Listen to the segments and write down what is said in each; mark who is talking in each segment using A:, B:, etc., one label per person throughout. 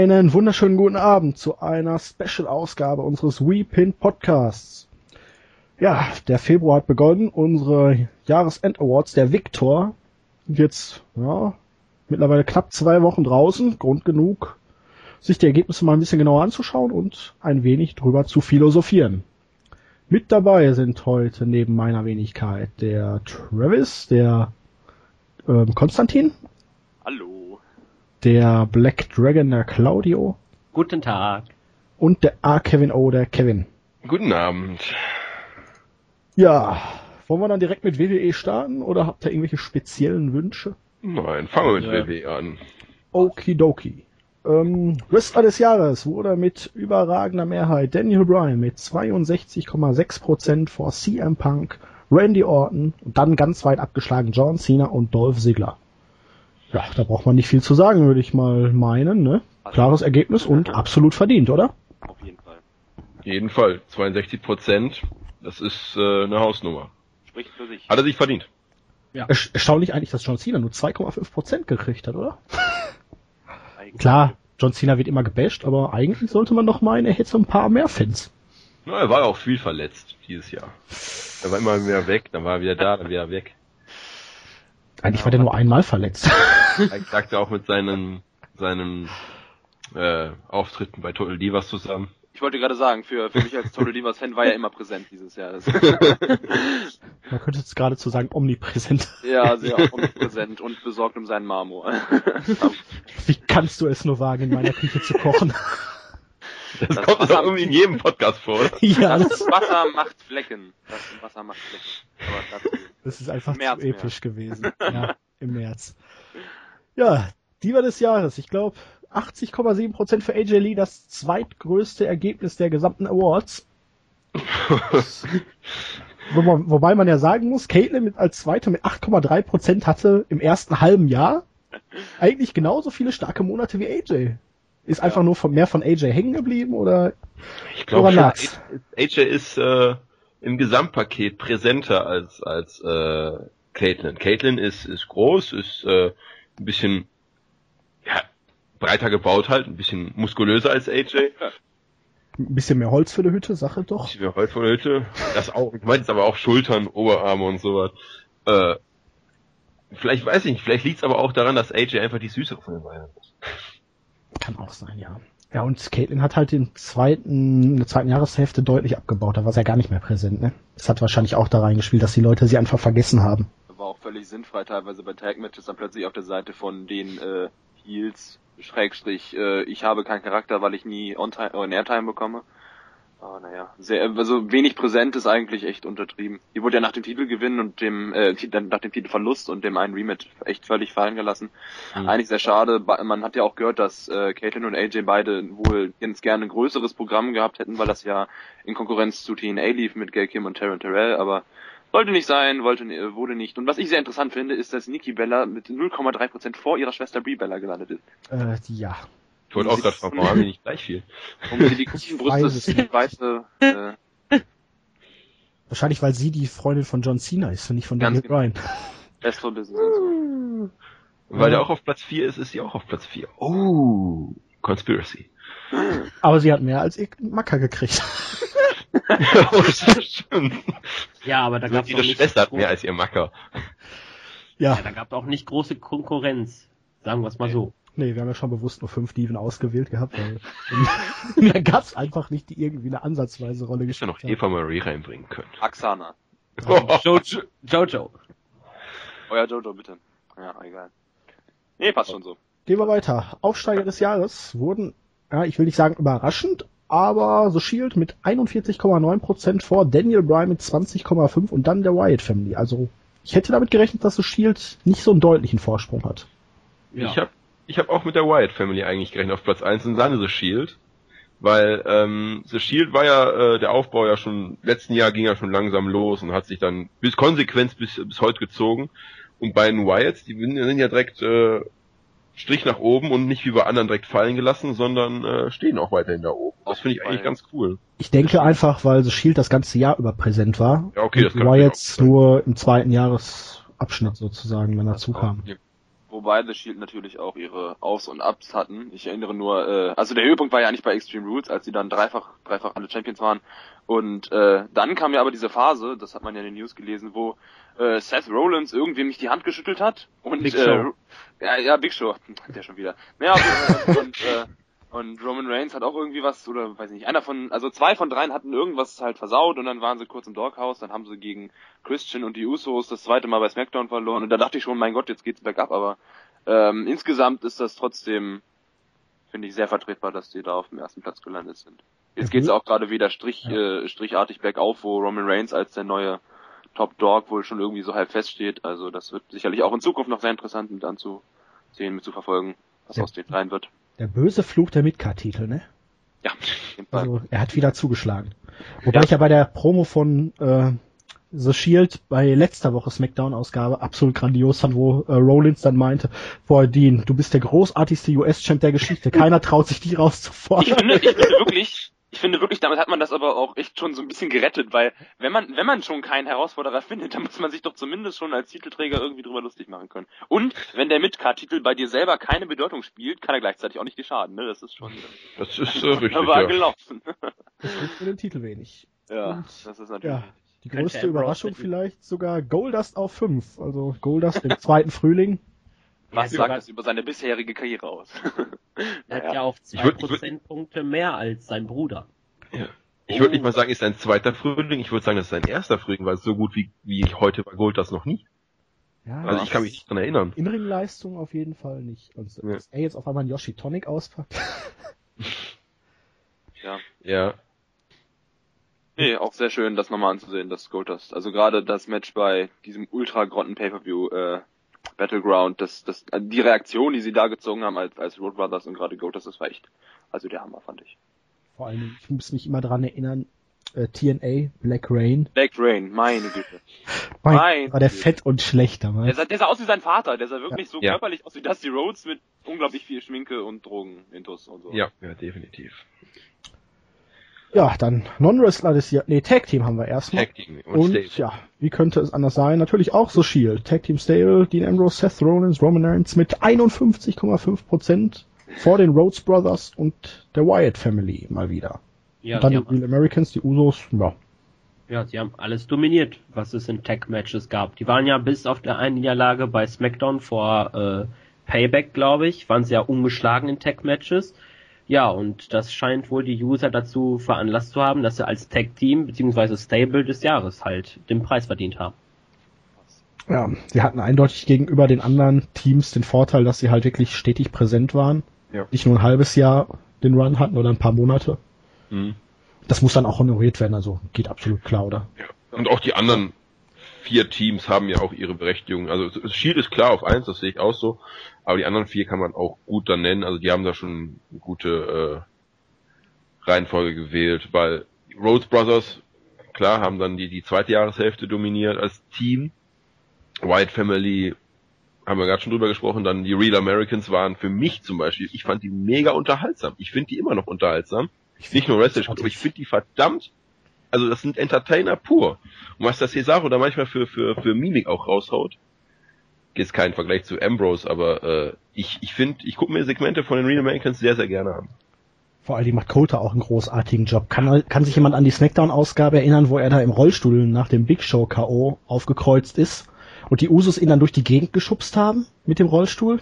A: Einen wunderschönen guten Abend zu einer Special-Ausgabe unseres WePin Podcasts. Ja, der Februar hat begonnen, unsere Jahresend-Awards, der Victor, jetzt ja, mittlerweile knapp zwei Wochen draußen, Grund genug, sich die Ergebnisse mal ein bisschen genauer anzuschauen und ein wenig drüber zu philosophieren. Mit dabei sind heute neben meiner Wenigkeit der Travis, der ähm, Konstantin. Der Black Dragon, der Claudio.
B: Guten Tag.
A: Und der A. Kevin O, der Kevin.
C: Guten Abend.
A: Ja, wollen wir dann direkt mit WWE starten oder habt ihr irgendwelche speziellen Wünsche?
C: Nein, fangen wir mit ja. WWE an.
A: Okidoki. Ähm, Wrestler des Jahres wurde mit überragender Mehrheit Daniel Bryan mit 62,6% vor CM Punk, Randy Orton und dann ganz weit abgeschlagen John Cena und Dolph Ziggler. Ja, da braucht man nicht viel zu sagen, würde ich mal meinen. Ne? Also, Klares Ergebnis und absolut verdient, oder?
D: Auf jeden Fall.
C: Jeden Fall. 62 Prozent, das ist äh, eine Hausnummer.
D: Spricht für sich.
C: Hat er sich verdient.
A: Ja. Erstaunlich eigentlich, dass John Cena nur 2,5 Prozent gekriegt hat, oder? Klar, John Cena wird immer gebasht, aber eigentlich sollte man doch meinen, er hätte so ein paar mehr Fans.
C: Na, er war auch viel verletzt dieses Jahr. Er war immer mehr weg, dann war er wieder da, dann wieder weg.
A: Eigentlich war der nur einmal verletzt.
C: Er sagte auch mit seinen, seinen äh, Auftritten bei Total Divas zusammen.
D: Ich wollte gerade sagen, für, für mich als Total Divas Fan war er immer präsent dieses Jahr.
A: Man könnte jetzt geradezu sagen omnipräsent.
D: Ja, sehr omnipräsent und besorgt um seinen Marmor.
A: Wie kannst du es nur wagen, in meiner Küche zu kochen?
C: Das, das kommt doch irgendwie in jedem Podcast vor, oder?
D: Ja, das, das Wasser macht Flecken. Das Wasser macht Flecken.
A: Aber das, das ist einfach zu episch mehr. gewesen. Ja, im März. Ja, Diva des Jahres. Ich glaube, 80,7% für AJ Lee, das zweitgrößte Ergebnis der gesamten Awards. Wobei man ja sagen muss, Caitlyn mit als Zweiter mit 8,3% hatte im ersten halben Jahr eigentlich genauso viele starke Monate wie AJ. Ist einfach nur von, mehr von AJ hängen geblieben oder?
C: Ich glaube AJ ist äh, im Gesamtpaket präsenter als als äh, Caitlyn. Caitlyn ist ist groß, ist äh, ein bisschen ja, breiter gebaut halt, ein bisschen muskulöser als AJ.
A: Ein bisschen mehr Holz für die Hütte, Sache doch. Ein
C: bisschen mehr Holz für die Hütte. Das auch, ich meine jetzt aber auch Schultern, Oberarme und sowas. Äh, vielleicht weiß ich nicht, vielleicht liegt es aber auch daran, dass AJ einfach die süßere von den beiden ist.
A: Kann auch sein, ja. Ja, und Caitlin hat halt den zweiten, in der zweiten Jahreshälfte deutlich abgebaut. Da war sie ja gar nicht mehr präsent, ne? Das hat wahrscheinlich auch da reingespielt, dass die Leute sie einfach vergessen haben.
D: War auch völlig sinnfrei, teilweise bei Tag-Matches dann plötzlich auf der Seite von den äh, Heels, Schrägstrich, äh, ich habe keinen Charakter, weil ich nie On-Time, on Airtime bekomme. Aber naja, sehr, also wenig präsent ist eigentlich echt untertrieben. Die wurde ja nach dem Titelgewinn und dem, äh, nach dem Titelverlust und dem einen Rematch echt völlig fallen gelassen. Mhm. Eigentlich sehr schade. Man hat ja auch gehört, dass äh, Caitlyn und AJ beide wohl ganz gerne ein größeres Programm gehabt hätten, weil das ja in Konkurrenz zu TNA lief mit Gail Kim und Taryn Terrell, aber wollte nicht sein, wollte, wurde nicht. Und was ich sehr interessant finde, ist, dass Nikki Bella mit 0,3% vor ihrer Schwester Brie Bella gelandet ist.
A: Äh, ja.
C: Ich wollte auch gerade fragen, warum haben die nicht gleich viel?
D: Warum sie die großen Brüste, die weiße, äh,
A: Wahrscheinlich, weil sie die Freundin von John Cena ist und nicht von Daniel genau. Bryan.
D: Best for Business.
C: Weil der auch auf Platz 4 ist, ist sie auch auf Platz 4. Oh, Conspiracy.
A: Aber sie hat mehr als ihr Macker gekriegt.
C: oh.
B: Ja, aber da gab es
C: Ihre Schwester hat mehr als ihr Macker.
B: Ja. ja da gab es auch nicht große Konkurrenz. Sagen wir es mal so.
A: Nee, wir haben ja schon bewusst nur fünf Diven ausgewählt gehabt, weil da gab es einfach nicht, die irgendwie eine ansatzweise Rolle gespielt
C: haben. noch Eva Marie reinbringen können.
D: Axana.
B: Jojo. Jojo.
D: Oh ja, Jojo, bitte. Ja, egal. Nee, passt schon so.
A: Gehen wir weiter. Aufsteiger des Jahres wurden, ja, ich will nicht sagen überraschend, aber The Shield mit 41,9% vor, Daniel Bryan mit 20,5% und dann der Wyatt Family. Also ich hätte damit gerechnet, dass The Shield nicht so einen deutlichen Vorsprung hat.
C: Ja. Ich habe ich habe auch mit der Wyatt Family eigentlich gerechnet auf Platz 1 und dann The Shield. Weil ähm, The Shield war ja, äh, der Aufbau ja schon, letzten Jahr ging ja schon langsam los und hat sich dann bis konsequent bis, bis heute gezogen. Und bei den Wyatts, die sind ja direkt äh, Strich nach oben und nicht wie bei anderen direkt fallen gelassen, sondern äh, stehen auch weiterhin da oben. Das finde ich eigentlich ganz cool.
A: Ich denke einfach, weil The Shield das ganze Jahr über präsent war.
C: Ja, okay, das
A: kann Wyatts nur im zweiten Jahresabschnitt sozusagen, wenn dazu kam.
D: Wobei wobei The Shield natürlich auch ihre Aufs und Ups hatten. Ich erinnere nur, äh, also der Höhepunkt war ja nicht bei Extreme Rules, als sie dann dreifach, dreifach alle Champions waren. Und äh, dann kam ja aber diese Phase, das hat man ja in den News gelesen, wo äh, Seth Rollins irgendwie mich die Hand geschüttelt hat und
B: Big
D: äh,
B: Show.
D: ja, ja, Big Show, der schon wieder. Ja, und, und, äh, und Roman Reigns hat auch irgendwie was, oder weiß nicht, einer von, also zwei von dreien hatten irgendwas halt versaut und dann waren sie kurz im Doghouse, dann haben sie gegen Christian und die Usos das zweite Mal bei SmackDown verloren und da dachte ich schon, mein Gott, jetzt geht's bergab, aber ähm, insgesamt ist das trotzdem, finde ich, sehr vertretbar, dass die da auf dem ersten Platz gelandet sind. Jetzt
A: Mhm.
D: geht's auch gerade wieder Strich, äh, strichartig bergauf, wo Roman Reigns als der neue Top Dog wohl schon irgendwie so halb feststeht. Also das wird sicherlich auch in Zukunft noch sehr interessant mit anzusehen, mit zu verfolgen, was
A: Ja.
D: aus den rein wird.
A: Der böse Fluch der Midcard-Titel, ne?
D: Ja.
A: Also er hat wieder zugeschlagen. Wobei
D: Ja.
A: ich ja bei der Promo von äh, The Shield bei letzter Woche Smackdown-Ausgabe absolut grandios fand, wo äh, Rollins dann meinte, boah, Dean, du bist der großartigste US-Champ der Geschichte. Keiner traut sich die
D: Ich
A: rauszufordern.
D: finde, ich finde wirklich, ich finde wirklich, damit hat man das aber auch echt schon so ein bisschen gerettet, weil wenn man, wenn man schon keinen Herausforderer findet, dann muss man sich doch zumindest schon als Titelträger irgendwie drüber lustig machen können. Und wenn der Midcard-Titel bei dir selber keine Bedeutung spielt, kann er gleichzeitig auch nicht dir schaden, ne? Das ist schon
C: Das ist äh, richtig,
D: aber
C: ja.
D: gelaufen.
A: Das bringt für den Titel wenig.
D: ja,
A: Und,
D: das ist natürlich.
A: Ja, die größte Überraschung vielleicht sogar Goldust auf 5. Also Goldust im zweiten Frühling.
D: Was
B: Ja,
D: sagt das über seine bisherige Karriere aus?
B: Er hat
D: Naja.
B: ja auch
C: Ich
B: zwei
C: würd- ich würd-
B: Prozentpunkte mehr als sein Bruder.
C: Ich würde nicht mal sagen, ist sein zweiter Frühling, ich würde sagen, das ist sein erster Frühling, weil so gut wie, wie heute war Gold das noch nie.
A: Ja,
C: Also ich kann mich nicht dran erinnern.
A: Inringleistung auf jeden Fall nicht. Und
C: Ja.
A: dass er jetzt auf einmal einen Yoshi Tonic auspackt.
D: ja.
C: Ja.
D: Nee, auch sehr schön, das nochmal anzusehen, das Goldust. Also gerade das Match bei diesem ultra grotten Pay-Per-View äh, Battleground, das, das, äh, die Reaktion, die sie da gezogen haben als, als Road Brothers und gerade Goldust, das war echt, also der Hammer, fand ich.
A: Vor allem, ich muss mich immer dran erinnern, äh, TNA, Black Rain.
D: Black Rain, meine Güte.
A: Mein,
D: Mein
A: war der
D: Gott.
A: fett und schlecht
D: Der
A: damals.
D: sah, der sah aus wie sein Vater, der sah wirklich so
C: Ja.
D: körperlich aus wie Dusty Rhodes mit unglaublich viel Schminke und Drogen, Intus und so.
C: Ja, ja, definitiv.
A: Ja, dann Non-Wrestler des Jahr, nee, Tag Team haben wir erstmal.
C: Tag Team und,
A: Und
C: Stable.
A: ja, wie könnte es anders sein? Natürlich auch so Shield. Tag Team Stable, Dean Ambrose, Seth Rollins, Roman Reigns mit 51,5% vor den Rhodes Brothers und der Wyatt Family mal wieder.
B: Ja,
A: und dann die Real Americans, die Usos, ja.
B: ja, sie haben alles dominiert, was es in Tag-Matches gab. Die waren ja bis auf der einen Niederlage bei SmackDown vor äh, Payback, glaube ich, waren sie ja ungeschlagen in Tag-Matches. Ja, und das scheint wohl die User dazu veranlasst zu haben, dass sie als Tag-Team bzw. Stable des Jahres halt den Preis verdient haben.
A: Ja, sie hatten eindeutig gegenüber den anderen Teams den Vorteil, dass sie halt wirklich stetig präsent waren.
C: Ja.
A: Nicht nur ein halbes Jahr den Run hatten oder ein paar Monate.
C: Mhm.
A: Das muss dann auch honoriert werden, also geht absolut klar, oder?
C: Ja. Und auch die anderen vier Teams haben ja auch ihre Berechtigung. Also Shield ist klar auf eins, das sehe ich auch so. Aber die anderen vier kann man auch gut dann nennen. Also die haben da schon eine gute äh, Reihenfolge gewählt, weil Rhodes Brothers, klar, haben dann die, die zweite Jahreshälfte dominiert als Team. White Family haben wir gerade schon drüber gesprochen, dann die Real Americans waren für mich zum Beispiel, ich fand die mega unterhaltsam. Ich finde die immer noch unterhaltsam. Nicht nur aber ich finde die verdammt, also das sind Entertainer pur. Und was das Cesaro da manchmal für, für, für Mimik auch raushaut, ist kein Vergleich zu Ambrose, aber äh, ich, ich finde, ich gucke mir Segmente von den Real Americans sehr, sehr gerne an.
A: Vor allem macht Coulter auch einen großartigen Job. Kann, kann sich jemand an die Smackdown-Ausgabe erinnern, wo er da im Rollstuhl nach dem Big Show K.O. aufgekreuzt ist und die Usos ihn dann durch die Gegend geschubst haben mit dem Rollstuhl?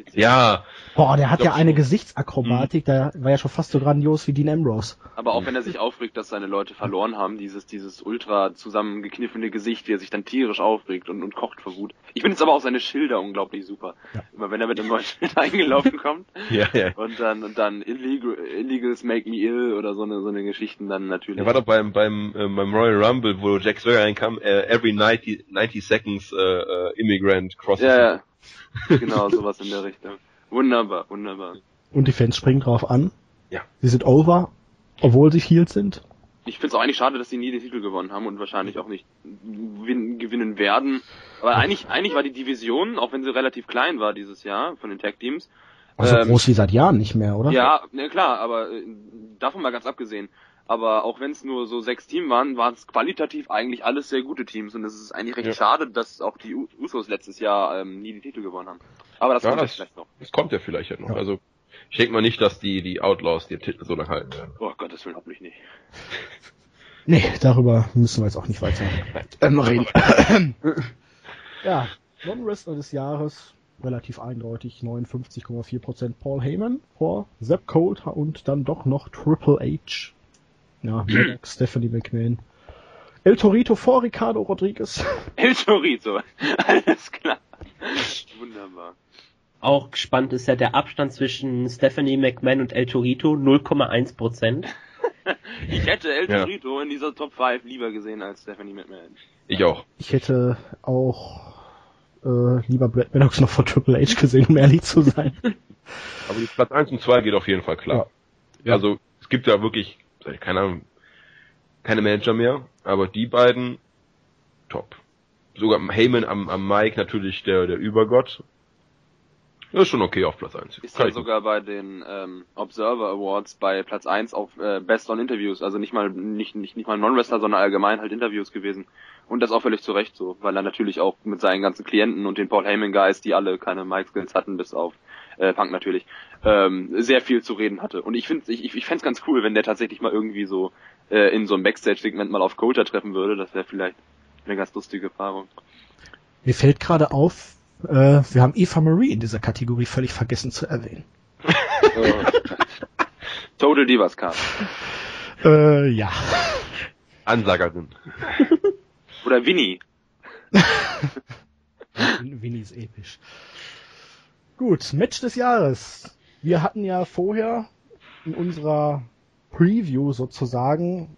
D: Speziell.
C: Ja,
A: Boah, der hat ja eine
C: schon.
A: Gesichtsakrobatik, der war ja schon fast so grandios wie Dean Ambrose.
D: Aber auch wenn er sich aufregt, dass seine Leute verloren haben, dieses, dieses ultra zusammengekniffene Gesicht, wie er sich dann tierisch aufregt und, und kocht vor Wut. Ich finde jetzt aber auch seine Schilder unglaublich super.
A: Ja.
D: Immer wenn er mit einem neuen Schild eingelaufen kommt
C: ja, ja.
D: und dann, und dann illegal, Illegals Make Me Ill oder so eine, so eine Geschichten dann natürlich.
C: Er war doch beim, beim, äh, beim Royal Rumble, wo Jack Swagger reinkam, äh, every 90, 90 seconds äh, äh, Immigrant crosses.
D: ja, ja. Genau, sowas in der Richtung. Wunderbar, wunderbar.
A: Und die Fans springen drauf an.
C: Ja.
A: Sie sind over, obwohl sie Heels sind.
D: Ich finde es auch eigentlich schade, dass sie nie den Titel gewonnen haben und wahrscheinlich auch nicht gewin gewinnen werden. Aber eigentlich, eigentlich war die Division, auch wenn sie relativ klein war dieses Jahr von den Tag Teams,
A: Also
D: Ähm,
A: groß wie seit Jahren nicht mehr, oder?
D: Ja, ne, klar, aber äh, davon mal ganz abgesehen. Aber auch wenn es nur so sechs Teams waren, waren es qualitativ eigentlich alles sehr gute Teams. Und es ist eigentlich recht
C: Ja.
D: schade, dass auch die Usos letztes Jahr ähm, nie die Titel gewonnen haben. Aber das
C: Ja,
D: kommt
C: das-
D: jetzt vielleicht noch.
C: Das kommt ja vielleicht ja noch.
A: Ja.
C: Also ich denke mal nicht, dass die, die Outlaws den Titel so lange halten werden.
D: Oh Gottes Willen, hoffentlich nicht.
A: Nee, darüber müssen wir jetzt auch nicht weiter ähm, reden. ja, Non-Wrestler des Jahres, relativ eindeutig, 59,4% Paul Heyman vor Zeb Coulter und dann doch noch Triple H. Ja, Stephanie McMahon. El Torito vor Ricardo Rodriguez.
D: El Chorizo. Alles klar. Wunderbar.
B: Auch spannend ist ja der Abstand zwischen Stephanie McMahon und El Torito, 0,1 Prozent.
D: Ich hätte El
C: Ja.
D: Torito in dieser Top 5 lieber gesehen als Stephanie McMahon.
C: Ich auch.
A: Ich hätte auch äh, lieber Brad Maddox noch vor Triple H gesehen, um ehrlich zu sein.
C: Aber die Platz 1 und 2 geht auf jeden Fall klar.
A: Ja.
C: Also es gibt ja wirklich, keine Ahnung, keine Manager mehr, aber die beiden top. Sogar Heyman am, am Mike natürlich der, der Übergott. Das ist schon okay auf Platz 1.
D: Ist
C: Kann
D: ja sogar bei den ähm, Observer Awards bei Platz 1 auf äh, Best on Interviews, also nicht mal nicht nicht, nicht mal Non-Wrestler, sondern allgemein halt Interviews gewesen. Und das auch völlig zu Recht so, weil er natürlich auch mit seinen ganzen Klienten und den Paul Heyman Guys, die alle keine Mic Skills hatten, bis auf äh, Punk natürlich, ähm, sehr viel zu reden hatte. Und ich finde ich, ich, ich fänd's ganz cool, wenn der tatsächlich mal irgendwie so äh, in so einem Backstage-Segment mal auf Coulter treffen würde. Das wäre vielleicht eine ganz lustige Erfahrung.
A: Mir fällt gerade auf, äh, wir haben Eva Marie in dieser Kategorie völlig vergessen zu erwähnen.
D: Total Divas Card.
A: Äh, ja.
C: Ansagerin.
D: Oder Winnie.
A: Winnie ist episch. Gut, Match des Jahres. Wir hatten ja vorher in unserer Preview sozusagen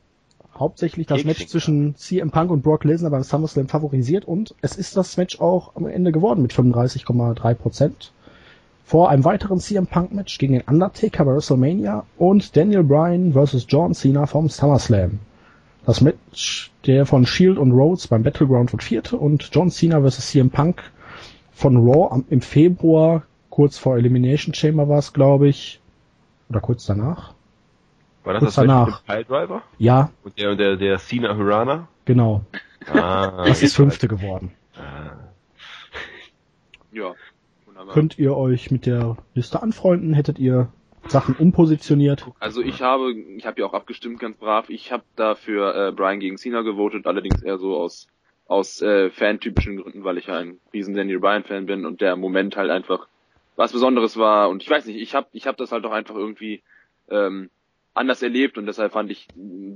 A: hauptsächlich das Match zwischen CM Punk und Brock Lesnar beim SummerSlam favorisiert und es ist das Match auch am Ende geworden mit 35,3%. Vor einem weiteren CM Punk Match gegen den Undertaker bei WrestleMania und Daniel Bryan vs. John Cena vom SummerSlam. Das Match der von Shield und Rhodes beim Battleground wird vierte und John Cena vs. CM Punk von Raw im Februar, kurz vor Elimination Chamber war es, glaube ich. Oder kurz danach.
C: War das
A: Kurz
C: das
A: danach.
C: mit Piledriver?
A: Ja,
C: Und der, der, der Cena Hurana?
A: genau.
C: Ah,
A: Das ist fünfte geworden.
C: Ah.
D: Ja. Wunderbar.
A: Könnt ihr euch mit der Liste anfreunden? Hättet ihr Sachen umpositioniert?
D: Also ich habe, ich habe ja auch abgestimmt, ganz brav. Ich habe dafür äh, Brian gegen Cena gewotet, allerdings eher so aus aus äh, fantypischen Gründen, weil ich ja ein riesen Daniel Bryan Fan bin und der Moment halt einfach was Besonderes war und ich weiß nicht, ich habe ich habe das halt auch einfach irgendwie ähm, anders erlebt und deshalb fand ich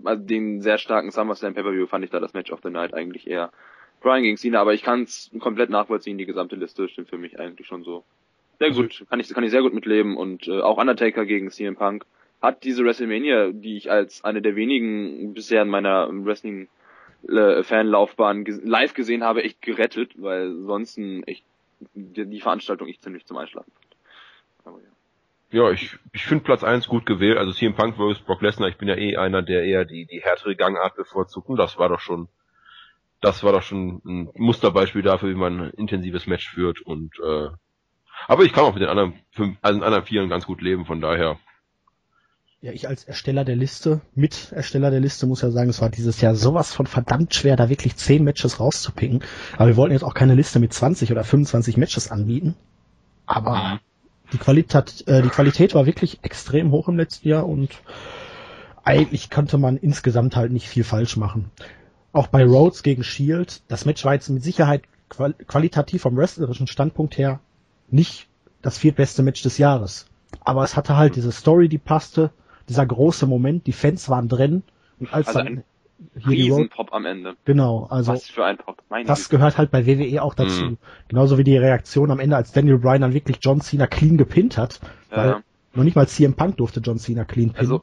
D: also den sehr starken SummerSlam Pay-per-View fand ich da das Match of the Night eigentlich eher Brian gegen Cena, aber ich kann es komplett nachvollziehen, die gesamte Liste stimmt für mich eigentlich schon so. Sehr gut, kann ich kann ich sehr gut mitleben und äh, auch Undertaker gegen CM Punk hat diese WrestleMania, die ich als eine der wenigen bisher in meiner Wrestling äh, Fanlaufbahn live gesehen habe, echt gerettet, weil sonst echt die, die Veranstaltung ich ziemlich zum Einschlafen fand. Aber ja.
C: Ja, ich, ich finde Platz 1 gut gewählt. Also CM Punk vs. Brock Lesnar. Ich bin ja eh einer, der eher die, die härtere Gangart bevorzugt. Und das war doch schon, das war doch schon ein Musterbeispiel dafür, wie man ein intensives Match führt. Und äh, aber ich kann auch mit den anderen fünf, also den anderen vieren ganz gut leben. Von daher,
A: Ja, ich als Ersteller der Liste, Mitersteller der Liste muss ja sagen, es war dieses Jahr sowas von verdammt schwer, da wirklich 10 Matches rauszupicken. Aber wir wollten jetzt auch keine Liste mit 20 oder 25 Matches anbieten. Aber die Qualität, äh, die Qualität war wirklich extrem hoch im letzten Jahr und eigentlich konnte man insgesamt halt nicht viel falsch machen. Auch bei Rhodes gegen Shield, das Match war jetzt mit Sicherheit qual qualitativ vom wrestlerischen Standpunkt her nicht das viertbeste Match des Jahres. Aber es hatte halt diese Story, die passte, dieser große Moment, die Fans waren drin und als
D: Also
A: dann
D: ein Riesenpop am Ende.
A: genau, also
D: Was für ein Pop. Meine
A: das
D: Güte.
A: gehört halt bei WWE auch dazu.
C: Mhm.
A: Genauso wie die Reaktion am Ende, als Daniel Bryan dann wirklich John Cena clean gepinnt hat. Weil
D: Ja.
A: noch nicht mal CM Punk durfte John Cena clean pinnen.
D: Also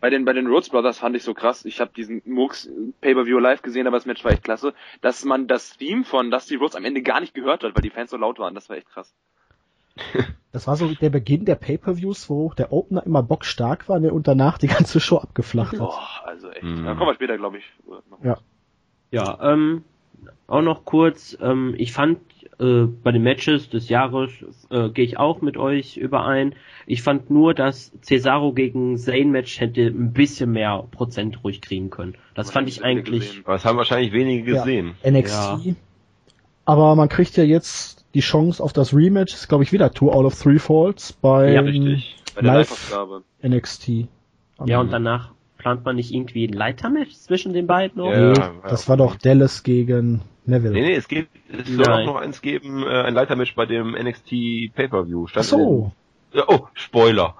D: bei den bei den Rhodes Brothers fand ich so krass. Ich habe diesen Murks Pay-per-View live gesehen, aber das Match war echt klasse, dass man das Theme von Dusty Rhodes am Ende gar nicht gehört hat, weil die Fans so laut waren. Das war echt krass.
A: Das war so der Beginn der Pay-Per-Views, wo der Opener immer bockstark war ne, und danach die ganze Show abgeflacht hat.
D: Boah, also echt.
C: Mhm.
D: Da kommen wir später, glaube ich.
A: Ja.
B: Ja, ähm, auch noch kurz, ähm, ich fand äh, bei den Matches des Jahres äh, gehe ich auch mit euch überein. Ich fand nur, dass Cesaro gegen Zayn Match hätte ein bisschen mehr Prozent ruhig kriegen können. Das fand ich eigentlich.
D: gesehen.
C: Aber das haben wahrscheinlich wenige
A: Ja.
C: gesehen.
A: NXT. Aber man kriegt ja jetzt die Chance auf das Rematch, ist glaube ich wieder Two out of Three Falls bei
B: Ja,
C: Richtig.
D: Bei der
A: Live-
D: Live-Ausgabe.
A: NXT.
B: Ja, und danach plant man nicht irgendwie ein Leitermatch zwischen den beiden noch?
C: Ja.
A: Nee,
C: war
A: das war doch. Dallas gegen Neville.
C: Nee, nee, es gibt, es soll
B: Nein.
C: auch noch eins geben, äh, ein Leitermatch bei dem NXT Pay-Per-View.
A: Ach
C: Stand
A: so,
C: in- Ja, oh, Spoiler.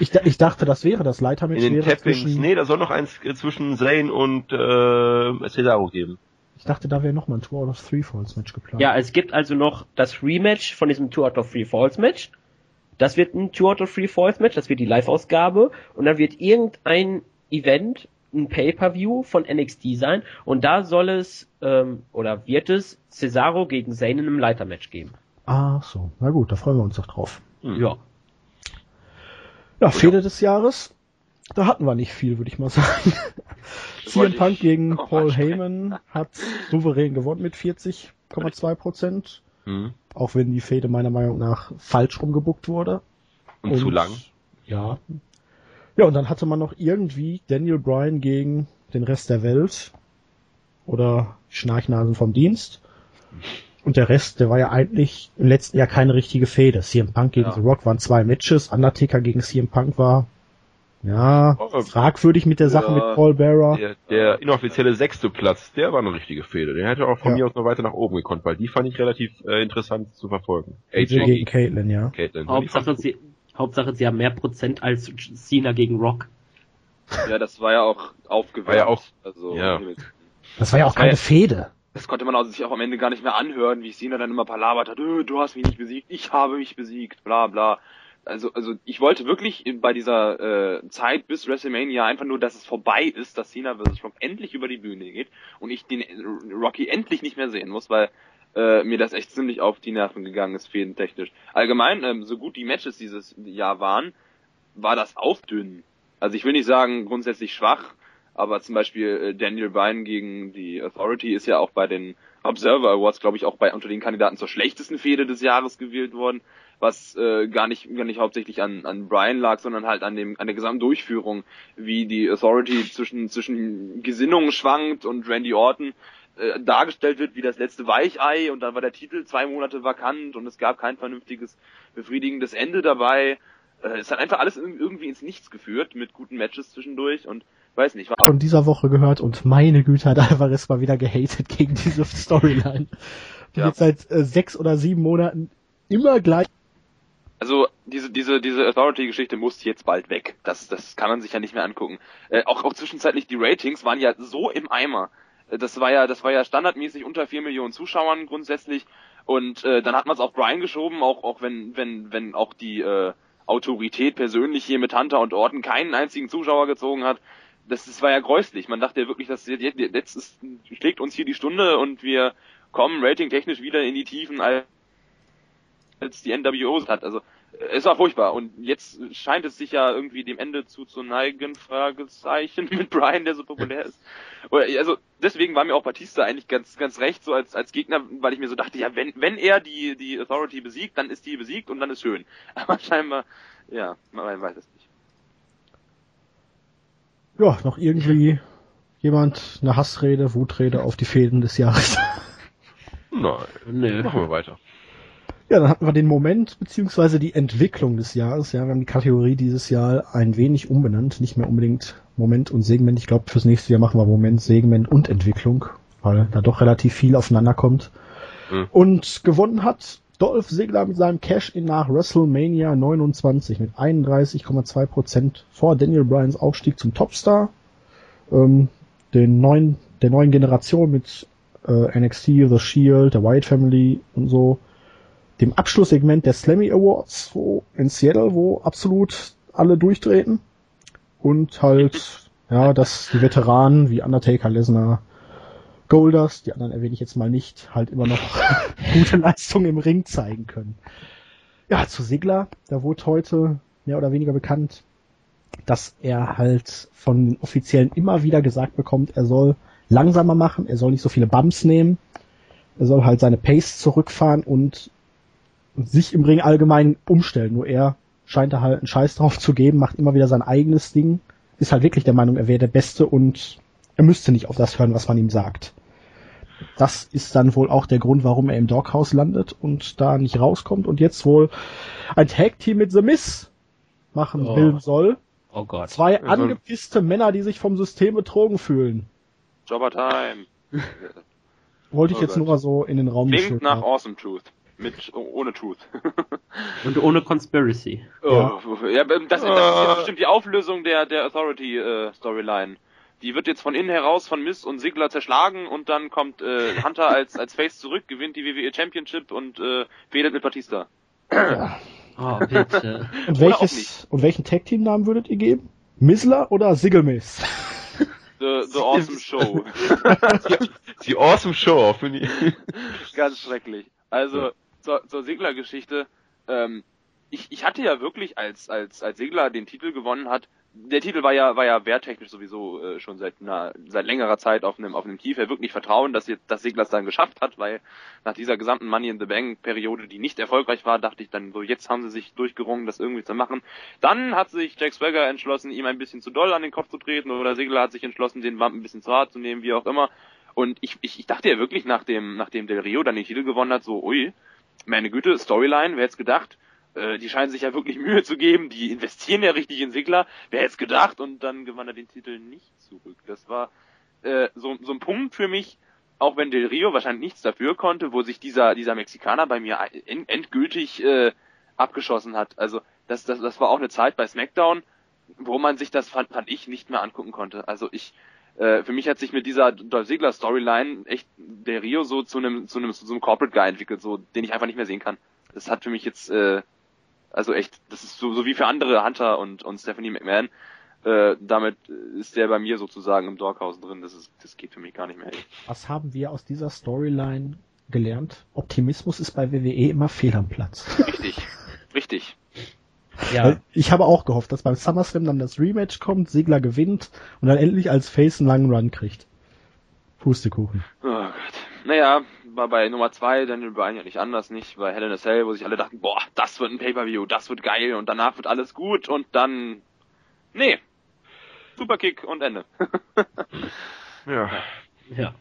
A: ich, ich dachte, das wäre das Leitermatch.
C: In den
A: wäre
C: Tappings.
A: zwischen,
C: Nee, da soll noch eins äh, zwischen Zane und äh, Cesaro geben.
A: Ich dachte, da wäre nochmal ein Two out of Three Falls Match geplant.
B: Ja, es gibt also noch das Rematch von diesem Two out of Three Falls Match. Das wird ein Two out of Three Falls Match, das wird die Live-Ausgabe. Und dann wird irgendein Event, ein Pay-Per-View von NXT sein. Und da soll es, ähm, oder wird es Cesaro gegen Zayn in einem Leitermatch geben.
A: Ah, so. Na gut, da freuen wir uns doch drauf.
C: Hm.
B: Ja.
A: Ja, Fehde des Jahres. Da hatten wir nicht viel, würde ich mal sagen. CM Punk gegen Paul. Heyman hat souverän gewonnen mit 40,2 Prozent.
C: Hm.
A: Auch wenn die Fehde meiner Meinung nach falsch rumgebuckt wurde.
C: Und, zu lang.
A: Ja. Ja, und dann hatte man noch irgendwie Daniel Bryan gegen den Rest der Welt. Oder Schnarchnasen vom Dienst. Und der Rest, der war ja eigentlich im letzten Jahr keine richtige Fehde. CM Punk gegen
D: Ja.
A: The Rock waren zwei Matches. Undertaker gegen CM Punk war, ja,
C: Oh,
A: fragwürdig mit der Sache
D: ja.
A: mit Paul Bearer.
C: Der, der inoffizielle sechste Platz, der war eine richtige Fehde. Den hätte auch von
A: Ja.
C: mir aus noch weiter nach oben gekonnt, weil die fand ich relativ äh, interessant zu verfolgen.
A: AJ gegen Caitlyn, ja.
C: Caitlyn.
B: Hauptsache sie, Hauptsache sie haben mehr Prozent als Cena gegen Rock.
D: Ja, das war ja auch aufgewärmt.
C: War ja auch-
D: also,
C: ja.
A: Das war ja auch
D: ja-
A: keine Fehde.
D: Das konnte man also sich auch am Ende gar nicht mehr anhören, wie Cena dann immer palabert hat, "Äh, du hast mich nicht besiegt, ich habe mich besiegt, bla bla. Also, also ich wollte wirklich bei dieser äh, Zeit bis WrestleMania einfach nur, dass es vorbei ist, dass Cena vs. Rock endlich über die Bühne geht und ich den äh, Rocky endlich nicht mehr sehen muss, weil äh, mir das echt ziemlich auf die Nerven gegangen ist, fädentechnisch. Allgemein, ähm, so gut die Matches dieses Jahr waren, war das auch dünn. Also ich will nicht sagen grundsätzlich schwach, aber zum Beispiel äh, Daniel Bryan gegen die Authority ist ja auch bei den Observer Awards, glaube ich, auch bei unter den Kandidaten zur schlechtesten Fehde des Jahres gewählt worden, was äh, gar nicht gar nicht hauptsächlich an an Bryan lag, sondern halt an dem an der gesamten Durchführung, wie die Authority zwischen zwischen Gesinnungen schwankt und Randy Orton äh, dargestellt wird wie das letzte Weichei und dann war der Titel zwei Monate vakant und es gab kein vernünftiges befriedigendes Ende dabei. Äh, es hat einfach alles ir- irgendwie ins Nichts geführt mit guten Matches zwischendurch und weiß nicht, war
A: Von dieser Woche gehört und meine Güte hat Alvarez mal wieder gehatet gegen diese Storyline. Die
D: Ja.
A: jetzt seit äh, sechs oder sieben Monaten immer gleich
D: Also diese diese diese Authority-Geschichte muss jetzt bald weg. Das das kann man sich ja nicht mehr angucken. Äh, auch auch zwischenzeitlich die Ratings waren ja so im Eimer. Äh, Das war ja das war ja standardmäßig unter vier Millionen Zuschauern grundsätzlich und äh, dann hat man es auf Brian geschoben, auch auch wenn wenn wenn auch die äh, Autorität persönlich hier mit Hunter und Orton keinen einzigen Zuschauer gezogen hat. Das, das war ja gräuslich. Man dachte ja wirklich, dass jetzt ist, schlägt uns hier die Stunde und wir kommen ratingtechnisch wieder in die Tiefen als die NWO hat. Also es war furchtbar und jetzt scheint es sich ja irgendwie dem Ende zuzuneigen, Fragezeichen mit Brian, der so populär ist. Also deswegen war mir auch Batista eigentlich ganz ganz recht so als als Gegner, weil ich mir so dachte, ja wenn wenn er die die Authority besiegt, dann ist die besiegt und dann ist schön. Aber scheinbar ja, man weiß es nicht.
A: ja, noch irgendwie jemand eine Hassrede, Wutrede auf die Fäden des Jahres.
C: Nein.
B: Nö.
C: Machen wir weiter.
A: Ja, dann hatten wir den Moment beziehungsweise die Entwicklung des Jahres. Ja, wir haben die Kategorie dieses Jahr ein wenig umbenannt, nicht mehr unbedingt Moment und Segment. Ich glaube, fürs nächste Jahr machen wir Moment, Segment und Entwicklung, weil da doch relativ viel aufeinander kommt.
C: Mhm.
A: Und gewonnen hat Dolph Ziggler mit seinem Cash-In nach WrestleMania 29 mit 31,2 Prozent vor Daniel Bryans Aufstieg zum Topstar. Ähm, den neuen, der neuen Generation mit äh, NXT, The Shield, der Wyatt Family und so dem Abschlusssegment der Slammy Awards wo in Seattle, wo absolut alle durchtreten. Und halt, ja, dass die Veteranen wie Undertaker, Lesnar, Goldust, die anderen erwähne ich jetzt mal nicht, halt immer noch gute Leistungen im Ring zeigen können. Ja, zu Sigler, da wurde heute mehr oder weniger bekannt, dass er halt von den Offiziellen immer wieder gesagt bekommt, er soll langsamer machen, er soll nicht so viele Bumps nehmen, er soll halt seine Pace zurückfahren und sich im Ring allgemein umstellen. Nur er scheint da halt einen Scheiß drauf zu geben, macht immer wieder sein eigenes Ding, ist halt wirklich der Meinung, er wäre der Beste und er müsste nicht auf das hören, was man ihm sagt. Das ist dann wohl auch der Grund, warum er im Doghouse landet und da nicht rauskommt und jetzt wohl ein Tag-Team mit The Miz machen
B: Oh.
A: will soll.
B: Oh Gott.
A: Zwei
C: Also-
A: angepisste Männer, die sich vom System betrogen fühlen.
D: Jobber Time.
A: Wollte ich
D: Oh
A: jetzt
D: Gott.
A: nur mal so in den Raum
D: Klingt nach
A: haben.
D: Awesome Truth. Mit, oh, ohne Truth.
B: Und ohne Conspiracy.
D: Oh, ja, das, das ist
C: Ah.
D: jetzt bestimmt die Auflösung der, der Authority äh, Storyline. Die wird jetzt von innen heraus von Miss und Sigler zerschlagen und dann kommt äh, Hunter als als Face zurück, gewinnt die WWE Championship und äh, fädelt mit Batista.
B: Oh, bitte.
A: Und welches
D: nicht.
A: und welchen Tag-Team-Namen würdet ihr geben? Missler oder Sigelmiss?
D: The, the Awesome Show.
C: Die Awesome Show, finde ich.
D: Ganz schrecklich. Also zur, zur Segler-Geschichte. Ähm, ich, ich hatte ja wirklich, als als als Segler den Titel gewonnen hat, der Titel war ja war ja werttechnisch sowieso äh, schon seit einer, seit längerer Zeit auf einem auf einem Kiefer wirklich Vertrauen, dass jetzt dass Segler es dann geschafft hat, weil nach dieser gesamten Money in the Bank Periode, die nicht erfolgreich war, dachte ich dann so, jetzt haben sie sich durchgerungen, das irgendwie zu machen. Dann hat sich Jack Swagger entschlossen, ihm ein bisschen zu doll an den Kopf zu treten oder Segler hat sich entschlossen, den Bump ein bisschen zu hart zu nehmen, wie auch immer. Und ich, ich, ich dachte ja wirklich, nachdem, nachdem Del Rio dann den Titel gewonnen hat, so, ui, meine Güte, Storyline, wer hätte gedacht? Äh, die scheinen sich ja wirklich Mühe zu geben, die investieren ja richtig in Sigler, wer hätte gedacht? Und dann gewann er den Titel nicht zurück. Das war äh, so, so ein Punkt für mich, auch wenn Del Rio wahrscheinlich nichts dafür konnte, wo sich dieser, dieser Mexikaner bei mir en- endgültig äh, abgeschossen hat. Also das, das, das war auch eine Zeit bei SmackDown, wo man sich das, fand, fand ich, nicht mehr angucken konnte. Also ich, äh, für mich hat sich mit dieser Dolph Ziggler Storyline echt der Rio so zu einem zu einem zu einem Corporate Guy entwickelt, so den ich einfach nicht mehr sehen kann. Das hat für mich jetzt äh, also echt, das ist so, so wie für andere Hunter und und Stephanie McMahon. Äh, damit ist der bei mir sozusagen im Doghouse drin. Das ist das geht für mich gar nicht mehr.
A: Was haben wir aus dieser Storyline gelernt? Optimismus ist bei WWE immer fehl am Platz.
D: Richtig, richtig.
B: Ja.
A: Ich habe auch gehofft, dass beim SummerSlam dann das Rematch kommt, Sigler gewinnt und dann endlich als Face einen langen Run kriegt. Pustekuchen.
D: Oh Gott. Naja, war bei Nummer zwei Daniel Bryan ja nicht anders, nicht? Bei Hell in a Cell, wo sich alle dachten, boah, das wird ein Pay-Per-View, das wird geil und danach wird alles gut und dann, nee. Superkick und Ende.
C: Ja.
B: Ja.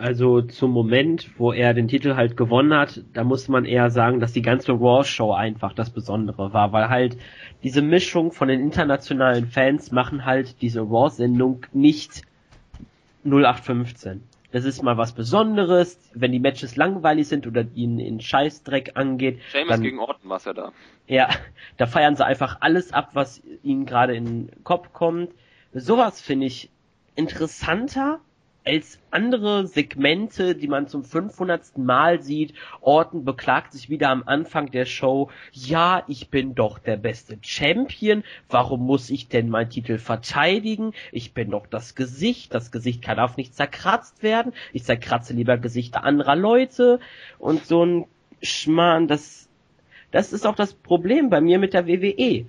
B: Also zum Moment, wo er den Titel halt gewonnen hat, da muss man eher sagen, dass die ganze Raw-Show einfach das Besondere war, weil halt diese Mischung von den internationalen Fans machen halt diese Raw-Sendung nicht 0815. Das ist mal was Besonderes, wenn die Matches langweilig sind oder ihnen in Scheißdreck angeht.
D: Seamus
B: dann-
D: gegen Orton war's ja da.
B: Ja, da feiern sie einfach alles ab, was ihnen gerade in den Kopf kommt. Sowas finde ich interessanter als andere Segmente, die man zum 500. Mal sieht. Orton beklagt sich wieder am Anfang der Show, ja, ich bin doch der beste Champion, warum muss ich denn meinen Titel verteidigen? Ich bin doch das Gesicht, das Gesicht kann auf nicht zerkratzt werden, ich zerkratze lieber Gesichter anderer Leute und so ein Schmarrn, das das ist auch das Problem bei mir mit der WWE.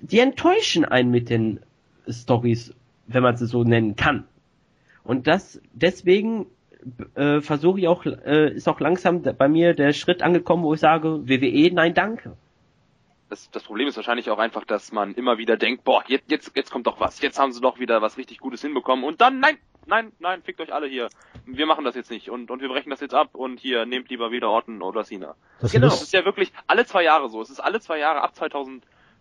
B: Die enttäuschen einen mit den Stories, wenn man sie so nennen kann. Und das deswegen äh, versuche ich auch, äh, ist auch langsam bei mir der Schritt angekommen, wo ich sage, WWE, nein, danke.
D: Das, das Problem ist wahrscheinlich auch einfach, dass man immer wieder denkt, boah, jetzt, jetzt, jetzt kommt doch was, jetzt haben sie doch wieder was richtig Gutes hinbekommen und dann, nein, nein, nein, fickt euch alle hier. Wir machen das jetzt nicht und, und wir brechen das jetzt ab und hier, nehmt lieber wieder Orton oder Cena.
A: Das
B: Genau.
D: Das ist ja wirklich alle zwei Jahre so. Es ist alle zwei Jahre ab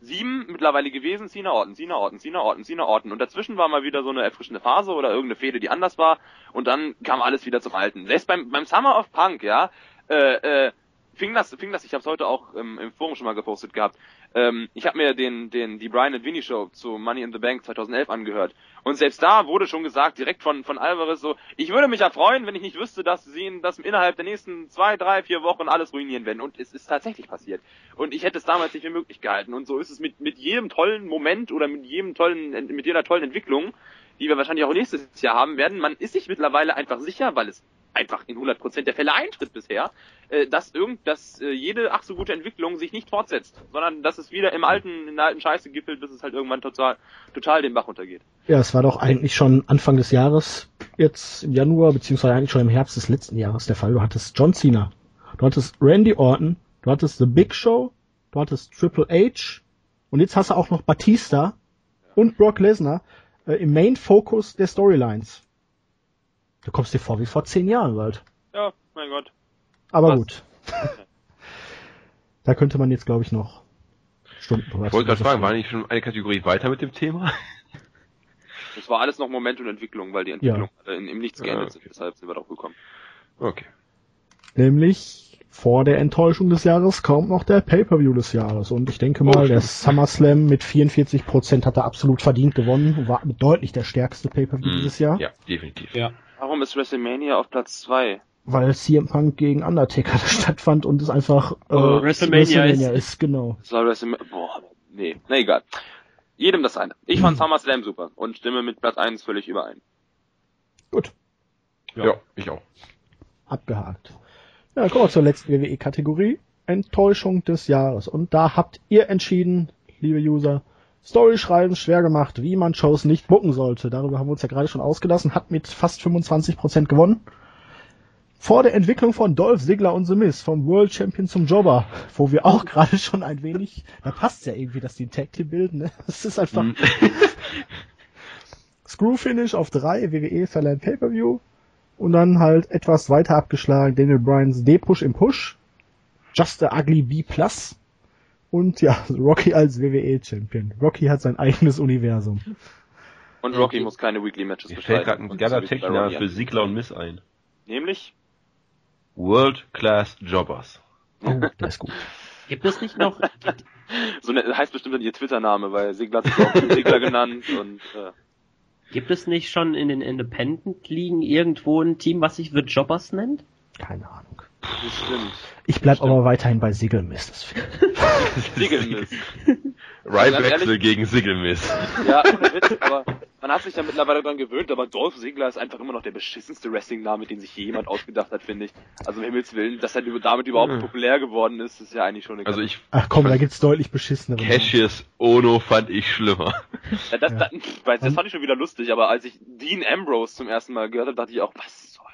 D: 2007 mittlerweile gewesen. Cena Orton, Cena Orton, Cena Orton, Cena Orton. Und dazwischen war mal wieder so eine erfrischende Phase oder irgendeine Fehde, die anders war. Und dann kam alles wieder zum Alten. Selbst beim, beim Summer of Punk, ja, äh, äh, fing das, fing das, ich habe es heute auch ähm, im Forum schon mal gepostet gehabt. Ähm, ich habe mir den, den, die Brian and Vinny Show zu Money in the Bank 2011 angehört. Und selbst da wurde schon gesagt, direkt von, von Alvarez so, ich würde mich ja freuen, wenn ich nicht wüsste, dass sie ihn das innerhalb der nächsten zwei, drei, vier Wochen alles ruinieren werden. Und es ist tatsächlich passiert. Und ich hätte es damals nicht für möglich gehalten. Und so ist es mit, mit jedem tollen Moment oder mit jedem tollen, mit jeder tollen Entwicklung, die wir wahrscheinlich auch nächstes Jahr haben werden. Man ist sich mittlerweile einfach sicher, weil es einfach in 100% der Fälle eintritt bisher, äh, dass irgend, dass äh, jede ach so gute Entwicklung sich nicht fortsetzt, sondern dass es wieder im alten, in der alten Scheiße gippelt, bis es halt irgendwann total, total den Bach runtergeht.
A: Ja, es war doch eigentlich schon Anfang des Jahres, jetzt im Januar, beziehungsweise eigentlich schon im Herbst des letzten Jahres der Fall. Du hattest John Cena, du hattest Randy Orton, du hattest The Big Show, du hattest Triple H und jetzt hast du auch noch Batista und Brock Lesnar äh, im Main Focus der Storylines. Du kommst dir vor wie vor zehn Jahren bald.
D: Ja, mein Gott.
A: Aber
D: Was?
A: gut. da könnte man jetzt, glaube ich, noch Stunden drüber
C: Ich wollte gerade fragen, war nicht schon eine Kategorie weiter mit dem Thema?
D: Das war alles noch Moment und Entwicklung, weil die Entwicklung alle in, im Nichts geändert sind, deshalb sind wir drauf gekommen.
C: Okay.
A: Nämlich vor der Enttäuschung des Jahres kommt noch der Pay-Per-View des Jahres. Und ich denke
C: Oh,
A: mal, der
C: stimmt.
A: SummerSlam mit 44% hat er absolut verdient gewonnen. und War deutlich der stärkste Pay-Per-View
C: Hm,
A: dieses Jahr.
C: Ja, definitiv.
B: Ja.
D: Warum ist WrestleMania auf Platz 2?
A: Weil CM Punk gegen Undertaker stattfand und es einfach äh,
B: Oh, WrestleMania ist.
A: ist. Genau.
D: War WrestleMania, boah, nee, na egal. Jedem das eine. Ich fand SummerSlam super und stimme mit Platz 1 völlig überein.
A: Gut,
C: Ja. ich auch.
A: abgehakt. Ja, kommen wir zur letzten WWE-Kategorie. Enttäuschung des Jahres. Und da habt ihr entschieden, liebe User, Story schreiben schwer gemacht, wie man Shows nicht booken sollte. Darüber haben wir uns ja gerade schon ausgelassen, hat mit fast 25% gewonnen. Vor der Entwicklung von Dolph Ziggler und The Miz vom World Champion zum Jobber, wo wir auch gerade schon ein wenig, da passt ja irgendwie, dass die ein Tag Team bilden, ne? Das ist einfach
C: Hm.
A: Screw Finish auf drei, WWE verleihen Pay-Per-View und dann halt etwas weiter abgeschlagen Daniel Bryans D-Push im Push, Just a Ugly B Plus und ja, Rocky als WWE Champion. Rocky hat sein eigenes Universum.
D: Und Rocky muss keine Weekly Matches
C: Mir fällt gerade ein
D: Und
C: geiler
D: Rocky
C: für Sigler und Miss ein.
D: Nämlich?
C: World Class Jobbers.
A: Oh, der ist gut.
B: Gibt es nicht noch,
D: So ne, heißt bestimmt dann ihr Twitter-Name, weil Sigler hat sich auch Sigler genannt und äh,
B: gibt es nicht schon in den Independent Ligen irgendwo ein Team, was sich The Jobbers nennt?
A: Keine Ahnung.
D: Das stimmt.
A: Ich bleib aber weiterhin bei Siegelmist. Das.
C: Ryback
D: ehrlich-
C: gegen Sigelmiss.
D: Ja, Witz, aber man hat sich ja mittlerweile dran gewöhnt, aber Dolph Ziggler ist einfach immer noch der beschissenste Wrestling-Name, den sich je jemand ausgedacht hat, finde ich. Also um Himmels Willen, dass er damit überhaupt
C: Mhm.
D: populär geworden ist, ist ja eigentlich schon eine
C: Also ich,
A: Ach komm, da gibt's deutlich beschissenere.
C: Cassius Ono fand ich schlimmer.
D: Ja, das,
A: Ja.
D: das, das fand ich schon wieder lustig, aber als ich Dean Ambrose zum ersten Mal gehört habe, dachte ich auch, was soll das?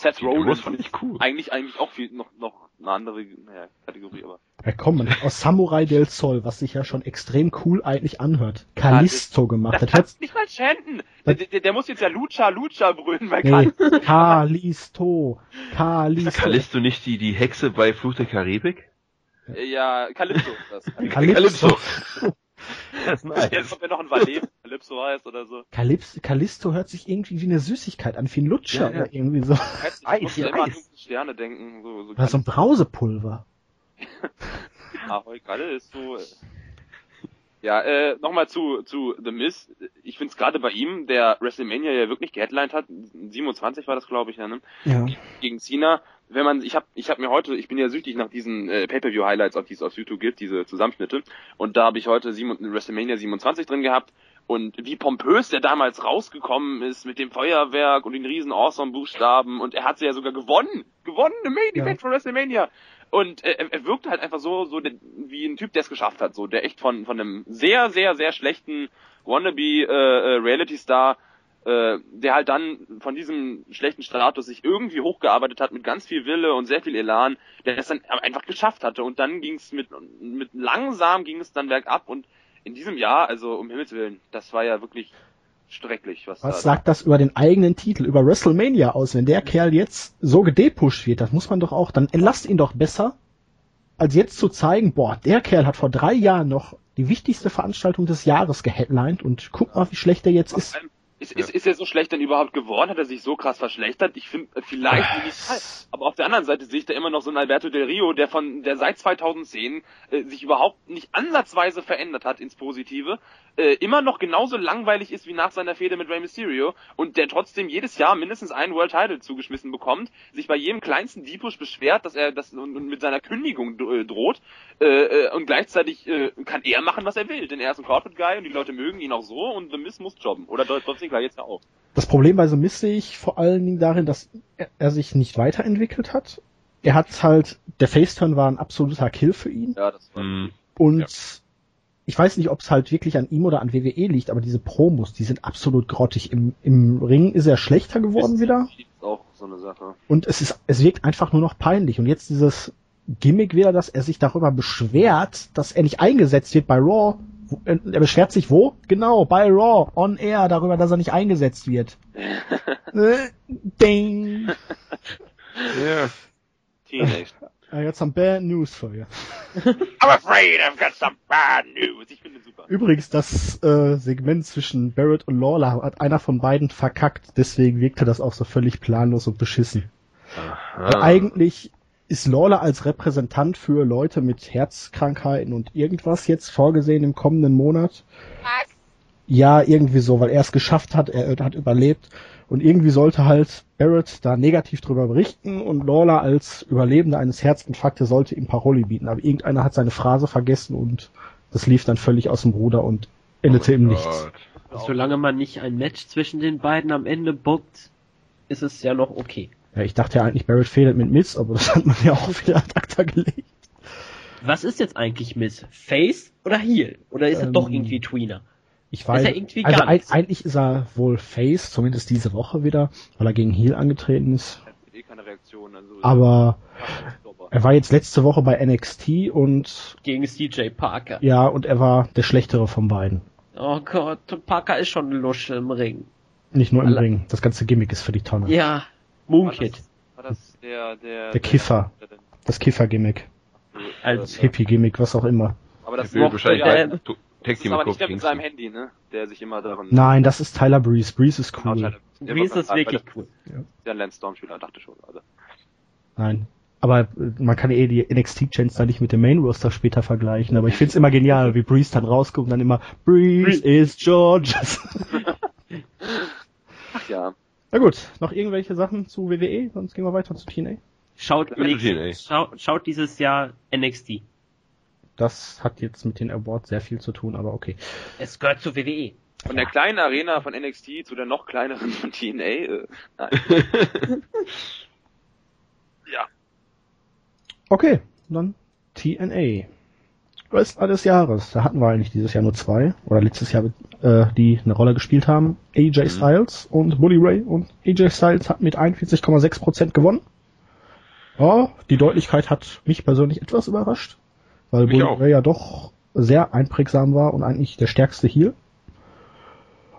D: Seth Rollins
C: fand ich cool.
D: eigentlich eigentlich auch viel noch noch eine andere naja, Kategorie, aber
A: Ja komm, man hat aus Samurai del Sol, was sich ja schon extrem cool eigentlich anhört, Kalisto gemacht.
D: das
A: Das
D: kannst nicht mal chanten. Der, der, der muss jetzt ja Lucha Lucha brüllen, weil
A: nee,
D: Kali-
A: Kalisto,
C: Ist
A: Kalisto.
C: Callisto nicht die, die Hexe bei Fluch der Karibik?
D: ja Calypso. Das.
A: Calypso.
C: Das ist
D: Jetzt kommt ja noch ein Valet, Calypso heißt oder so.
A: Calypso, Callisto hört sich irgendwie wie eine Süßigkeit an, wie ein Lutscher
C: Ja, ja.
A: oder irgendwie so.
C: Eis,
D: musste
C: ja,
D: immer an
C: Eis.
D: dunkle Sterne denken. So, so
A: Oder so ein Brausepulver.
D: Ahoi, gerade ist so. Ja, äh, nochmal zu, zu The Miz. Ich finde es gerade bei ihm, der WrestleMania ja wirklich geheadlined hat, 27 war das, glaube ich, ja, ne?
A: Ja.
D: gegen Cena. Wenn man, ich habe, ich habe mir heute, ich bin ja süchtig nach diesen äh, Pay-per-View-Highlights, auf die es auf YouTube gibt, diese Zusammenschnitte. Und da habe ich heute sieben, WrestleMania 27 drin gehabt. Und wie pompös der damals rausgekommen ist mit dem Feuerwerk und den riesen Awesome-Buchstaben. Und er hat sie ja sogar gewonnen. Gewonnen im Main
A: Ja.
D: Event von WrestleMania. Und äh, er, wirkte halt einfach so, so wie ein Typ, der es geschafft hat. So, der echt von, von einem sehr, sehr, sehr schlechten Wannabe äh, äh, Reality-Star äh, der halt dann von diesem schlechten Status sich irgendwie hochgearbeitet hat mit ganz viel Wille und sehr viel Elan, der es dann einfach geschafft hatte und dann ging es mit mit langsam ging es dann bergab und in diesem Jahr, also um Himmels Willen, das war ja wirklich schrecklich, was,
A: Was
D: da
A: sagt das über den eigenen Titel, über WrestleMania aus? Wenn der Kerl jetzt so gedepusht wird, das muss man doch auch, dann entlasst ihn doch besser, als jetzt zu zeigen, boah, der Kerl hat vor drei Jahren noch die wichtigste Veranstaltung des Jahres geheadlined und guck mal, wie schlecht der jetzt ist.
D: Ist, ist, ist er so schlecht denn überhaupt geworden? Hat er sich so krass verschlechtert? Ich finde, äh, vielleicht initial. Aber auf der anderen Seite sehe ich da immer noch so einen Alberto Del Rio, der von, der seit 2010 äh, sich überhaupt nicht ansatzweise verändert hat ins Positive. äh, immer noch genauso langweilig ist wie nach seiner Fehde mit Rey Mysterio und der trotzdem jedes Jahr mindestens einen World Title zugeschmissen bekommt, sich bei jedem kleinsten Deepush beschwert, dass er das und, und mit seiner Kündigung äh, droht äh, äh, und gleichzeitig äh, kann er machen, was er will, denn er ist ein Corporate Guy und die Leute mögen ihn auch so und The Miz muss jobben oder Dolph Ziggler jetzt ja auch.
A: Das Problem bei The Miz sehe ich vor allen Dingen darin, dass er, er sich nicht weiterentwickelt hat. Er hat halt, der Faceturn war ein absoluter Kill für ihn.
D: Ja, das war
C: Mhm.
A: Und
C: Ja.
A: ich weiß nicht, ob es halt wirklich an ihm oder an WWE liegt, aber diese Promos, die sind absolut grottig. Im, im Ring ist er schlechter geworden wieder.
D: Ist auch so eine Sache.
A: Und es ist, es wirkt einfach nur noch peinlich. Und jetzt dieses Gimmick wieder, dass er sich darüber beschwert, dass er nicht eingesetzt wird bei Raw. Äh, Er beschwert sich wo? Genau, bei Raw, on air, darüber, dass er nicht eingesetzt wird. Äh, Ding.
C: Ja.
D: Teenage.
A: I got some bad news for you.
D: I'm afraid I've got some bad news. Ich finde super.
A: Übrigens, das äh, Segment zwischen Barrett und Lawler hat einer von beiden verkackt, deswegen wirkte das auch so völlig planlos und beschissen. Weil
C: Ah.
A: eigentlich ist Lawler als Repräsentant für Leute mit Herzkrankheiten und irgendwas jetzt vorgesehen im kommenden Monat. Ja, irgendwie so, weil er es geschafft hat, er hat überlebt und irgendwie sollte halt Barrett da negativ drüber berichten und Lawler als Überlebender eines Herzinfarktes sollte ihm Paroli bieten, aber irgendeiner hat seine Phrase vergessen und das lief dann völlig aus dem Ruder und endete im Nichts.
B: Solange man nicht ein Match zwischen den beiden am Ende bookt, ist es ja noch okay.
A: Ja, ich dachte ja eigentlich, Barrett fehlt mit Miss, aber das hat man ja auch wieder ad acta gelegt.
B: Was ist jetzt eigentlich Miss? Face oder Heel? Oder ist er
A: Ähm,
B: doch irgendwie Tweener?
A: Ich weiß,
B: ja irgendwie
A: also ein, eigentlich ist er wohl Face, zumindest diese Woche wieder, weil er gegen Heel angetreten ist.
D: Eh keine Reaktion. Also,
A: Aber er war jetzt letzte Woche bei NXT und
B: Gegen CJ Parker.
A: ja, und er war der schlechtere von beiden.
B: Oh Gott, Parker ist schon ein Lusche im Ring.
A: Nicht nur im
B: Alle-
A: Ring. Das ganze Gimmick ist für die Tonne.
B: Ja, Moonkid.
D: das, war das der, der,
A: Der Kiffer.
D: der- der-
A: Das Kiffer-Gimmick.
B: Als
A: Hippie-Gimmick, was auch immer.
D: Aber das
C: Er
D: mochte
C: wahrscheinlich
D: ja,
B: äh,
C: bei
D: das ist aber nicht der mit seinem. Handy, ne? Der sich immer darin...
A: Nein, das ist Tyler Breeze. Breeze ist
D: Genau,
A: cool.
D: Tyler- der
B: Breeze
D: war
B: ist
D: bei-
B: wirklich cool.
D: Der Lance Storm-Spieler, dachte schon. Also.
A: Nein. Aber äh, man kann eh die NXT-Chants da nicht mit dem Main-Roster später vergleichen. Aber ich find's immer genial, wie Breeze dann rauskommt und dann immer Breeze is Georges.
D: Ach ja.
A: Na gut, noch irgendwelche Sachen zu WWE? Sonst gehen wir weiter zu TNA.
B: Schaut,
C: Ja,
B: nächstes-
C: TNA.
B: schau, schaut dieses Jahr NXT.
A: Das hat jetzt mit den Awards sehr viel zu tun, aber okay.
B: Es gehört zu WWE.
D: Von der kleinen Arena von NXT zu der noch kleineren von TNA. Äh, nein. ja.
A: Okay, dann TNA. Wrestler des Jahres. Da hatten wir eigentlich dieses Jahr nur zwei, oder letztes Jahr, äh, die eine Rolle gespielt haben. AJ Styles und Bully Ray. Und AJ Styles hat mit 41,6% gewonnen. Ja, die Deutlichkeit hat mich persönlich etwas überrascht, weil
C: Mich
A: Bully
C: auch.
A: Ray ja doch sehr einprägsam war und eigentlich der stärkste Heel.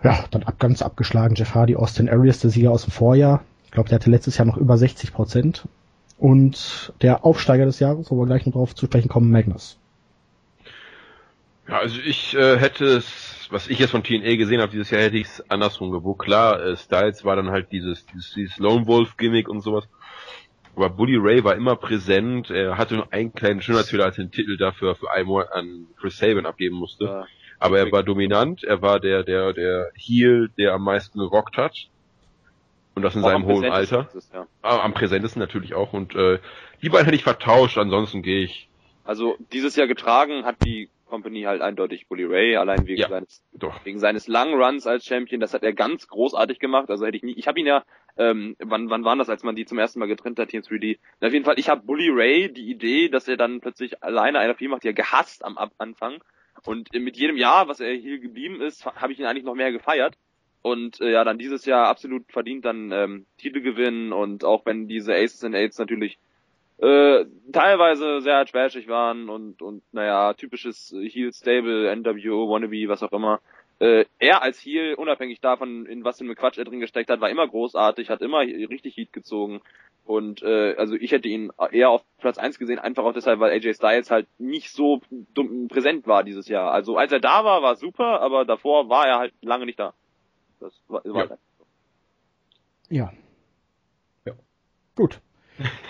A: Ja, dann ab, ganz abgeschlagen Jeff Hardy, Austin Aries, der Sieger aus dem Vorjahr. Ich glaube, der hatte letztes Jahr noch über 60 Prozent. Und der Aufsteiger des Jahres, wo wir gleich noch drauf zu sprechen kommen, Magnus.
C: Ja, also ich äh, hätte es, was ich jetzt von TNA gesehen habe dieses Jahr, hätte ich es andersrum gebucht. Klar, äh, Styles war dann halt dieses, dieses, dieses Lone Wolf Gimmick und sowas. Aber Bully Ray war immer präsent. Er hatte nur einen kleinen Schönheitsfehler, als er den Titel dafür für einmal an Chris Sabin abgeben musste.
D: Äh,
C: Aber er war dominant. Er war der, der, der Heel, der am meisten gerockt hat. Und das in
D: auch
C: seinem hohen Alter.
D: es, ja.
C: Ah, am präsentesten natürlich auch. Und äh, die beiden hätte ich vertauscht. Ansonsten gehe ich
D: Also dieses Jahr getragen hat die Company halt eindeutig Bully Ray, allein wegen
C: Ja.
D: seines
C: doch.
D: wegen seines langen Runs als Champion. Das hat er ganz großartig gemacht. Also hätte ich nie. Ich habe ihn ja. Ähm, wann wann war das, als man die zum ersten Mal getrennt hat hier in 3D? Und auf jeden Fall, ich habe Bully Ray die Idee, dass er dann plötzlich alleine einer Film macht, ja gehasst am Anfang. Und mit jedem Jahr, was er hier geblieben ist, habe ich ihn eigentlich noch mehr gefeiert. Und äh, ja, dann dieses Jahr absolut verdient dann ähm, Titel gewinnen und auch wenn diese Aces and Eights natürlich äh, teilweise sehr trashig waren und und naja, typisches Heel Stable, NWO, Wannabe, was auch immer. Äh, er als Heel, unabhängig davon, in was für einem Quatsch er drin gesteckt hat, war immer großartig, hat immer richtig Heat gezogen. Und äh, also ich hätte ihn eher auf Platz eins gesehen, einfach auch deshalb, weil AJ Styles halt nicht so präsent war dieses Jahr. Also als er da war, war super, aber davor war er halt lange nicht da. Das war, war
C: Ja.
A: Ja.
C: Ja.
A: Gut.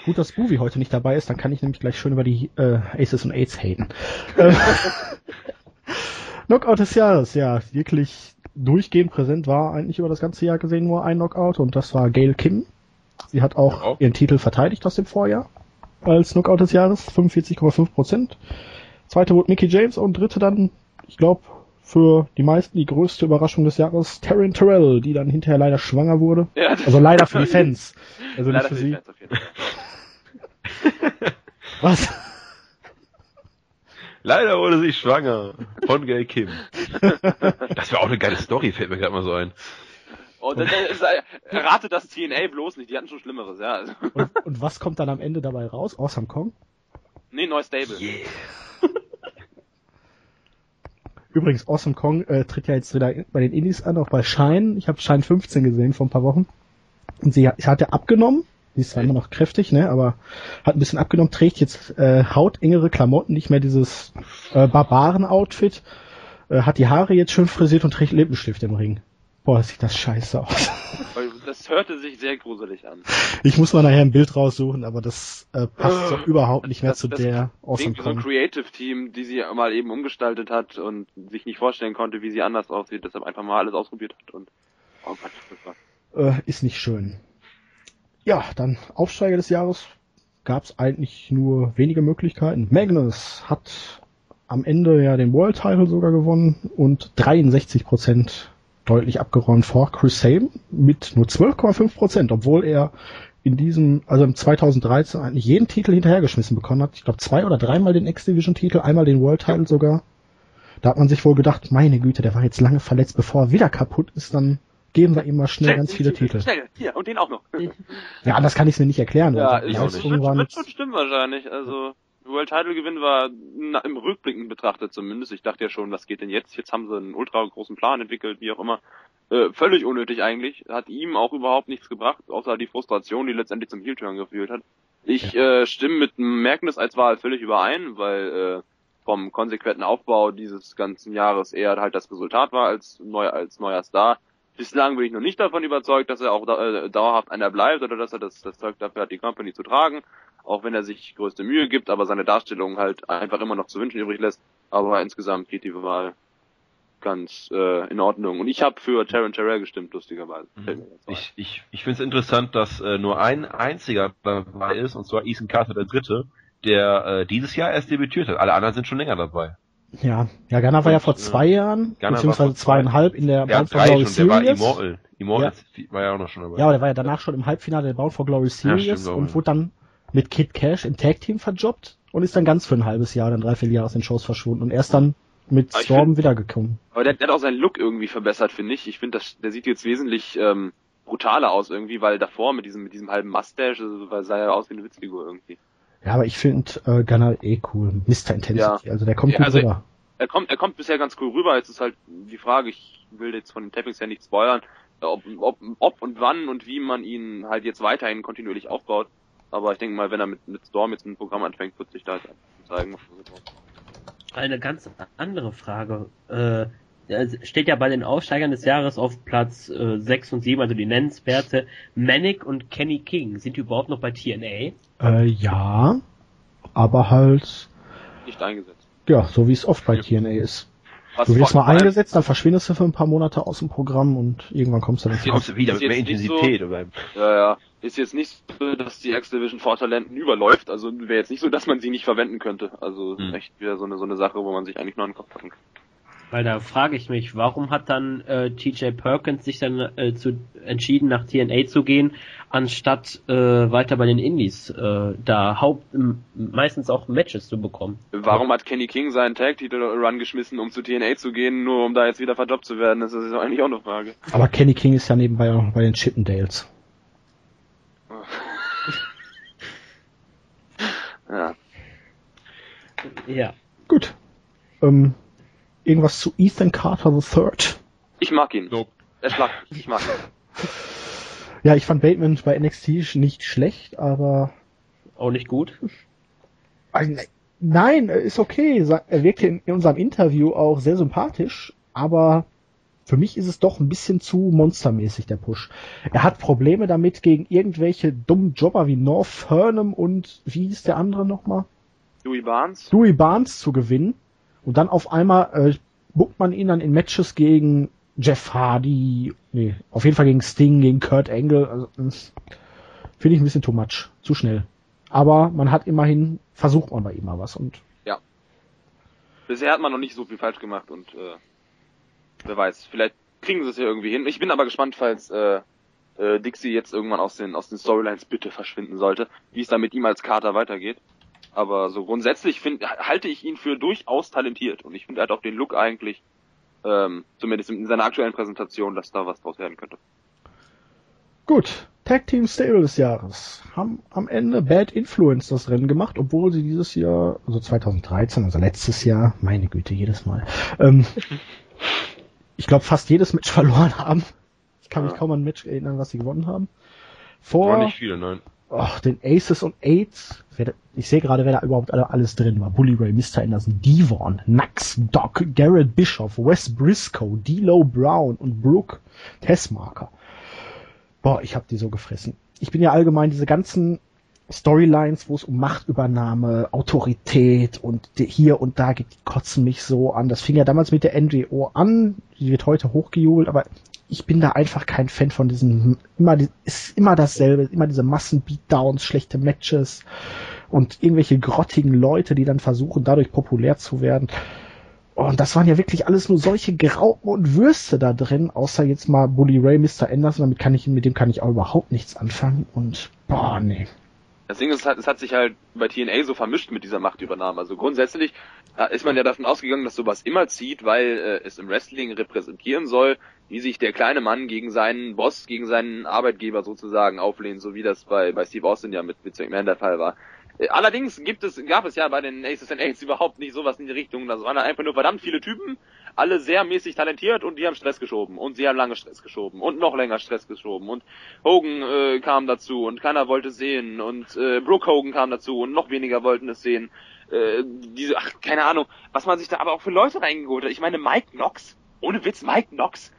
A: Gut, dass Buvi heute nicht dabei ist, dann kann ich nämlich gleich schön über die äh, Aces und Aids haten. Knockout des Jahres, ja, wirklich durchgehend präsent war eigentlich über das ganze Jahr gesehen nur ein Knockout und das war Gail Kim. Sie hat auch
C: auch.
A: ihren Titel verteidigt aus dem Vorjahr als Knockout des Jahres, 45,5 Prozent. Zweite wurde Mickey James und dritte dann, ich glaube, für die meisten die größte Überraschung des Jahres, Taryn Terrell, die dann hinterher leider schwanger wurde.
D: Ja,
A: Also leider für die Fans. Also nicht
D: Leider
A: für
D: für die
A: sie.
D: Fans auf jeden Fall.
A: Was?
C: Leider wurde sie schwanger von Gail Kim. Das wäre auch eine geile Story, fällt mir gerade mal so ein.
D: Und das, das, das, rate das TNA bloß nicht, die hatten schon Schlimmeres, ja.
A: Und, und was kommt dann am Ende dabei raus? Awesome Kong?
D: nee, neues Stable.
A: Übrigens, Awesome Kong äh, tritt ja jetzt wieder bei den Indies an, auch bei Shine. Ich habe Shine 15 gesehen vor ein paar Wochen. Und sie hat, ja abgenommen. Sie ist zwar immer noch kräftig, ne, aber hat ein bisschen abgenommen, trägt jetzt äh, hautengere Klamotten, nicht mehr dieses äh, Barbaren-Outfit, äh, hat die Haare jetzt schön frisiert und trägt Lippenstift im Ring. Boah, sieht das scheiße aus.
D: Das hörte sich sehr gruselig an.
A: Ich muss mal nachher ein Bild raussuchen, aber das äh, passt so überhaupt nicht mehr
D: das-
A: zu
D: das
A: der Awesome
D: Klingt so ein. Creative Team, die sie mal eben umgestaltet hat und sich nicht vorstellen konnte, wie sie anders aussieht, deshalb einfach mal alles ausprobiert hat und oh Gott, das war
A: äh, ist nicht schön. Ja, dann Aufsteiger des Jahres gab es eigentlich nur wenige Möglichkeiten. Magnus hat am Ende ja den World Title sogar gewonnen und 63 Prozent deutlich abgeräumt vor Chris Sabin mit nur 12,5 Prozent, obwohl er in diesem, also im 2013 eigentlich jeden Titel hinterhergeschmissen bekommen hat. Ich glaube zwei oder dreimal den X-Division-Titel, einmal den World Title sogar. Da hat man sich wohl gedacht, meine Güte, der war jetzt lange verletzt, bevor er wieder kaputt ist, dann geben wir ihm mal schnell ganz viele Titel.
D: Schnell, hier, und den auch noch.
A: Ja, anders kann ich es mir nicht erklären.
D: Ja,
A: Also,
D: ich
A: die
D: wird,
A: waren
D: wird schon stimmen wahrscheinlich. Also, World Title Gewinn war na, im Rückblicken betrachtet zumindest. Ich dachte ja schon, was geht denn jetzt? Jetzt haben sie einen ultra großen Plan entwickelt, wie auch immer. Äh, völlig unnötig eigentlich. Hat ihm auch überhaupt nichts gebracht, außer die Frustration, die letztendlich zum Heel-Turn geführt hat. Ich äh, stimme mit Merknis als Wahl völlig überein, weil äh, vom konsequenten Aufbau dieses ganzen Jahres eher halt das Resultat war als neuer als neuer Star. Bislang bin ich noch nicht davon überzeugt, dass er auch da, äh, dauerhaft einer bleibt oder dass er das, das Zeug dafür hat, die Company zu tragen. Auch wenn er sich größte Mühe gibt, aber seine Darstellung halt einfach immer noch zu wünschen übrig lässt. Aber insgesamt geht die Wahl ganz äh, in Ordnung. Und ich habe für Terran Terrell gestimmt, lustigerweise. Ein.
C: Ich, ich, ich finde es interessant, dass äh, nur ein einziger dabei ist, und zwar Ethan Carter der Dritte, der äh, dieses Jahr erst debütiert hat. Alle anderen sind schon länger dabei.
A: Ja, ja, Ghana war ja vor
C: Und,
A: zwei Jahren,
C: Ghana
A: beziehungsweise
C: vor zwei.
A: zweieinhalb in der
C: Der
A: Bound for
C: drei
A: Glory
C: schon, der war
A: Series.
C: Immortal. Immortal war ja auch noch schon dabei.
A: Ja, aber der war ja danach schon im Halbfinale der Bound for Glory Series
C: stimmt, glaube
A: und wurde dann mit Kid Cash im Tag Team verjobbt und ist dann ganz für ein halbes Jahr, dann drei, vier Jahre aus den Shows verschwunden und erst dann mit Storm wiedergekommen.
D: Aber der, der hat auch seinen Look irgendwie verbessert, finde ich. Ich finde, der sieht jetzt wesentlich ähm, brutaler aus irgendwie, weil davor mit diesem mit diesem halben Mustache, also, weil sah er aus wie eine Witzfigur irgendwie.
A: Ja, aber ich finde äh, Ghana eh cool. Mr. Intensity, also der kommt
D: Ja,
A: gut
D: also-
A: rüber.
D: Er kommt, er kommt bisher ganz cool rüber. Jetzt ist halt die Frage, ich will jetzt von den Tappings her nicht spoilern, ob, ob, ob und wann und wie man ihn halt jetzt weiterhin kontinuierlich aufbaut. Aber ich denke mal, wenn er mit, mit Storm jetzt ein Programm anfängt, wird sich da halt zeigen.
B: Eine ganz andere Frage. Äh, es steht ja bei den Aufsteigern des Jahres auf Platz äh, 6 und 7, also die Nennenswerte, Manic und Kenny King. Sind die überhaupt noch bei TNA?
A: Äh, ja, aber halt,
D: Nicht eingesetzt.
A: ja, so wie es oft bei TNA ist.
D: Was
A: Du wirst mal eingesetzt, dann verschwindest du für ein paar Monate aus dem Programm und irgendwann kommst du dann.
C: Kommst du wieder
D: Ist
C: mit mehr
D: jetzt nicht so-
C: Intensität. oder?
D: Ja, ja. Ist jetzt nicht so, dass die X-Division vor Talenten überläuft. Also wäre jetzt nicht so, dass man sie nicht verwenden könnte. Also
C: Hm.
D: echt wieder so eine so eine Sache, wo man sich eigentlich nur an den Kopf packen kann.
B: Weil da frage ich mich, warum hat dann äh, TJ Perkins sich dann äh, zu, entschieden, nach TNA zu gehen, anstatt äh, weiter bei den Indies äh, da Haupt meistens auch Matches zu bekommen?
D: Warum hat Kenny King seinen Tag-Titel-Run geschmissen, um zu TNA zu gehen, nur um da jetzt wieder verdoppt zu werden? Das ist eigentlich auch eine Frage.
A: Aber Kenny King ist ja nebenbei auch noch bei den Chippendales.
D: Ja.
B: Ja.
A: Gut. Ähm, irgendwas zu Ethan Carter III.
D: Ich mag ihn.
C: Nope.
D: Er schlagt mich. Ich mag ihn.
A: Ja, ich fand Bateman bei NXT nicht schlecht, aber
B: Auch nicht gut.
A: Also, ne- nein, ist okay. Er wirkte in, in unserem Interview auch sehr sympathisch, aber für mich ist es doch ein bisschen zu monstermäßig, der Push. Er hat Probleme damit, gegen irgendwelche dummen Jobber wie North Furnham und wie hieß der andere nochmal?
D: Louis Barnes?
A: Louis Barnes zu gewinnen und dann auf einmal äh, buckt man ihn dann in Matches gegen Jeff Hardy, nee, auf jeden Fall gegen Sting, gegen Kurt Angle, also, hm, finde ich ein bisschen too much, zu schnell. Aber man hat immerhin, versucht man bei ihm mal was und.
D: Ja. Bisher hat man noch nicht so viel falsch gemacht und äh, wer weiß, vielleicht kriegen sie es ja irgendwie hin. Ich bin aber gespannt, falls äh, äh, Dixie jetzt irgendwann aus den aus den Storylines bitte verschwinden sollte, wie es dann mit ihm als Kater weitergeht. Aber so grundsätzlich find, halte ich ihn für durchaus talentiert und ich finde halt auch den Look eigentlich, ähm, zumindest in seiner aktuellen Präsentation, dass da was draus werden könnte.
A: Gut, Tag Team Stable des Jahres haben am Ende Bad Influence das Rennen gemacht, obwohl sie dieses Jahr, also 2013, also letztes Jahr, meine Güte, jedes Mal, ähm, ich glaube fast jedes Match verloren haben. Ich kann mich kaum an ein Match erinnern, was sie gewonnen haben. Vor
C: War nicht viele, nein.
A: Oh, den Aces und Aids, ich sehe gerade, wer da überhaupt alle, alles drin war. Bully Ray, Mr. Anderson, Devon, Nax, Doc, Garrett Bischoff, Wes Briscoe, D'Lo Brown und Brooke Tessmarker. Boah, ich hab die so gefressen. Ich bin ja allgemein diese ganzen Storylines, wo es um Machtübernahme, Autorität und hier und da geht, die kotzen mich so an. Das fing ja damals mit der NGO an, die wird heute hochgejubelt, aber ich bin da einfach kein Fan von diesen, immer, ist immer dasselbe, immer diese Massenbeatdowns, schlechte Matches und irgendwelche grottigen Leute, die dann versuchen, dadurch populär zu werden. Und das waren ja wirklich alles nur solche Graupen und Würste da drin, außer jetzt mal Bully Ray, Mr. Anderson, damit kann ich, mit dem kann ich auch überhaupt nichts anfangen und, boah, nee.
D: Das Ding ist, es hat, es hat sich halt bei TNA so vermischt mit dieser Machtübernahme. Also grundsätzlich äh, ist man ja davon ausgegangen, dass sowas immer zieht, weil äh, es im Wrestling repräsentieren soll, wie sich der kleine Mann gegen seinen Boss, gegen seinen Arbeitgeber sozusagen auflehnt, so wie das bei, bei Steve Austin ja mit Vince McMahon der Fall war. Äh, Allerdings gibt es, gab es ja bei den Aces and Aids überhaupt nicht sowas in die Richtung. Das waren einfach nur verdammt viele Typen, alle sehr mäßig talentiert und die haben Stress geschoben und sie haben lange Stress geschoben und noch länger Stress geschoben und Hogan äh, kam dazu und keiner wollte sehen und äh, Brooke Hogan kam dazu und noch weniger wollten es sehen. Äh, diese, ach, keine Ahnung, was man sich da aber auch für Leute reingeholt hat. Ich meine, Mike Knox, ohne Witz, Mike Knox,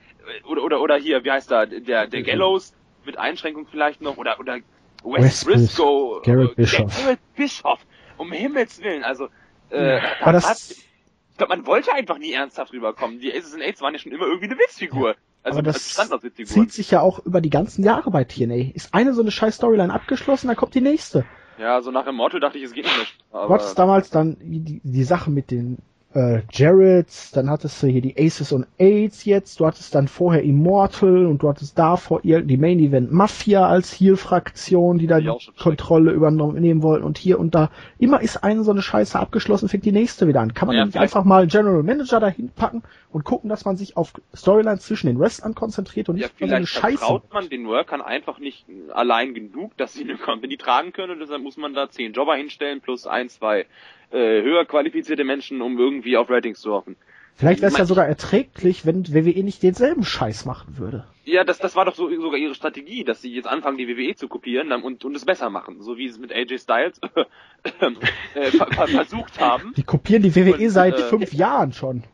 D: oder, oder, oder hier, wie heißt da, der, der Gallows, mit Einschränkung vielleicht noch, oder, oder Wes,
A: Wes
D: Briscoe,
A: Garrett
D: äh,
A: Bischoff.
D: Garrett Bischoff, um Himmels Willen, also, äh,
A: Aber
D: hat-
A: das,
D: ich glaube, man wollte einfach nie ernsthaft rüberkommen. Die Aces and Aids waren ja schon immer irgendwie eine Witzfigur. Also
A: aber das zieht sich ja auch über die ganzen Jahre bei TNA. Ist eine so eine scheiß Storyline abgeschlossen, dann kommt die nächste.
D: Ja, so nach Immortal dachte ich, es geht nicht Aber
A: hattest damals dann die, die Sache mit den äh, Jarretts, dann hattest du hier die Aces und Aids jetzt, du hattest dann vorher Immortal und du hattest davor die Main Event Mafia als Heel-Fraktion, die da
D: Die
A: Kontrolle übernehmen wollten und hier und da. Immer ist eine so eine Scheiße abgeschlossen, fängt die nächste wieder an. Kann man
D: Ja,
A: nicht
D: vielleicht-
A: einfach mal General Manager dahin packen und gucken, dass man sich auf Storylines zwischen den Wrestlern konzentriert und
D: ja,
A: nicht auf so eine
D: vielleicht
A: Scheiße.
D: vertraut man den Workern einfach nicht allein genug, dass sie eine Company tragen können und deshalb muss man da zehn Jobber hinstellen plus ein, zwei äh, höher qualifizierte Menschen, um irgendwie auf Ratings zu hoffen.
A: Vielleicht wäre es ja sogar erträglich, wenn WWE nicht denselben Scheiß machen würde.
D: Ja, das, das war doch so, sogar ihre Strategie, dass sie jetzt anfangen, die WWE zu kopieren und, und es besser machen, so wie sie es mit AJ Styles äh, ver versucht haben.
A: Die kopieren die WWE
D: Und,
A: seit
D: äh,
A: fünf Jahren schon.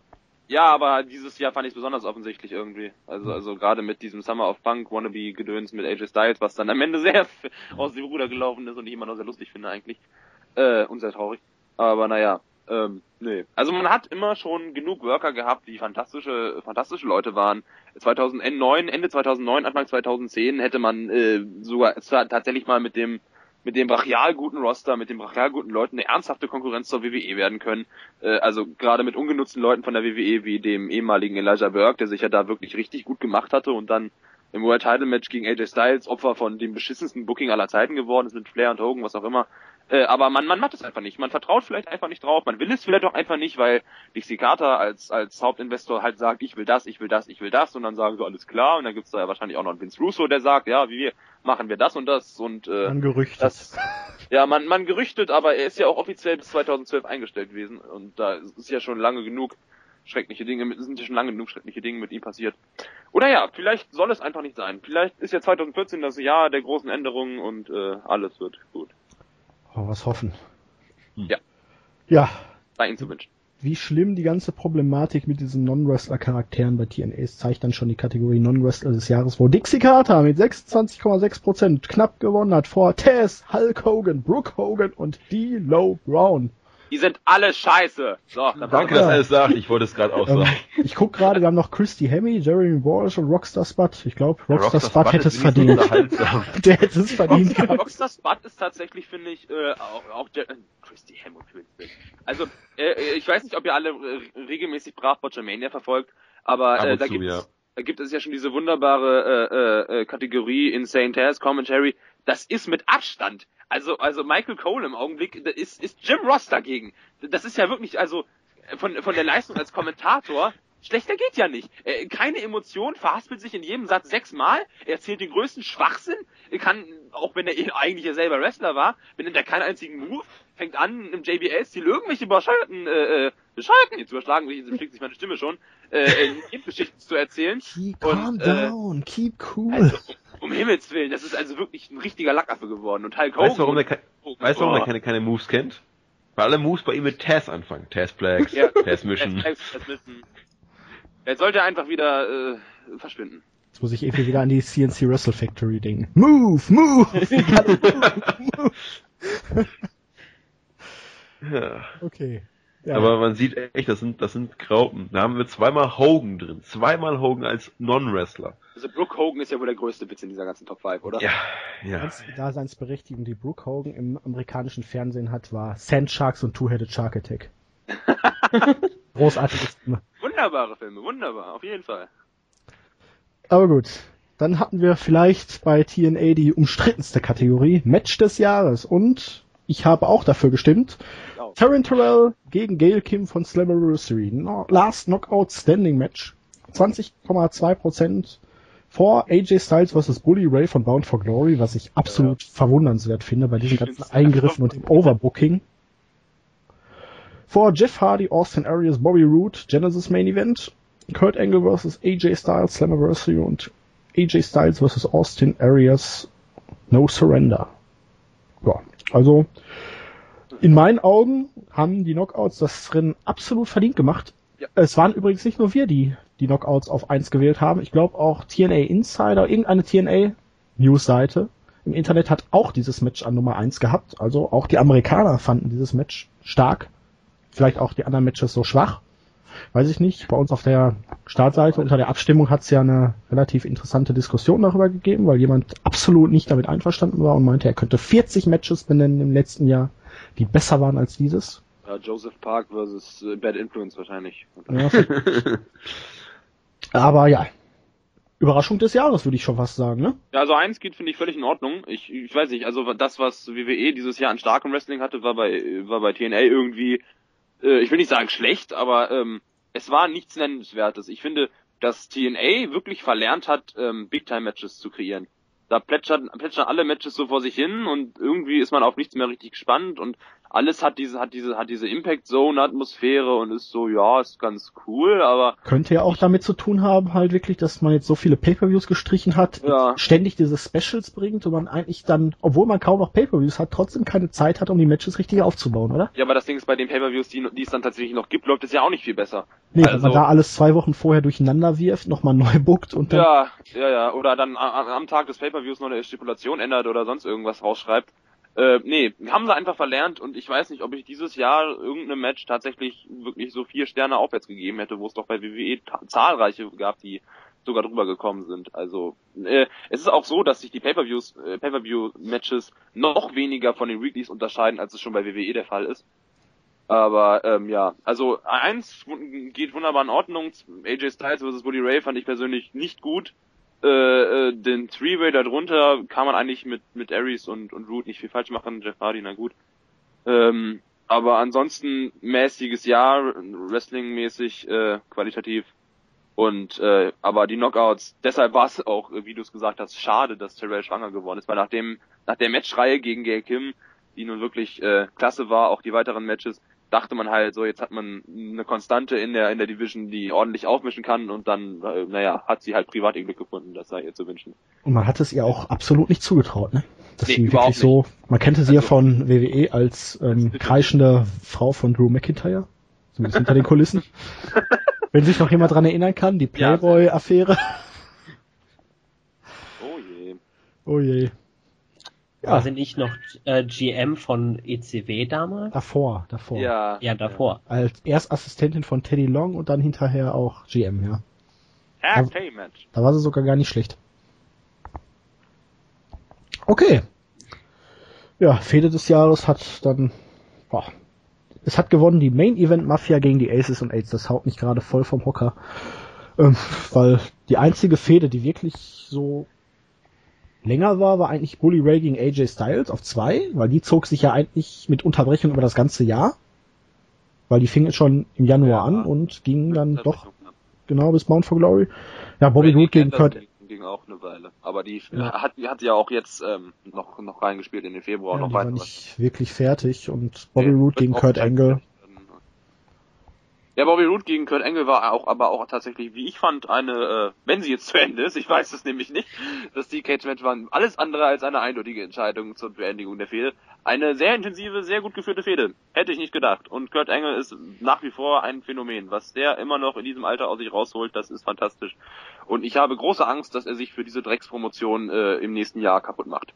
D: Ja, aber dieses Jahr fand ich es besonders offensichtlich irgendwie. Also, also gerade mit diesem Summer of Punk Wannabe Gedöns mit AJ Styles, was dann am Ende sehr aus dem Ruder gelaufen ist und ich immer noch sehr lustig finde eigentlich. Äh, und sehr traurig. Aber naja, ähm, nee. Also man hat immer schon genug Worker gehabt, die fantastische, fantastische Leute waren. 2009, Ende 2009, Anfang 2010 hätte man äh, sogar tatsächlich mal mit dem mit dem brachial guten Roster, mit den brachial guten Leuten eine ernsthafte Konkurrenz zur WWE werden können. Äh, also gerade mit ungenutzten Leuten von der WWE wie dem ehemaligen Elijah Burke, der sich ja da wirklich richtig gut gemacht hatte und dann im World Title Match gegen AJ Styles Opfer von dem beschissensten Booking aller Zeiten geworden ist mit Flair und Hogan, was auch immer. Äh, aber man, man macht es einfach nicht. Man vertraut vielleicht einfach nicht drauf. Man will es vielleicht auch einfach nicht, weil Dixie Carter als, als Hauptinvestor halt sagt, ich will das, ich will das, ich will das. Und dann sagen so, alles klar. Und dann gibt's da ja wahrscheinlich auch noch einen Vince Russo, der sagt, ja, wie wir machen wir das und das. Und äh,
A: Dann gerüchtet.
D: das, ja, man, man gerüchtet, aber er ist ja auch offiziell bis 2012 eingestellt gewesen. Und da ist ja schon lange genug schreckliche Dinge, mit, sind ja schon lange genug schreckliche Dinge mit ihm passiert. Oder ja, vielleicht soll es einfach nicht sein. Vielleicht ist ja 2014 das Jahr der großen Änderungen und äh, alles wird gut.
A: Oh, was hoffen.
D: Ja.
A: Ja,
D: Sei ihnen zu wünschen.
A: wie schlimm die ganze Problematik mit diesen Non-Wrestler-Charakteren bei TNA ist, zeigt dann schon die Kategorie Non-Wrestler des Jahres, wo Dixie Carter mit 26,6% knapp gewonnen hat vor Tess, Hulk Hogan, Brooke Hogan und D'Lo Brown.
D: Die sind alle scheiße. So, dann
C: Danke,
A: Ja.
C: dass er es sagt. Ich wollte es gerade auch
A: Ähm,
C: sagen.
A: ich guck gerade, wir haben noch Christy Hemme, Jeremy Walsh und Rockstar Spud. Ich glaube, Rockstar,
C: Rockstar
A: Spud hätte es verdient. Der hätte es verdient gehabt.
D: Rockstar Spud ist tatsächlich, finde ich, äh, auch, auch der, äh, Christy Hemme und Wilson. Also, äh, ich weiß nicht, ob ihr alle äh, regelmäßig brav Botchamania verfolgt, aber
C: Ab
D: äh,
C: und
D: da gibt
C: ja.
D: da gibt es ja schon diese wunderbare äh, äh, äh, Kategorie Insane Tales Commentary. Das ist mit Abstand. Also, also Michael Cole im Augenblick ist, ist Jim Ross dagegen. Das ist ja wirklich, also von, von der Leistung als Kommentator, schlechter geht ja nicht. Äh, keine Emotion, verhaspelt sich in jedem Satz sechsmal, er erzählt den größten Schwachsinn, er kann, auch wenn er eh eigentlich ja selber Wrestler war, benimmt er keinen einzigen Move, fängt an im JBL-Stil irgendwelche bescheuerten, äh, äh, bescheuerten, jetzt überschlagen, jetzt schlägt sich meine Stimme schon, äh, äh, Geschichten zu erzählen.
A: Keep
D: Und,
A: calm
D: äh,
A: down, keep cool.
D: Also, um Himmels Willen, das ist also wirklich ein richtiger Lackaffe geworden. Und Hulk Hogan.
C: Weißt du, warum er, ke weißt, warum er
D: Oh.
C: keine, keine Moves kennt? Weil alle Moves bei ihm mit Taz anfangen. Taz Flags,
D: Ja.
C: Taz Mission.
D: Jetzt- jetzt müssen- Jetzt sollte er einfach wieder äh, verschwinden.
A: Jetzt muss ich irgendwie wieder an die CNC Wrestle Factory denken. Move, move!
C: Ja.
A: okay. Ja.
C: Aber man sieht echt, das sind, das sind Graupen. Da haben wir zweimal Hogan drin. Zweimal Hogan als Non-Wrestler.
D: Also Brooke Hogan ist ja wohl der größte Witz in dieser ganzen Top 5, oder?
C: Ja, ja.
A: Ganz Daseinsberechtigung, die Brooke Hogan im amerikanischen Fernsehen hat, war Sand Sharks und Two-Headed Shark Attack. Großartiges Thema.
D: Wunderbare Filme, wunderbar, auf jeden Fall.
A: Aber gut. Dann hatten wir vielleicht bei TNA die umstrittenste Kategorie, Match des Jahres. Und ich habe auch dafür gestimmt.
D: Ja.
A: Taryn Terrell gegen Gail Kim von Slammiversary. No, Last Knockout Standing Match. 20,2% vor AJ Styles vs. Bully Ray von Bound for Glory, was ich absolut verwundernswert finde bei diesen ganzen Eingriffen und dem Overbooking. Vor Jeff Hardy, Austin Aries, Bobby Roode, Genesis Main Event. Kurt Angle vs. AJ Styles, Slammiversary und AJ Styles vs. Austin Aries, No Surrender. Ja, also in meinen Augen haben die Knockouts das Rennen absolut verdient gemacht.
D: Ja.
A: Es waren übrigens nicht nur wir, die die Knockouts auf 1 gewählt haben. Ich glaube auch TNA Insider, irgendeine TNA News-Seite im Internet hat auch dieses Match an Nummer 1 gehabt. Also auch die Amerikaner fanden dieses Match stark. Vielleicht auch die anderen Matches so schwach. Weiß ich nicht. Bei uns auf der Startseite unter der Abstimmung hat es ja eine relativ interessante Diskussion darüber gegeben, weil jemand absolut nicht damit einverstanden war und meinte, er könnte 40 Matches benennen im letzten Jahr, die besser waren als dieses.
D: Ja, Joseph Park versus äh, Bad Influence wahrscheinlich.
A: Ja, aber ja, Überraschung des Jahres würde ich schon fast sagen, ne?
D: Ja, also eins geht, finde ich, völlig in Ordnung. Ich, ich weiß nicht, also das, was WWE dieses Jahr an starkem Wrestling hatte, war bei, war bei TNA irgendwie, äh, ich will nicht sagen schlecht, aber ähm, es war nichts Nennenswertes. Ich finde, dass TNA wirklich verlernt hat, ähm, Big-Time-Matches zu kreieren. Da plätschern, plätschern alle Matches so vor sich hin und irgendwie ist man auf nichts mehr richtig gespannt und alles hat diese, hat diese, hat diese Impact-Zone-Atmosphäre und ist so, ja, ist ganz cool, aber
A: Könnte ja auch damit zu tun haben, halt wirklich, dass man jetzt so viele Pay-Per-Views gestrichen hat,
D: Ja.
A: ständig diese Specials bringt und man eigentlich dann, obwohl man kaum noch Pay-Per-Views hat, trotzdem keine Zeit hat, um die Matches richtig aufzubauen, oder?
D: ja, aber das Ding ist, bei den Pay-Per-Views, die, die es dann tatsächlich noch gibt, läuft es ja auch nicht viel besser.
A: Nee, wenn
D: Also-
A: man da alles zwei Wochen vorher durcheinander wirft, nochmal neu buckt und dann
D: Ja, ja, ja. Oder dann am, am Tag des Pay-Per-Views noch eine Stipulation ändert oder sonst irgendwas rausschreibt. Äh, nee, haben sie einfach verlernt und ich weiß nicht, ob ich dieses Jahr irgendeinem Match tatsächlich wirklich so vier Sterne aufwärts gegeben hätte, wo es doch bei WWE zahlreiche gab, die sogar drüber gekommen sind. Also äh, es ist auch so, dass sich die Pay-Per-Views, äh, Pay-Per-View-Matches noch weniger von den Weeklies unterscheiden, als es schon bei WWE der Fall ist. Aber ähm, ja, also eins geht wunderbar in Ordnung. AJ Styles vs. Bully Ray fand ich persönlich nicht gut. Äh, äh, den Three-Way darunter kann man eigentlich mit mit Aries und und Root nicht viel falsch machen. Jeff Hardy, na gut. Ähm, aber ansonsten mäßiges Jahr, Wrestling-mäßig, äh, qualitativ. Und äh, aber die Knockouts, deshalb war es auch, wie du es gesagt hast, schade, dass Terrell schwanger geworden ist, weil nach dem nach der Matchreihe gegen Gail Kim, die nun wirklich äh, klasse war, auch die weiteren Matches, dachte man halt so, jetzt hat man eine Konstante in der in der Division, die ordentlich aufmischen kann und dann, äh, naja, hat sie halt privat ihr Glück gefunden, das sei ihr zu wünschen.
A: Und man hat es ihr auch absolut nicht zugetraut, ne? Dass
D: Nee,
A: sie wirklich so, man kannte sie ja
D: Also-
A: von WWE als ähm, kreischende Frau von Drew McIntyre. Zumindest hinter den Kulissen. Wenn sich noch jemand dran erinnern kann, die
D: Ja.
A: Playboy-Affäre.
D: Oh je.
A: Oh je. Ja.
B: War sie nicht noch äh, GM von ECW damals?
A: Davor, davor.
D: Ja.
B: Ja, davor.
A: Als Erstassistentin von Teddy Long und dann hinterher auch GM, ja.
D: Entertainment.
A: Da war sie sogar gar nicht schlecht. Okay. Ja, Fehde des Jahres hat dann, boah, es hat gewonnen die Main Event Mafia gegen die Aces und Aids. Das haut mich gerade voll vom Hocker. Ähm, weil die einzige Fehde, die wirklich so länger war, war eigentlich Bully Ray gegen AJ Styles auf zwei, weil die zog sich ja eigentlich mit Unterbrechung über das ganze Jahr. Weil die fing schon im Januar
D: Ja.
A: an und ging dann doch genau bis Mount for Glory. Ja, Bobby Roode gegen Kurt
D: ging- auch eine Weile. Aber die
A: Ja.
D: hat, die hat ja auch jetzt ähm, noch, noch reingespielt in den Februar
A: Ja,
D: noch
A: die war
D: weiter.
A: nicht wirklich fertig und Bobby
D: Nee,
A: Roode gegen Kurt Angle.
D: werden. Ja, Bobby Roode gegen Kurt Angle war auch, aber auch tatsächlich, wie ich fand, eine, äh, wenn sie jetzt zu Ende ist, ich weiß es nämlich nicht, dass die Cage Match waren alles andere als eine eindeutige Entscheidung zur Beendigung der Fehde. Eine sehr intensive, sehr gut geführte Fehde. Hätte ich nicht gedacht. Und Kurt Angle ist nach wie vor ein Phänomen. Was der immer noch in diesem Alter aus sich rausholt, das ist fantastisch. Und ich habe große Angst, dass er sich für diese Dreckspromotion äh, im nächsten Jahr kaputt macht.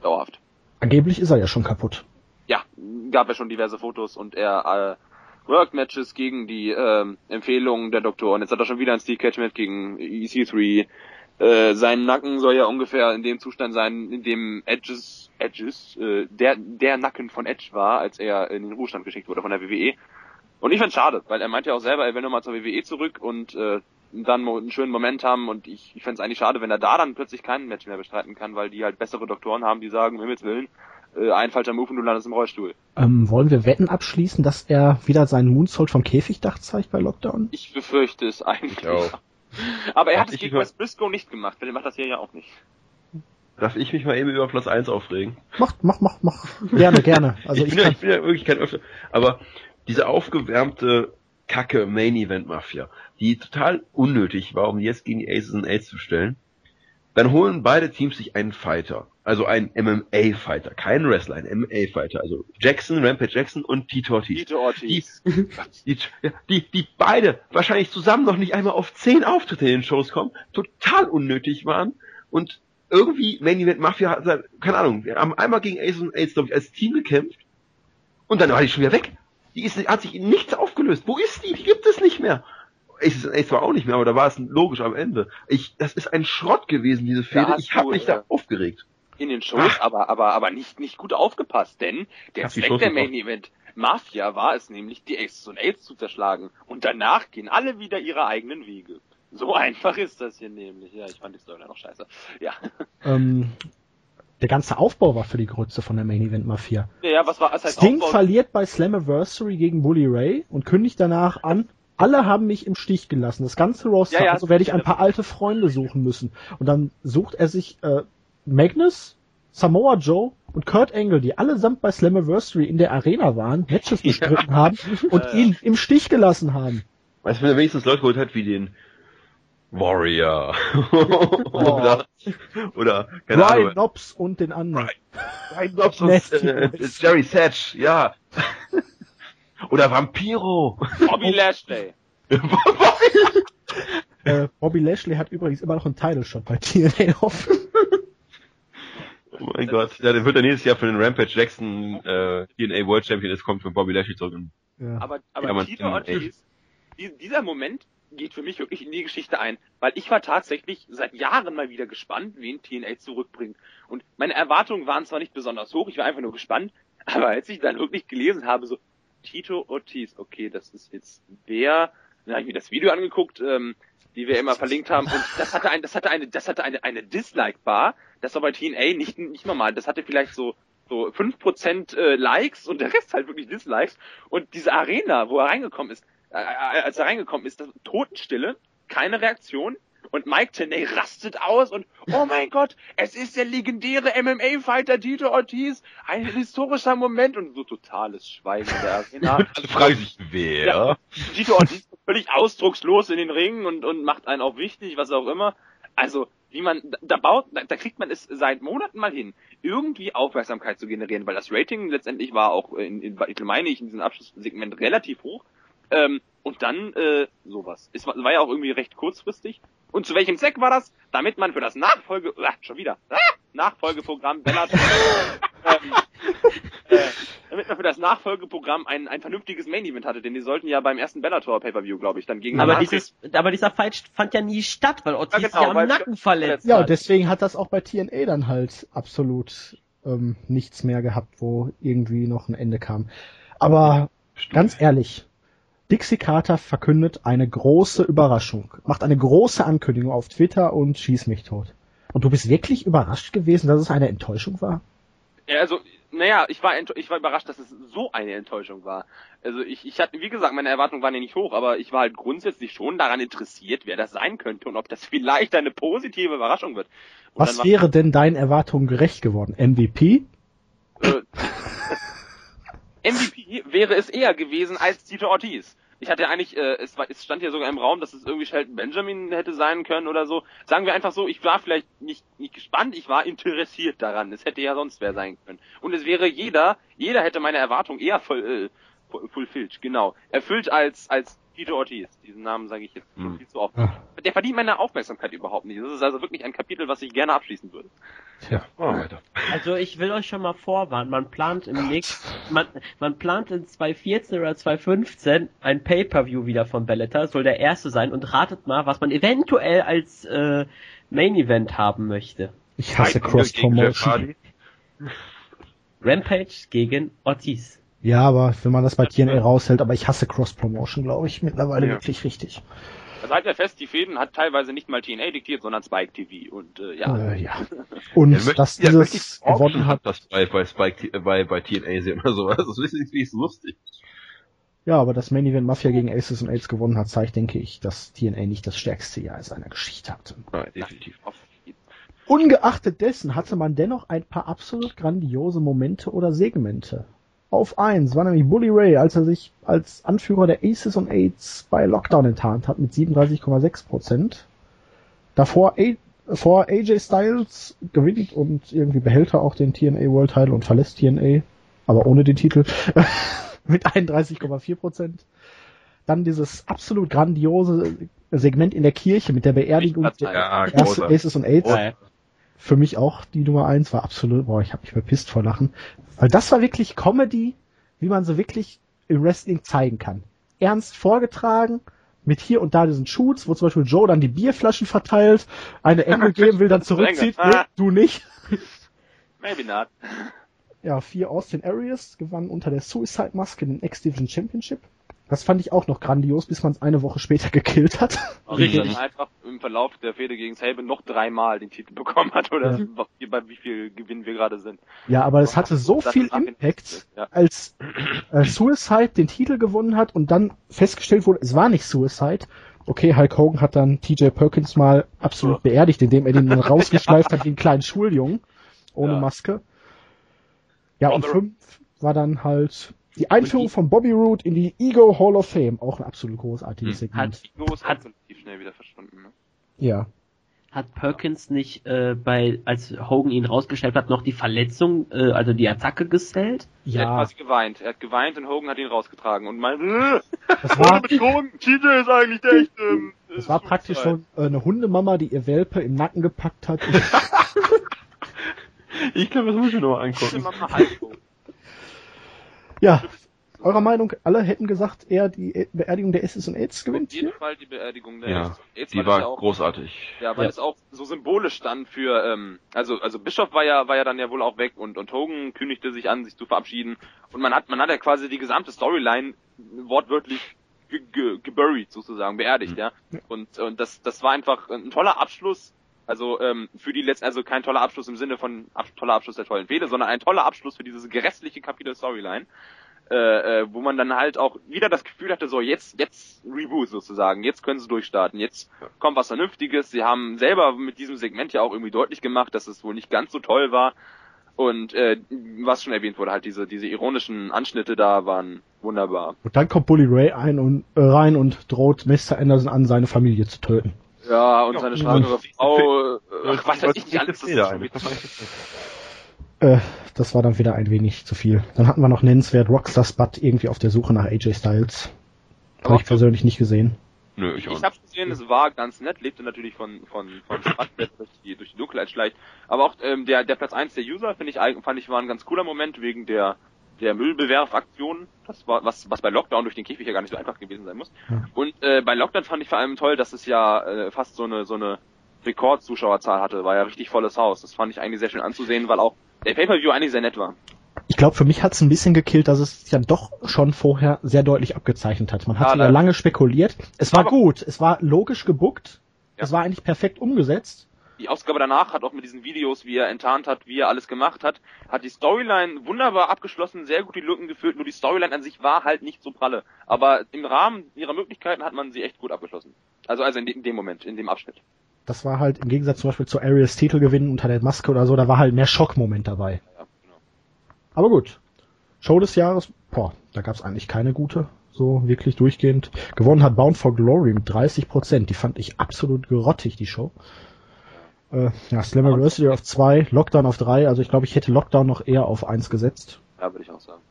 D: Dauerhaft.
A: Angeblich ist er ja schon kaputt.
D: Ja, gab ja schon diverse Fotos und er äh, Work-Matches gegen die ähm, Empfehlungen der Doktoren. Jetzt hat er schon wieder ein Steel Catch Match gegen EC3. Äh, sein Nacken soll ja ungefähr in dem Zustand sein, in dem Edges, Edges, äh, der, der Nacken von Edge war, als er in den Ruhestand geschickt wurde von der WWE. Und ich find's schade, weil er meinte ja auch selber, er will nochmal zur WWE zurück und äh, dann einen schönen Moment haben und ich, ich find's eigentlich schade, wenn er da dann plötzlich kein Match mehr bestreiten kann, weil die halt bessere Doktoren haben, die sagen, um Himmels Willen, äh, ein falscher Move und du landest im Rollstuhl.
A: Ähm, wollen wir Wetten abschließen, dass er wieder seinen Moonsault vom Käfigdach zeigt bei Lockdown?
D: Ich befürchte es eigentlich.
C: Ich auch.
D: Aber er
C: Darf
D: hat es
C: ich
D: gegen Wes Briscoe nicht gemacht, der macht das hier ja auch nicht.
C: Darf ich mich mal eben über Platz 1 aufregen?
A: Mach, mach, mach, mach. Gerne, gerne. Also
C: ich,
A: ich,
C: bin ja,
A: kann,
C: ich bin ja wirklich kein Öfter. Aber diese aufgewärmte Kacke Main Event Mafia, die total unnötig war, um jetzt gegen die Aces und Aids zu stellen, dann holen beide Teams sich einen Fighter. Also einen MMA-Fighter, keinen Wrestler, einen MMA-Fighter. Also Jackson, Rampage Jackson und Tito Ortiz.
D: Tito Ortiz.
C: Die, ja, die, die beide wahrscheinlich zusammen noch nicht einmal auf zehn Auftritte in den Shows kommen, total unnötig waren und irgendwie Main Event Mafia hat, keine Ahnung, wir haben einmal gegen Aces und Aids, glaube ich, als Team gekämpft und dann war die schon wieder weg. Die ist, hat sich in nichts aufgelöst. Wo ist die? Die gibt es nicht mehr. Aces und Aids war auch nicht mehr, aber da war es logisch am Ende. Ich, das ist ein Schrott gewesen, diese Fehde. Ich habe mich
D: äh,
C: da aufgeregt.
D: In den Shows, aber, aber, aber nicht, nicht gut aufgepasst, denn der Zweck der. Main Event Mafia war es nämlich, die Aces und Aids zu zerschlagen. Und danach gehen alle wieder ihre eigenen Wege. So einfach ist das hier nämlich. Ja, ich fand die Story noch scheiße. Ja.
A: ähm, der ganze Aufbau war für die Grütze von der Main Event Mafia.
D: Ja, ja was war, was heißt
A: Sting
D: Aufbau?
A: verliert bei Slammiversary gegen Bully Ray und kündigt danach an, alle haben mich im Stich gelassen. Das ganze Roster,
D: Ja, ja,
A: also werde ich ein paar alte Freunde suchen müssen. Und dann sucht er sich äh, Magnus, Samoa Joe und Kurt Angle, die allesamt bei Slammiversary in der Arena waren, Matches bestritten haben und
D: Ja, ja.
A: ihn im Stich gelassen haben.
C: Weißt du, wenn er wenigstens Leute geholt hat wie den Warrior. oder, oder, keine
A: Brian
C: Ahnung.
A: Knobs und den anderen.
C: Brian Knobs und
A: Nasty
C: äh. Jerry Satch, ja. Oder Vampiro.
D: Bobby Lashley.
A: Äh, Bobby Lashley hat übrigens immer noch einen Title Shot bei TNA offen.
C: oh mein Gott. Ja, dann wird er nächstes Jahr für den Rampage Jackson äh, DNA World Champion, es kommt von Bobby Lashley zurück.
A: Ja.
D: Aber, aber
C: Ja,
D: Tito Ortiz, die, dieser Moment geht für mich wirklich in die Geschichte ein, weil ich war tatsächlich seit Jahren mal wieder gespannt, wen TNA zurückbringt. Und meine Erwartungen waren zwar nicht besonders hoch, ich war einfach nur gespannt, aber als ich dann wirklich gelesen habe, so Tito Ortiz, okay, das ist jetzt wer, dann habe ich mir das Video angeguckt, ähm, die wir immer verlinkt haben, und das hatte ein, das hatte eine, das hatte eine, eine Dislike-Bar, das war bei TNA nicht, nicht normal, das hatte vielleicht so so 5% äh, Likes und der Rest halt wirklich Dislikes. Und diese Arena, wo er reingekommen ist, äh, äh, als er reingekommen ist, Totenstille, keine Reaktion. Und Mike Tenay rastet aus und, oh mein Gott, es ist der legendäre MMA-Fighter Tito Ortiz, ein historischer Moment und so totales Schweigen der Arena.
C: alle fragen sich, wer?
D: Ja. Tito Ortiz ist völlig ausdruckslos in den Ringen und, und macht einen auch wichtig, was auch immer. Also, wie man, da- da baut, da, da kriegt man es seit Monaten mal hin, irgendwie Aufmerksamkeit zu generieren, weil das Rating letztendlich war auch in, in ich meine ich, in diesem Abschlusssegment relativ hoch. Ähm, und dann, äh, sowas. Es war, war ja auch irgendwie recht kurzfristig. Und zu welchem Zweck war das? Damit man für das Nachfolge, ah, schon wieder, ah, Nachfolgeprogramm Bellator, ähm, äh, damit man für das Nachfolgeprogramm ein, ein vernünftiges Main Event hatte, denn die sollten ja beim ersten Bellator Pay-Per-View, glaube ich, dann gegen
B: Aber dieses, aber dieser Fight fand ja nie statt, weil Ortiz
D: Ja,
B: ja,
D: genau,
B: am
D: weil-
B: Nacken verletzt
A: Ja,
B: hat.
A: und deswegen hat das auch bei TNA dann halt absolut ähm, nichts mehr gehabt, wo irgendwie noch ein Ende kam. Aber ganz ehrlich, Dixie Carter verkündet eine große Überraschung, macht eine große Ankündigung auf Twitter und schießt mich tot. Und du bist wirklich überrascht gewesen, dass es eine Enttäuschung war?
D: Ja, also, naja, ich war, ich war überrascht, dass es so eine Enttäuschung war. Also ich, ich hatte, wie gesagt, meine Erwartungen waren ja nicht hoch, aber ich war halt grundsätzlich schon daran interessiert, wer das sein könnte und ob das vielleicht eine positive Überraschung wird. Und
A: Was wäre denn deinen Erwartungen gerecht geworden? MVP?
D: äh, MVP wäre es eher gewesen als Tito Ortiz. Ich hatte eigentlich, äh, es, war, es stand ja sogar im Raum, dass es irgendwie Shelton Benjamin hätte sein können oder so. Sagen wir einfach so, ich war vielleicht nicht, nicht gespannt, ich war interessiert daran. Es hätte ja sonst wer sein können. Und es wäre jeder, jeder hätte meine Erwartung eher voll, äh, fu- fulfilled, genau. Erfüllt als, als Tito Ortiz. Diesen Namen sage ich jetzt
C: Hm.
D: viel zu oft.
A: Ah.
D: Der verdient meine Aufmerksamkeit überhaupt nicht. Das ist also wirklich ein Kapitel, was ich gerne abschließen würde.
C: Ja, machen wir weiter.
B: Also ich will euch schon mal vorwarnen, man plant im nächsten, man, man plant in 2014 oder 2015 ein Pay-Per-View wieder von Bellator, soll der erste sein und ratet mal, was man eventuell als äh, Main-Event haben möchte.
A: Ich hasse Cross-Promotion.
B: Rampage gegen Ortiz.
A: Ja, aber wenn man das bei TNA raushält, aber ich hasse Cross-Promotion, glaube ich, mittlerweile
C: Ja.
A: wirklich richtig.
D: Also halt mir fest, die Fäden hat teilweise nicht mal TNA diktiert, sondern Spike TV. Und äh, ja.
A: Äh, ja. Und
C: Ja,
A: dass
C: ja,
A: dieses gewonnen hat,
C: das bei, bei Spike, äh, bei, bei TNA sehen oder sowas. Das ist wirklich so lustig.
A: ja, aber das Main Event Mafia gegen Aces und Aids gewonnen hat, zeigt, denke ich, dass TNA nicht das stärkste Jahr seiner Geschichte hatte.
C: Nein, definitiv.
A: Ungeachtet dessen hatte man dennoch ein paar absolut grandiose Momente oder Segmente. Auf eins war nämlich Bully Ray, als er sich als Anführer der Aces und Aids bei Lockdown enttarnt hat mit 37,6 Prozent. Davor A vor AJ Styles gewinnt und irgendwie behält er auch den TNA World Title und verlässt TNA, aber ohne den Titel, mit 31,4 Prozent. Dann dieses absolut grandiose Segment in der Kirche mit der Beerdigung der.
C: Ja.
A: Aces und Aids für mich auch die Nummer eins war absolut, boah, ich habe mich verpisst vor Lachen. Weil das war wirklich Comedy, wie man so wirklich im Wrestling zeigen kann. Ernst vorgetragen, mit hier und da diesen Shoots, wo zum Beispiel Joe dann die Bierflaschen verteilt, eine Engel geben will, dann zurückzieht, nee,
D: Ah.
A: du nicht.
D: Maybe not.
A: Ja, vier Austin Aries gewann unter der Suicide Maske den X-Division Championship. Das fand ich auch noch grandios, bis man es eine Woche später gekillt hat.
D: Und
B: Richtig.
D: dann einfach im Verlauf der Fehde gegen Saban noch dreimal den Titel bekommen hat, oder
A: Ja.
D: wie, bei wie viel Gewinn wir gerade sind.
A: Ja, aber es hatte so
D: Das
A: viel Impact,
D: Ja.
A: als äh, Suicide den Titel gewonnen hat und dann festgestellt wurde, es war nicht Suicide. Okay, Hulk Hogan hat dann TJ Perkins mal absolut beerdigt, indem er den rausgeschleift hat wie einen kleinen Schuljungen ohne
D: Ja.
A: Maske. Ja, und
D: Brother.
A: fünf war dann halt die Einführung von Bobby Roode in die Ego Hall of Fame. Auch ein absolut großartiges
C: Hm.
A: Segment.
D: Ist auch
B: Hat-
D: relativ schnell wieder verschwunden. Ne?
A: Ja.
B: hat Perkins nicht äh, bei, als Hogan ihn rausgestellt hat, noch die Verletzung, äh, also die Attacke gesellt?
D: Er hat
A: Ja,
D: quasi geweint. Er hat geweint und Hogan hat ihn rausgetragen und meint, äh,
A: das war,
D: betrogen, Titel ist eigentlich der echte. ähm,
A: das war praktisch schon äh, eine Hundemama, die ihr Welpe im Nacken gepackt hat.
C: Ich glaube, das muss ich mir nochmal angucken.
D: Heiko.
A: Ja, eurer Meinung, alle hätten gesagt, er die Beerdigung der Esses und Aids
D: Auf
A: gewinnt
D: jeden
A: hier?
D: Fall die Beerdigung der
C: Ja,
D: Jetzt
C: Die
D: das
C: war
D: ja auch,
C: großartig.
D: Ja, weil
B: Ja.
D: es auch so symbolisch stand für, ähm, also also Bischof war ja war ja dann ja wohl auch weg und und Hogan kündigte sich an, sich zu verabschieden und man hat man hat ja quasi die gesamte Storyline wortwörtlich ge ge geburied sozusagen, beerdigt,
C: Mhm.
D: ja. Und und das das war einfach ein toller Abschluss. Also ähm, für die letzten, also kein toller Abschluss im Sinne von ab, toller Abschluss der tollen Fehde, sondern ein toller Abschluss für dieses grässliche Kapitel Storyline äh, äh, wo man dann halt auch wieder das Gefühl hatte, so jetzt, jetzt Reboot sozusagen, jetzt können sie durchstarten, jetzt kommt was Vernünftiges. Sie haben selber mit diesem Segment ja auch irgendwie deutlich gemacht, dass es wohl nicht ganz so toll war. Und äh, was schon erwähnt wurde, halt diese, diese ironischen Anschnitte da waren wunderbar.
A: Und dann kommt Bully Ray ein und, äh, rein und droht Mr. Anderson an, seine Familie zu töten.
D: Ja, und
C: Ja,
D: seine schwangere Frau, äh, ach, was weiß ich nicht alles,
A: Äh, das war dann wieder ein wenig zu viel. Dann hatten wir noch nennenswert Rockstar Spud irgendwie auf der Suche nach AJ Styles. Habe ich persönlich nicht gesehen.
C: Nö, ich
D: Ich,
C: auch
D: ich hab's gesehen, es war ganz nett, lebte natürlich von, von, von Spannung, der durch die, durch die Dunkelheit schleicht. Aber auch ähm, der, der Platz 1 der User, finde ich, fand ich, war ein ganz cooler Moment wegen der, der Müllbewerfaktion. Das war, was, was bei Lockdown durch den Käfig ja gar nicht so einfach gewesen sein muss.
A: Ja.
D: Und äh, bei Lockdown fand ich vor allem toll, dass es ja äh, fast so eine, so eine Rekordzuschauerzahl hatte. War ja richtig volles Haus. Das fand ich eigentlich sehr schön anzusehen, weil auch der Pay-Per-View eigentlich sehr nett war.
A: Ich glaube, für mich hat es ein bisschen gekillt, dass es sich dann doch schon vorher sehr deutlich abgezeichnet hat. Man hat
D: Ja,
A: ja lange spekuliert. Es war
D: Aber-
A: gut, es war logisch gebuckt,
D: Ja.
A: es war eigentlich perfekt umgesetzt.
D: Die Ausgabe danach hat auch mit diesen Videos, wie er enttarnt hat, wie er alles gemacht hat, hat die Storyline wunderbar abgeschlossen, sehr gut die Lücken gefüllt, nur die Storyline an sich war halt nicht so pralle. Aber im Rahmen ihrer Möglichkeiten hat man sie echt gut abgeschlossen. Also also in, de- in dem Moment, in dem Abschnitt.
A: Das war halt im Gegensatz zum Beispiel zu Ariels Titelgewinn unter der Maske oder so, da war halt mehr Schockmoment dabei.
D: Ja, genau.
A: Aber gut. Show des Jahres, boah, da gab's eigentlich keine gute, so wirklich durchgehend. Gewonnen hat Bound for Glory mit 30 Prozent. Die fand ich absolut grottig, die Show. Äh, ja, Slammiversary auf 2, Lockdown auf 3. Also ich glaube, ich hätte Lockdown noch eher auf 1 gesetzt.
D: Ja, würde ich auch sagen.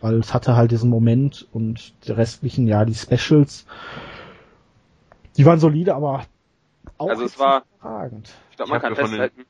A: Weil es hatte halt diesen Moment und die restlichen, ja, die Specials, die waren solide, aber auch
D: Also es war-
A: überragend.
D: Ich glaube,
C: Ich
D: man
C: hab
D: kann
C: von den-
D: festhalten.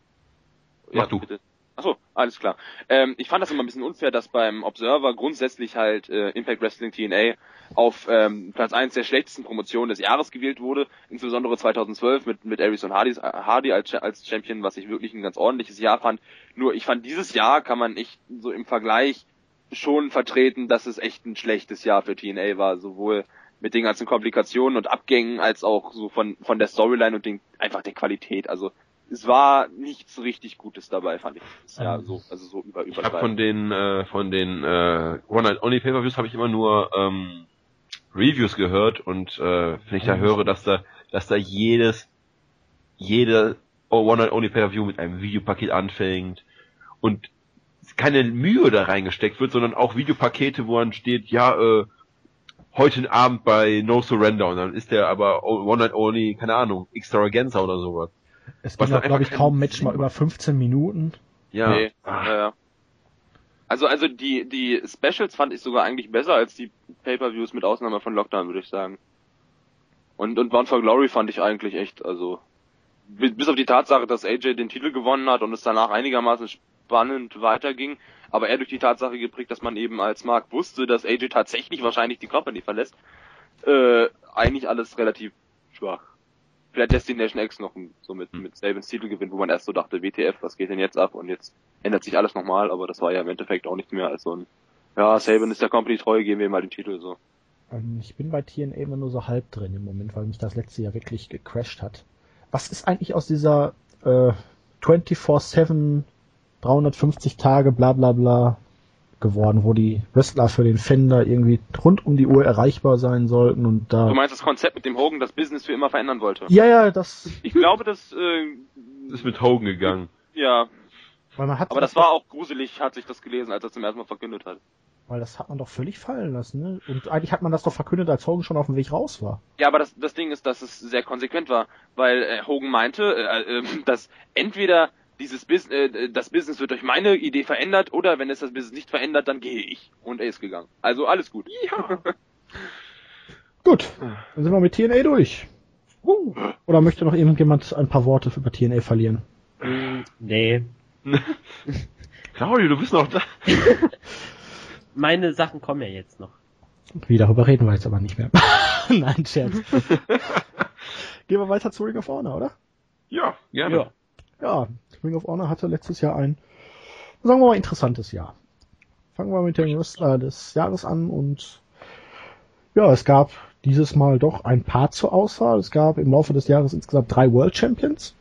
C: Mach du.
D: bitte. Achso, alles klar. Ähm, ich fand das immer ein bisschen unfair, dass beim Observer grundsätzlich halt äh, Impact Wrestling TNA auf ähm, Platz 1 der schlechtesten Promotionen des Jahres gewählt wurde, insbesondere 2012 mit mit Harrison Hardy, Hardy als, als Champion, was ich wirklich ein ganz ordentliches Jahr fand. Nur ich fand dieses Jahr kann man echt so im Vergleich schon vertreten, dass es echt ein schlechtes Jahr für TNA war, sowohl mit den ganzen Komplikationen und Abgängen als auch so von von der Storyline und den einfach der Qualität. Also es war nichts richtig Gutes dabei, fand ich. Ja,
A: Ähm,
D: so, also so über
C: Ich habe von den äh, von den äh, One Night Only Pay-per-Views habe ich immer nur ähm, Reviews gehört und äh, wenn ich da
A: Mhm.
C: höre, dass da dass da jedes jede One Night Only Pay-per-View mit einem Videopaket anfängt und keine Mühe da reingesteckt wird, sondern auch Videopakete, wo dann steht, ja, äh, heute Abend bei No Surrender und dann ist der aber One Night Only, keine Ahnung, Extravaganza oder sowas.
A: Es ging auch, glaube ich, kaum Match
C: Sinn
A: mal über 15 Minuten.
C: Ja.
D: Nee,
C: Ah.
D: ja, ja. Also, also die, die Specials fand ich sogar eigentlich besser als die Pay-Per-Views mit Ausnahme von Lockdown, würde ich sagen. Und, und Bound for Glory fand ich eigentlich echt, also, bis, bis auf die Tatsache, dass AJ den Titel gewonnen hat und es danach einigermaßen spannend weiterging, aber er durch die Tatsache geprägt, dass man eben als Mark wusste, dass AJ tatsächlich wahrscheinlich die Company verlässt, äh, eigentlich alles relativ schwach. Vielleicht Destination X noch so mit,
C: Hm.
D: mit Sabins Titelgewinn, wo man erst so dachte, WTF, was geht denn jetzt ab? Und jetzt ändert sich alles nochmal, aber das war ja im Endeffekt auch nichts mehr als so ein, ja, Sabin ist der Company treu, geben wir ihm mal den Titel, so.
A: Ähm, ich bin bei TNA immer nur so halb drin im Moment, weil mich das letzte Jahr wirklich gecrashed hat. Was ist eigentlich aus dieser äh, 24-7, 350 Tage, bla bla bla geworden, wo die Wrestler für den Fender irgendwie rund um die Uhr erreichbar sein sollten und da...
D: Du meinst das Konzept mit dem Hogan das Business für immer verändern wollte?
A: ja, ja, das...
D: Ich glaube, das, äh,
C: ist mit Hogan gegangen.
D: ja,
A: Weil man hat
D: aber das war auch gruselig, hat sich das gelesen, als er zum ersten Mal verkündet hat.
A: Weil das hat man doch völlig fallen lassen, ne? Und eigentlich hat man das doch verkündet, als Hogan schon auf dem Weg raus war.
D: Ja, aber das, das Ding ist, dass es sehr konsequent war, weil äh, Hogan meinte, äh, äh, dass entweder dieses Bus äh, das Business wird durch meine Idee verändert oder wenn es das Business nicht verändert, dann gehe ich. Und er ist gegangen. Also alles gut.
A: Gut, dann sind wir mit TNA durch. Oder möchte noch irgendjemand ein paar Worte über TNA verlieren?
B: Hm, nee.
C: Claudio, du bist noch da.
B: Meine Sachen kommen ja jetzt noch.
A: Wie, darüber reden wir jetzt aber nicht mehr. Nein, Scherz. Gehen wir weiter zu Ring of Honor, oder?
C: Ja, gerne.
B: Ja.
A: Ja, Ring of Honor hatte letztes Jahr ein, sagen wir mal, interessantes Jahr. Fangen wir mit dem Wrestler des Jahres an und ja, es gab dieses Mal doch ein paar zur Auswahl. Es gab im Laufe des Jahres insgesamt drei World Champions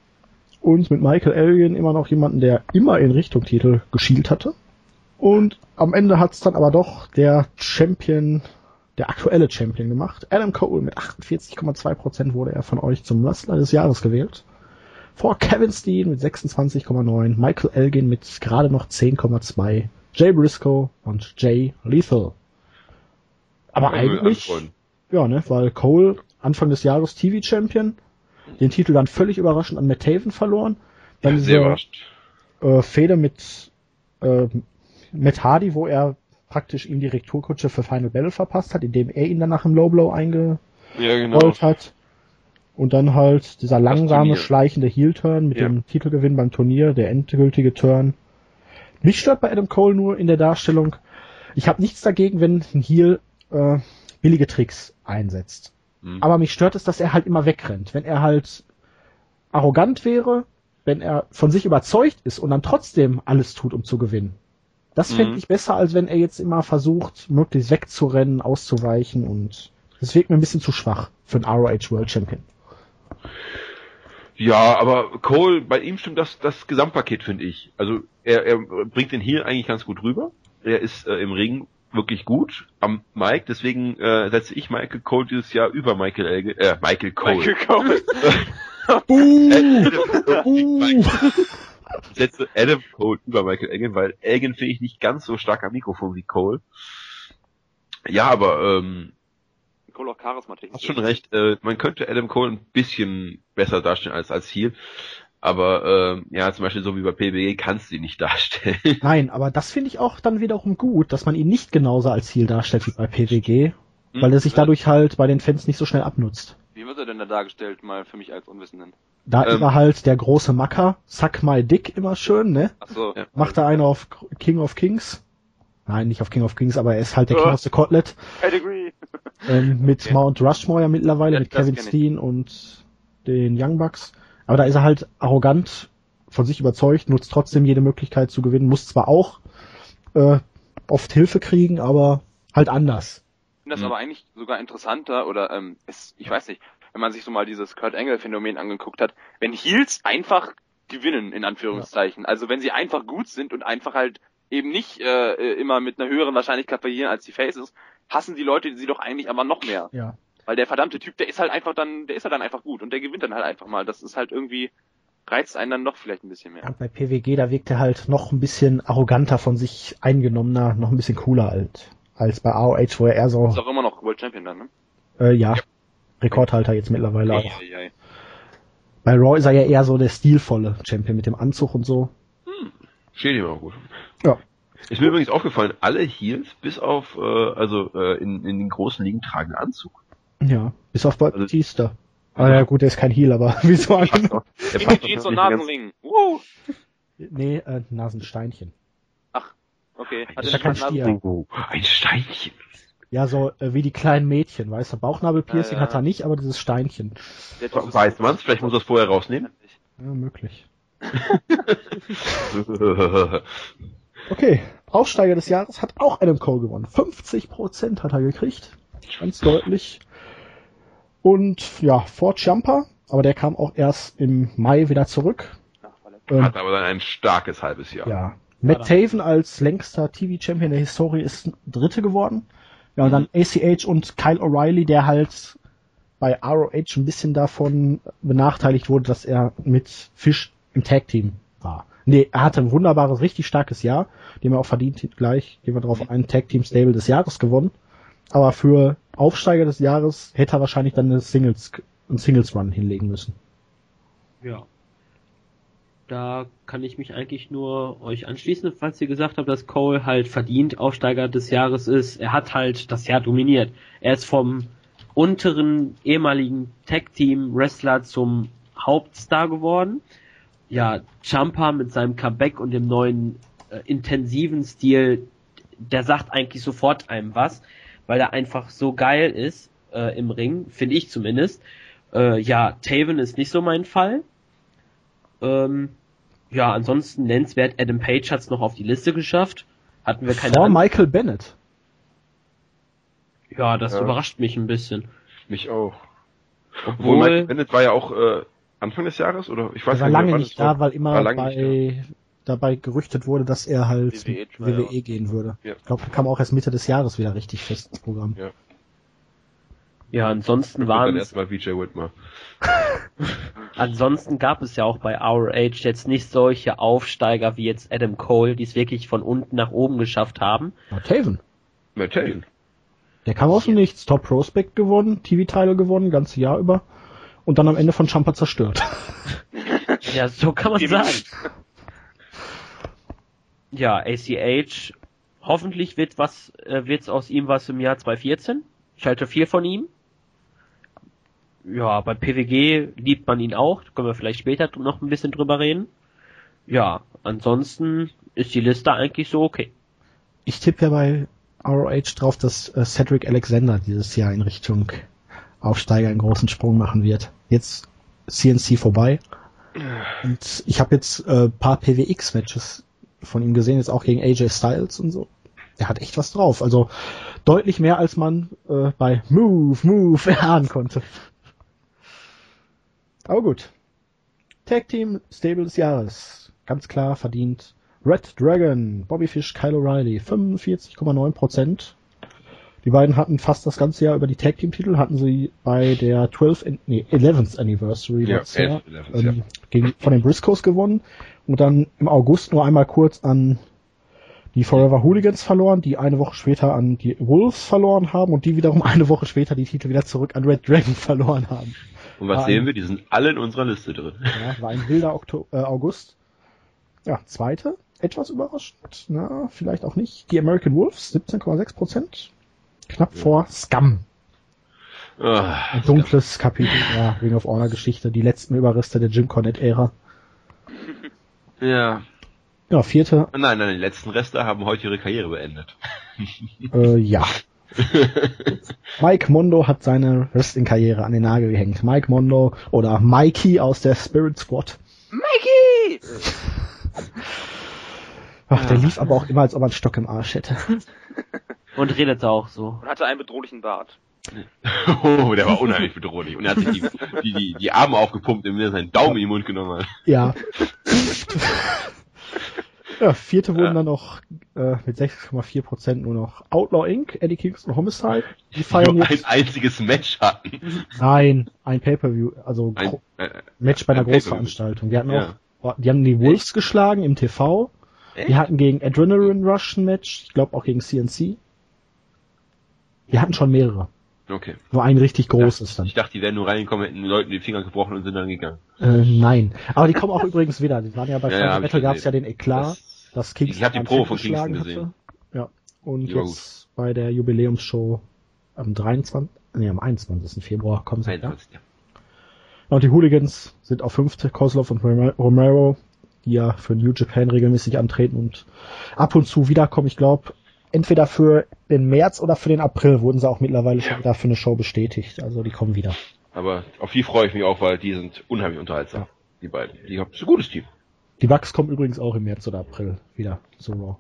A: und mit Michael Elgin immer noch jemanden, der immer in Richtung Titel geschielt hatte. Und am Ende hat es dann aber doch der Champion, der aktuelle Champion gemacht. Adam Cole mit 48,2% wurde er von euch zum Wrestler des Jahres gewählt. Vor Kevin Steen mit 26,9, Michael Elgin mit gerade noch 10,2, Jay Briscoe und Jay Lethal. Aber eigentlich, ja, ne, weil Cole Anfang des Jahres TV-Champion, den Titel dann völlig überraschend an Matt Taven verloren. Dann
C: Ja, sehr
A: diese äh, Fehde mit äh, Matt Hardy, wo er praktisch ihm die Rekturkutsche für Final Battle verpasst hat, indem er ihn danach im Low Blow eingerollt
C: Ja, genau.
A: hat. Und dann halt dieser langsame, schleichende Heel-Turn mit
C: Ja.
A: dem Titelgewinn beim Turnier, der endgültige Turn. Mich stört bei Adam Cole nur in der Darstellung, ich habe nichts dagegen, wenn ein Heel äh, billige Tricks einsetzt.
C: Mhm.
A: Aber mich stört es, dass er halt immer wegrennt. Wenn er halt arrogant wäre, wenn er von sich überzeugt ist und dann trotzdem alles tut, um zu gewinnen. Das fände
C: Mhm.
A: ich besser, als wenn er jetzt immer versucht, möglichst wegzurennen, auszuweichen und das wirkt mir ein bisschen zu schwach für einen ROH World Champion.
C: Ja, aber Cole, bei ihm stimmt das, das Gesamtpaket, finde ich. Also er, er bringt den Heel eigentlich ganz gut rüber. Er ist äh, im Ring wirklich gut am Mike, deswegen äh, setze ich Michael Cole dieses Jahr über Michael Elgin, äh, Michael Cole.
D: Michael Cole.
A: Uh, uh.
C: setze Adam Cole über Michael Elgin, weil Elgin finde ich nicht ganz so stark am Mikrofon wie Cole. Ja, aber ähm,
D: Cole auch Charisma
C: hast schon recht. Äh, man könnte Adam Cole ein bisschen besser darstellen als als Heel, aber ähm, ja, zum Beispiel so wie bei PBG kannst du ihn nicht darstellen.
A: Nein, aber das finde ich auch dann wiederum gut, dass man ihn nicht genauso als Ziel darstellt wie bei PWG, weil er sich dadurch halt bei den Fans nicht so schnell abnutzt.
D: Wie wird er denn da dargestellt, mal für mich als Unwissenden?
A: Da
C: Ähm.
A: ist er halt der große Macker, Suck My Dick immer schön, ne?
D: Ach so.
C: Ja.
A: Macht er einen auf King of Kings. Nein, nicht auf King of Kings, aber er ist halt der
D: Ja.
A: King of the Cotlet.
D: Pedigree.
A: Ähm, mit
C: Okay.
A: Mount Rushmore ja mittlerweile,
D: Ja,
A: mit
D: das
A: Kevin. Steen und den Young Bucks. Aber da ist er halt arrogant, von sich überzeugt, nutzt trotzdem jede Möglichkeit zu gewinnen, muss zwar auch äh, oft Hilfe kriegen, aber halt anders.
D: Ich finde das
C: Mhm.
D: aber eigentlich sogar interessanter oder ähm, es, ich weiß nicht, wenn man sich so mal dieses Kurt Angle Phänomen angeguckt hat, wenn Heels einfach gewinnen in Anführungszeichen, also wenn sie einfach gut sind und einfach halt eben nicht äh, äh, immer mit einer höheren Wahrscheinlichkeit verlieren als die Faces, hassen die Leute sie doch eigentlich aber noch mehr,
A: Ja.
D: weil der verdammte Typ, der ist halt einfach dann, der ist halt dann einfach gut und der gewinnt dann halt einfach mal. Das ist halt irgendwie reizt einen dann doch vielleicht ein bisschen mehr.
A: Und bei PWG, da wirkt er halt noch ein bisschen arroganter von sich eingenommener, noch ein bisschen cooler alt, als bei AOH, wo er eher so,
D: Ist auch immer noch World Champion dann, ne?
A: äh, ja, Rekordhalter jetzt mittlerweile auch.
D: Ei, ei, ei.
A: Bei Raw ist er ja eher so der stilvolle Champion mit dem Anzug und so.
C: Steht ihm auch gut.
A: Ja.
C: Ist mir übrigens aufgefallen, alle Heels, bis auf, äh, also äh, in, in den großen Ligen tragen Anzug.
A: Ja, bis auf
C: Also-
A: Batista. Ah ja gut, der ist kein Heel, aber wieso an?
C: Der passt
D: Jeans und Nasenring. Uh.
A: Nee, äh, Nasensteinchen.
D: Okay. Hat
A: ist
D: er
A: ja kein Stier.
C: Oh, ein Steinchen.
A: Ja, so äh, wie die kleinen Mädchen, weißt du, Bauchnabelpiercing
D: Ja, ja.
A: hat er nicht, aber dieses Steinchen.
C: Weiß man's? Vielleicht muss er es vorher rausnehmen.
A: Ja, möglich. Okay, Aufsteiger des Jahres hat auch Adam Cole gewonnen. 50% hat er gekriegt. Ganz deutlich. Und ja, vor Jumper, aber der kam auch erst im Mai wieder zurück. Ähm,
C: Hat aber dann ein starkes halbes Jahr.
A: ja. Matt Taven als längster TV-Champion der Historie ist Dritte geworden. Ja, und dann ACH und Kyle O'Reilly, der halt bei ROH ein bisschen davon benachteiligt wurde, dass er mit Fish im Tag-Team. Nee, er hatte ein wunderbares, richtig starkes Jahr, dem er auch verdient gleich, gehen wir drauf ein, Tag-Team-Stable des Jahres gewonnen. Aber für Aufsteiger des Jahres hätte er wahrscheinlich dann eine Singles, einen Singles-Run hinlegen müssen.
B: Ja. Da kann ich mich eigentlich nur euch anschließen, falls ihr gesagt habt, dass Cole halt verdient Aufsteiger des Jahres ist. Er hat halt das Jahr dominiert. Er ist vom unteren ehemaligen Tag-Team-Wrestler zum Hauptstar geworden. Ja, Champa mit seinem Comeback und dem neuen äh, intensiven Stil, der sagt eigentlich sofort einem was, weil er einfach so geil ist äh, im Ring, finde ich zumindest. Äh, ja, Taven ist nicht so mein Fall. Ähm, ja, ansonsten nennenswert, Adam Page hat es noch auf die Liste geschafft. Hatten wir keine
A: Vor
B: an-
A: Michael Bennett.
B: Ja, das
C: Ja.
B: überrascht mich ein bisschen.
C: Mich auch. Obwohl,
B: Obwohl,
C: Michael Bennett war ja auch äh, Anfang des Jahres, oder? Ich weiß
A: Er war
C: nicht,
A: lange nicht
C: war.
A: da, weil immer
C: War lange nicht
A: bei, dabei gerüchtet wurde, dass er halt
D: WWE,
A: WWE
D: ja.
A: gehen würde.
C: Ja.
A: Ich glaube, er kam auch erst Mitte des Jahres wieder richtig fest ins Programm.
C: Ja.
B: ja, ansonsten
C: Und dann
B: waren
C: erstmal VJ Whitmer.
B: ansonsten gab es ja auch bei Our Age jetzt nicht solche Aufsteiger wie jetzt Adam Cole, die es wirklich von unten nach oben geschafft haben.
A: Taven.
C: Matt Taven.
A: Der kam aus dem Nichts. Top Prospect gewonnen, TV-Title gewonnen, ganze Jahr über. Und dann am Ende von Champa zerstört.
B: Ja, so kann man sagen. Ja, ACH, hoffentlich wird was, äh, wird's aus ihm was im Jahr 2014. Ich halte viel von ihm. Ja, bei PWG liebt man ihn auch. Da können wir vielleicht später noch ein bisschen drüber reden. Ja, ansonsten ist die Liste eigentlich so okay.
A: Ich tippe ja bei ROH drauf, dass äh, Cedric Alexander dieses Jahr in Richtung Aufsteiger einen großen Sprung machen wird. Jetzt CNC vorbei. Und ich habe jetzt äh, paar PWX-Matches von ihm gesehen, jetzt auch gegen AJ Styles und so. Er hat echt was drauf. Also deutlich mehr, als man äh, bei Move, Move erahnen konnte. Aber gut. Tag Team Stable des Jahres. Ganz klar verdient. Red Dragon, Bobby Fish, Kyle O'Reilly, 45,9%. Die beiden hatten fast das ganze Jahr über die Tag Team Titel, hatten sie bei der 12, nee, 11th Anniversary
C: Ja,
A: letztes Jahr
C: 11th,
A: ähm,
C: ja.
A: gegen, von den Briscoes gewonnen und dann im August nur einmal kurz an die Forever Hooligans verloren, die eine Woche später an die Wolves verloren haben und die wiederum eine Woche später die Titel wieder zurück an Red Dragon verloren haben.
C: Und was
A: Ah,
C: sehen wir? Die sind alle in unserer Liste drin.
A: Ja, war ein wilder Okto äh, August. Ja, zweite, etwas überraschend, na, vielleicht auch nicht. Die American Wolves, 17,6 Prozent. Knapp vor Scum.
C: Ah,
A: Ein dunkles Kapitel der Ring of Honor Geschichte, die letzten Überreste der Jim Cornette-Ära.
C: ja.
A: Ja, vierte,
C: Nein, nein, die letzten Reste haben heute ihre Karriere beendet.
A: äh, ja. Mike Mondo hat seine Wrestling-Karriere an den Nagel gehängt. Mike Mondo oder Mikey aus der Spirit Squad.
D: Mikey!
A: Ach, der lief aber auch immer, als ob er einen Stock im Arsch hätte.
B: Und redete auch so.
D: Und hatte einen bedrohlichen Bart.
C: Oh, der war unheimlich bedrohlich. Und er hat sich die, die, die, die Arme aufgepumpt, indem er seinen Daumen in den Mund genommen hat.
A: Ja. ja, vierte wurden
C: Ja.
A: dann noch äh, mit 6,4 Prozent nur noch Outlaw Inc., Eddie Kingston Homicide. Die feiern
C: Nur ein
A: jetzt.
C: einziges Match hatten.
A: Nein, ein Pay-Per-View, also
C: Ein, äh,
A: Match bei einer
C: ein.
A: Großveranstaltung. Die hatten
C: Ja.
A: auch, die haben die Wolves geschlagen im TV. Die
C: Echt?
A: hatten gegen Adrenaline Rush ein Match, ich glaube auch gegen CNC. Die hatten schon mehrere.
C: Okay.
A: Nur ein richtig großes dann.
C: Ich dachte, die wären nur reingekommen, hätten den Leuten die Finger gebrochen und sind dann gegangen.
A: Äh, nein. Aber die kommen auch übrigens wieder. Die waren ja bei
C: Ja, ja,
A: Metal gab es ja den Eklat.
C: Das-
A: dass Kingston
C: Ich hab die Probe von Kingston gesehen.
A: hatte. Ja. Und
C: Die
A: jetzt bei der Jubiläumsshow am 23. Nee, am 21. Februar kommen sie. Ja.
C: 21, ja.
A: Und die Hooligans sind auf fünfte, Kozlov und Rome- Romero, die ja für New Japan regelmäßig antreten und ab und zu wiederkommen. Ich glaube, entweder für den März oder für den April wurden sie auch mittlerweile schon wieder für eine Show bestätigt. Also die kommen wieder.
C: Aber auf die freue ich mich auch, weil die sind unheimlich unterhaltsam. Die beiden. Die haben ist ein gutes Team.
A: Die Bucks kommen übrigens auch im März oder April wieder zu Raw.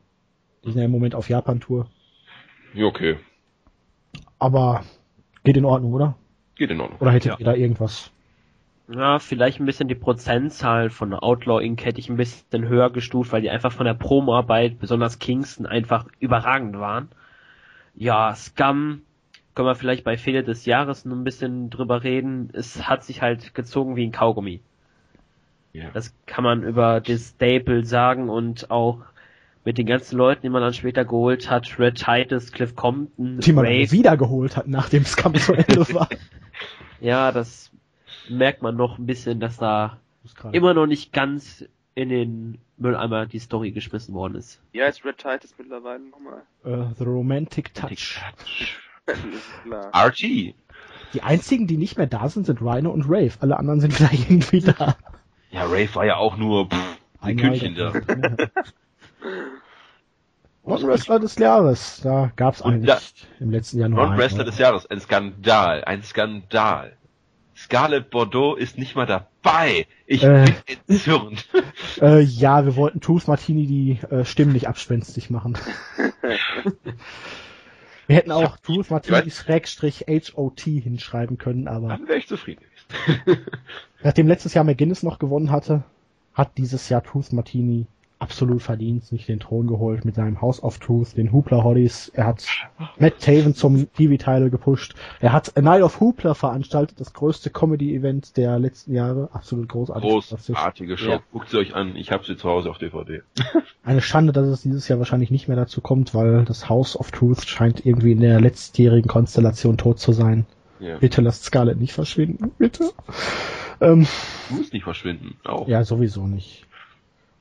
A: Die sind ja im Moment auf Japan-Tour.
C: Ja, okay.
A: Aber geht in Ordnung, oder?
C: Geht in Ordnung.
A: Oder hättet
B: Ja.
A: ihr da irgendwas?
B: Ja, vielleicht ein bisschen die Prozentzahl von Outlaw Inc. hätte ich ein bisschen höher gestuft, weil die einfach von der Promoarbeit, besonders Kingston, einfach überragend waren. Ja, Scum, können wir vielleicht bei Fehler des Jahres noch ein bisschen drüber reden. Es hat sich halt gezogen wie ein Kaugummi.
C: Ja.
B: Das kann man über das Staple sagen und auch mit den ganzen Leuten, die man dann später geholt hat, Red Titus, Cliff Compton,
A: Die man
B: Rave.
A: wiedergeholt hat, nachdem Kampf zu Ende war.
B: Ja, das merkt man noch ein bisschen, dass da immer noch nicht ganz in den Mülleimer die Story geschmissen worden ist.
D: Wie heißt Red Titus mittlerweile nochmal?
A: Äh, The Romantic Touch.
D: Das ist klar.
C: RT.
A: Die einzigen, die nicht mehr da sind, sind Rhino und Rave. Alle anderen sind wieder irgendwie da.
C: Ja, Rave war ja auch nur pff, ein Kündchen da.
A: Non-Wrestler des Jahres. Da gab's
C: Und
A: eigentlich
C: da-
A: im letzten Jahr nur
C: Non-Wrestler
A: oder?
C: des Jahres. Ein Skandal. Ein Skandal. Scarlett Bordeaux ist nicht mal dabei. Ich
A: Äh.
C: bin entzürnt.
A: Äh, ja, wir wollten Tooth Martini die äh, Stimmen nicht abspenstig machen. wir hätten auch Tooth Martini Schrägstrich HOT hinschreiben können, aber
C: Dann wäre ich zufrieden gewesen.
A: nachdem letztes Jahr McGuinness noch gewonnen hatte, hat dieses Jahr Tooth Martini absolut verdient sich den Thron geholt mit seinem House of Truth, den Hoopla Hotties. Er hat Matt Taven zum TV-Title gepusht. Er hat A Night of Hoopla veranstaltet, das größte Comedy-Event der letzten Jahre. Absolut großartig.
C: Großartige Show.
B: Ja.
C: Guckt sie euch an. Ich habe sie zu Hause auf DVD.
A: Eine Schande, dass es dieses Jahr wahrscheinlich nicht mehr dazu kommt, weil das House of Truth scheint irgendwie in der letztjährigen Konstellation tot zu sein.
C: Ja.
A: Bitte lasst Scarlett nicht verschwinden, bitte. Ähm,
C: Muss nicht verschwinden. Auch.
A: ja, sowieso nicht.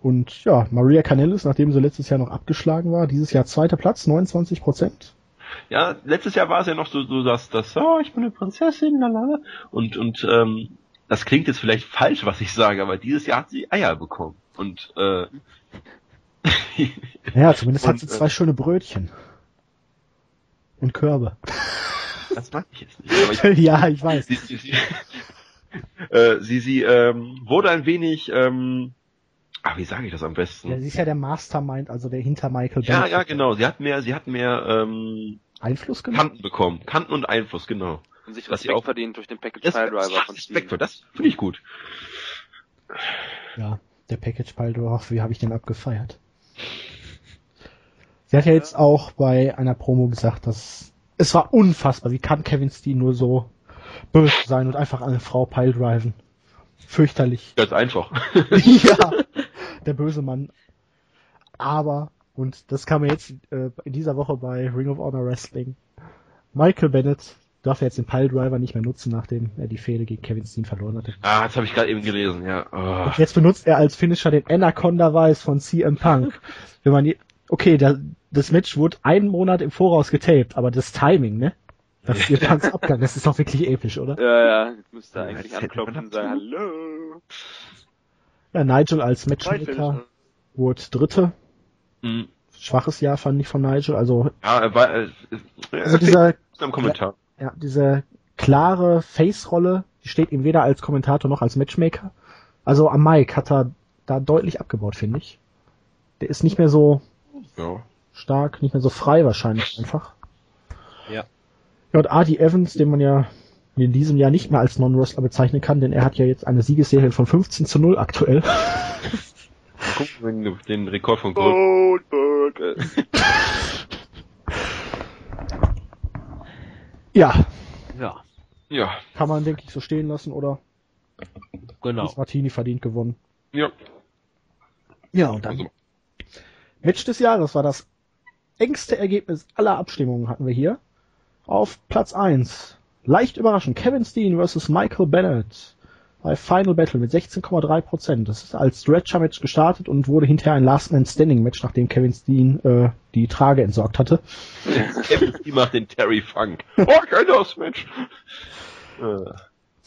A: Und ja, Maria Canellis, nachdem sie letztes Jahr noch abgeschlagen war, dieses Jahr zweiter Platz, 29 Prozent.
C: Ja, letztes Jahr war es ja noch so, so dass das, oh, ich bin eine Prinzessin, lalala. Und, und, ähm, das klingt jetzt vielleicht falsch, was ich sage, aber dieses Jahr hat sie Eier bekommen. Und, äh,
A: Ja, zumindest hat
C: Und,
A: sie
C: äh,
A: zwei schöne Brötchen. Und Körbe.
C: das mag ich jetzt nicht. Ich,
A: ja, ich weiß.
C: sie, sie, sie, äh, sie, sie ähm, wurde ein wenig, ähm, ach, wie sage ich das am besten?
A: Ja, sie ist ja der Mastermind, also der hinter Michael
C: Ja,
A: Bennett
C: ja, genau. Sie hat mehr, sie hat mehr ähm,
A: Einfluss genommen.
C: Kanten bekommen, Kanten und Einfluss, genau.
D: Und sich
C: Was sie
D: Respekt
C: auch-
D: verdient durch den Package File Driver von
C: Respekt für das finde ich gut.
A: Ja, der Package Baldorf, wie habe ich den abgefeiert? Sie hat ja jetzt auch bei einer Promo gesagt, dass es war unfassbar. Wie kann Kevin Steen nur so böse sein und einfach eine Frau piledriven? Fürchterlich.
C: Ganz einfach.
A: ja, der böse Mann. Aber, und das kam jetzt äh, in dieser Woche bei Ring of Honor Wrestling, Michael Bennett darf jetzt den Piledriver nicht mehr nutzen, nachdem er die Fehde gegen Kevin Steen verloren hatte.
C: ah, das habe ich gerade eben gelesen, ja. Oh.
A: Und jetzt benutzt er als Finisher den Anaconda Vice von CM Punk. Wenn man die, okay, da, das Match wurde einen Monat im Voraus getaped, aber das Timing, ne? Das CM Punks Abgang, das ist doch wirklich episch, oder?
D: Ja, ja, jetzt müsste eigentlich anklopfen und sagen, hallo.
A: Ja, Nigel als. Matchmaker wurde Dritte.
C: Hm.
A: Schwaches Jahr fand ich von Nigel. Also,
C: Ja, er war, äh, äh,
A: also dieser,
C: am Kommentar.
A: ja, diese klare Face-Rolle, die steht ihm weder als Kommentator noch als Matchmaker. Also am Mike hat er da deutlich abgebaut, finde ich. Der ist nicht mehr so
C: Ja.
A: stark, nicht mehr so frei wahrscheinlich einfach.
B: Ja.
A: Ja, und Artie Evans, den man ja in diesem Jahr nicht mehr als Non-Wrestler bezeichnen kann, denn er hat ja jetzt eine Siegesserie von 15 zu 0 aktuell.
C: Mal gucken, wenn du den Rekord von Gold.
D: Goldberg.
A: Ja,
B: Ja,
C: Ja.
A: kann man, denke ich, so stehen lassen, oder?
B: genau.
A: Chris Martini verdient gewonnen.
C: Ja.
A: Ja, und dann
C: Also,
A: Match des Jahres war das engste Ergebnis aller Abstimmungen hatten wir hier. Auf Platz 1. Leicht überraschend. Kevin Steen versus Michael Bennett. Bei Final Battle mit 16,3%. Das ist als Stretcher-Match gestartet und wurde hinterher ein Last-Man-Standing-Match, nachdem Kevin Steen äh, die Trage entsorgt hatte.
C: Kevin Steen macht den Terry Funk. Oh, kein Match. Äh,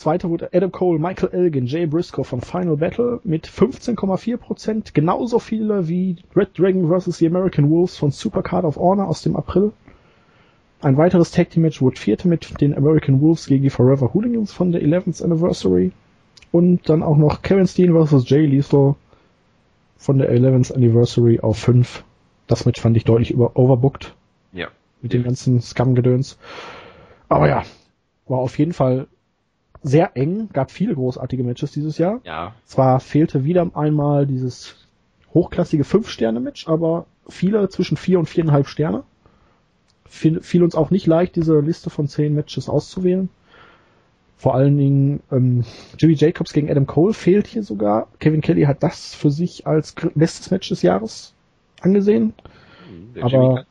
A: Zweiter wurde Adam Cole, Michael Elgin, Jay Briscoe von Final Battle mit 15,4%. Genauso viele wie Red Dragon vs. The American Wolves von Supercard of Honor aus dem April. Ein weiteres Tag Team Match wurde vierte mit den American Wolves gegen die Forever Hooligans von der 11th Anniversary. Und dann auch noch Kevin Steen vs. Jay Lethal von der 11th Anniversary auf 5. Das Match fand ich deutlich über overbooked
C: ja.
A: mit dem ganzen Scum-Gedöns. Aber ja, war auf jeden Fall sehr eng, gab viele großartige Matches dieses Jahr.
C: Ja.
A: Zwar fehlte wieder einmal dieses hochklassige 5-Sterne-Match, aber viele zwischen 4 und 4,5 Sterne. Fiel, fiel uns auch nicht leicht, diese Liste von 10 Matches auszuwählen. Vor allen Dingen ähm, Jimmy Jacobs gegen Adam Cole fehlt hier sogar. Kevin Kelly hat das für sich als bestes Match des Jahres angesehen.
C: Der
A: Aber-.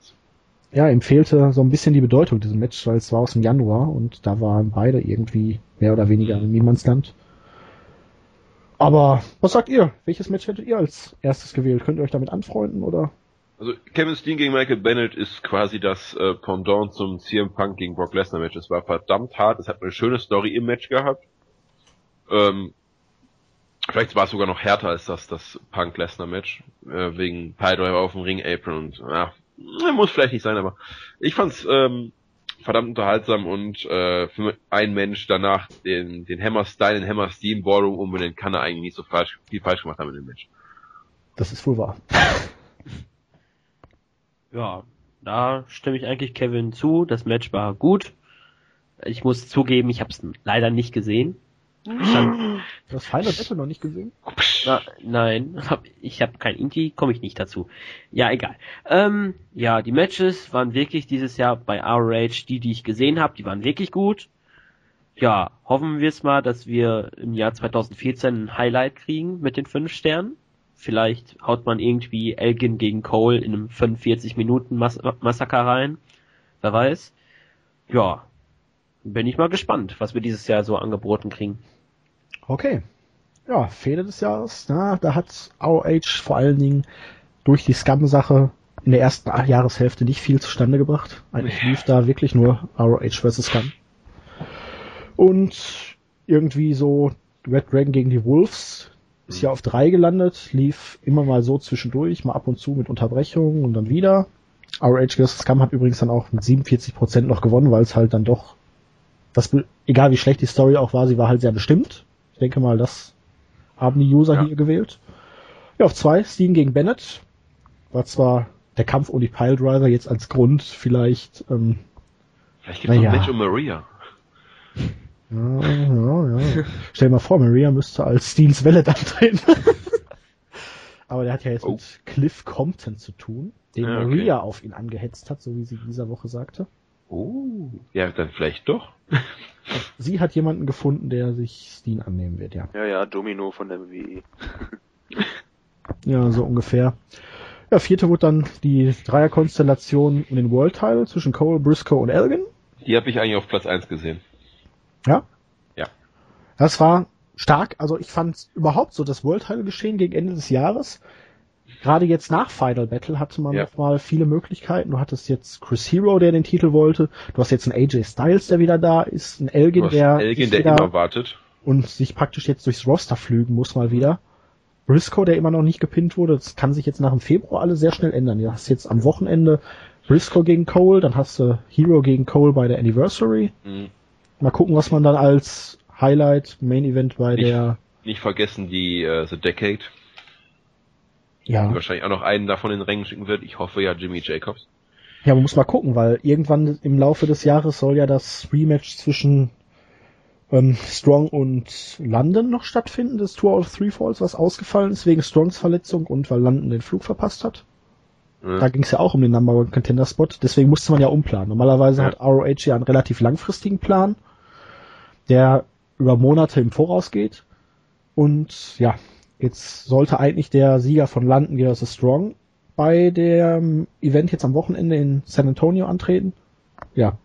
A: Ja, ihm fehlte so ein bisschen die Bedeutung diesem Match, weil es war aus dem Januar und da waren beide irgendwie mehr oder weniger im Niemandsland. Aber was sagt ihr? Welches Match hättet ihr als erstes gewählt? Könnt ihr euch damit anfreunden oder?
C: Also Kevin Steen gegen Michael Bennett ist quasi das äh, Pendant zum CM Punk gegen Brock Lesnar Match. Es war verdammt hart, es hat eine schöne Story im Match gehabt. Ähm, vielleicht war es sogar noch härter als das, das Punk Lesnar Match, äh, wegen Piledriver auf dem Ring Apron und ja, muss vielleicht nicht sein, aber ich fand's ähm, verdammt unterhaltsam und äh, für einen Mensch danach den, den Hammer Style, den Hammer Steam Ballroom umbenennen, kann er eigentlich nicht so falsch, viel falsch gemacht haben in dem Match.
A: Das ist wohl wahr.
B: Ja, da stimme ich eigentlich Kevin zu. Das Match war gut. Ich muss zugeben, ich habe es leider nicht gesehen. Stand,
A: Du hast Final Battle noch nicht gesehen?
B: na, nein, hab, ich habe kein Inti, komme ich nicht dazu. Ja, egal. Ähm, ja, die Matches waren wirklich dieses Jahr bei ROH, die, die ich gesehen habe, die waren wirklich gut. Ja, hoffen wir es mal, dass wir im Jahr 2014 ein Highlight kriegen mit den fünf Sternen. Vielleicht haut man irgendwie Elgin gegen Cole in einem 45 Minuten Mas Massaker rein. Wer weiß. Ja, bin ich mal gespannt, was wir dieses Jahr so angeboten kriegen.
A: Okay. Ja, Fehler des Jahres. Na, da hat ROH vor allen Dingen durch die Scum-Sache in der ersten Jahreshälfte nicht viel zustande gebracht. Eigentlich lief da wirklich nur ROH vs. Gun. Und irgendwie so Red Dragon gegen die Wolves ist ja auf drei gelandet, lief immer mal so zwischendurch, mal ab und zu mit Unterbrechungen und dann wieder. ROH vs. Scum hat übrigens dann auch mit 47% noch gewonnen, weil es halt dann doch, das, egal wie schlecht die Story auch war, sie war halt sehr bestimmt. Ich denke mal, das haben die User
C: Ja.
A: hier gewählt. Ja, auf zwei, Steen gegen Bennett. War zwar der Kampf um die Piledriver jetzt als Grund vielleicht, ähm,
C: Vielleicht gibt's noch
A: Naja.
C: ein Match um Maria.
A: Ja, ja, ja. Stell dir mal vor, Maria müsste als Steens Welle antreten. Aber der hat ja jetzt
C: Oh.
A: mit Cliff Compton zu tun, den
C: Ja, okay.
A: Maria auf ihn angehetzt hat, so wie sie in dieser Woche sagte.
C: Oh. Ja, dann vielleicht doch.
A: Sie hat jemanden gefunden, der sich Steen annehmen wird, ja.
D: Ja, ja, Domino von der WWE.
A: Ja, so ungefähr. Ja, vierte wurde dann die Dreierkonstellation um den World Title zwischen Cole, Briscoe und Elgin.
C: Die habe ich eigentlich auf Platz 1 gesehen.
A: Ja.
C: Ja.
A: Das war stark. Also ich fand überhaupt so das World Title Geschehen gegen Ende des Jahres. Gerade jetzt nach Final Battle hatte man
C: Ja.
A: noch mal viele Möglichkeiten. Du hattest jetzt Chris Hero, der den Titel wollte. Du hast jetzt einen AJ Styles, der wieder da ist. Ein Elgin, der,
C: Elgin, der immer wartet.
A: und sich praktisch jetzt durchs Roster flügen muss mal wieder. Briscoe, der immer noch nicht gepinnt wurde, das kann sich jetzt nach dem Februar alles sehr schnell ändern. Du hast jetzt am Wochenende Briscoe gegen Cole, dann hast du Hero gegen Cole bei der Anniversary.
C: Mhm.
A: Mal gucken, was man dann als Highlight Main Event bei
C: Nicht-
A: der
C: Nicht vergessen die äh, The Decade, die
A: ja
C: wahrscheinlich auch noch einen davon in den Rängen schicken wird. Ich hoffe ja Jimmy Jacobs.
A: ja man muss mal gucken, weil irgendwann im Laufe des Jahres soll ja das Rematch zwischen ähm, Strong und London noch stattfinden, das Tour of Three Falls, was ausgefallen ist wegen Strongs Verletzung und weil London den Flug verpasst hat.
C: Mhm.
A: Da ging es ja auch um den Number One Contender Spot, deswegen musste man ja umplanen. Normalerweise
C: Ja.
A: hat ROH ja einen relativ langfristigen Plan, der über Monate im Voraus geht. Und ja, jetzt sollte eigentlich der Sieger von London vs. Strong bei dem Event jetzt am Wochenende in San Antonio antreten. Ja,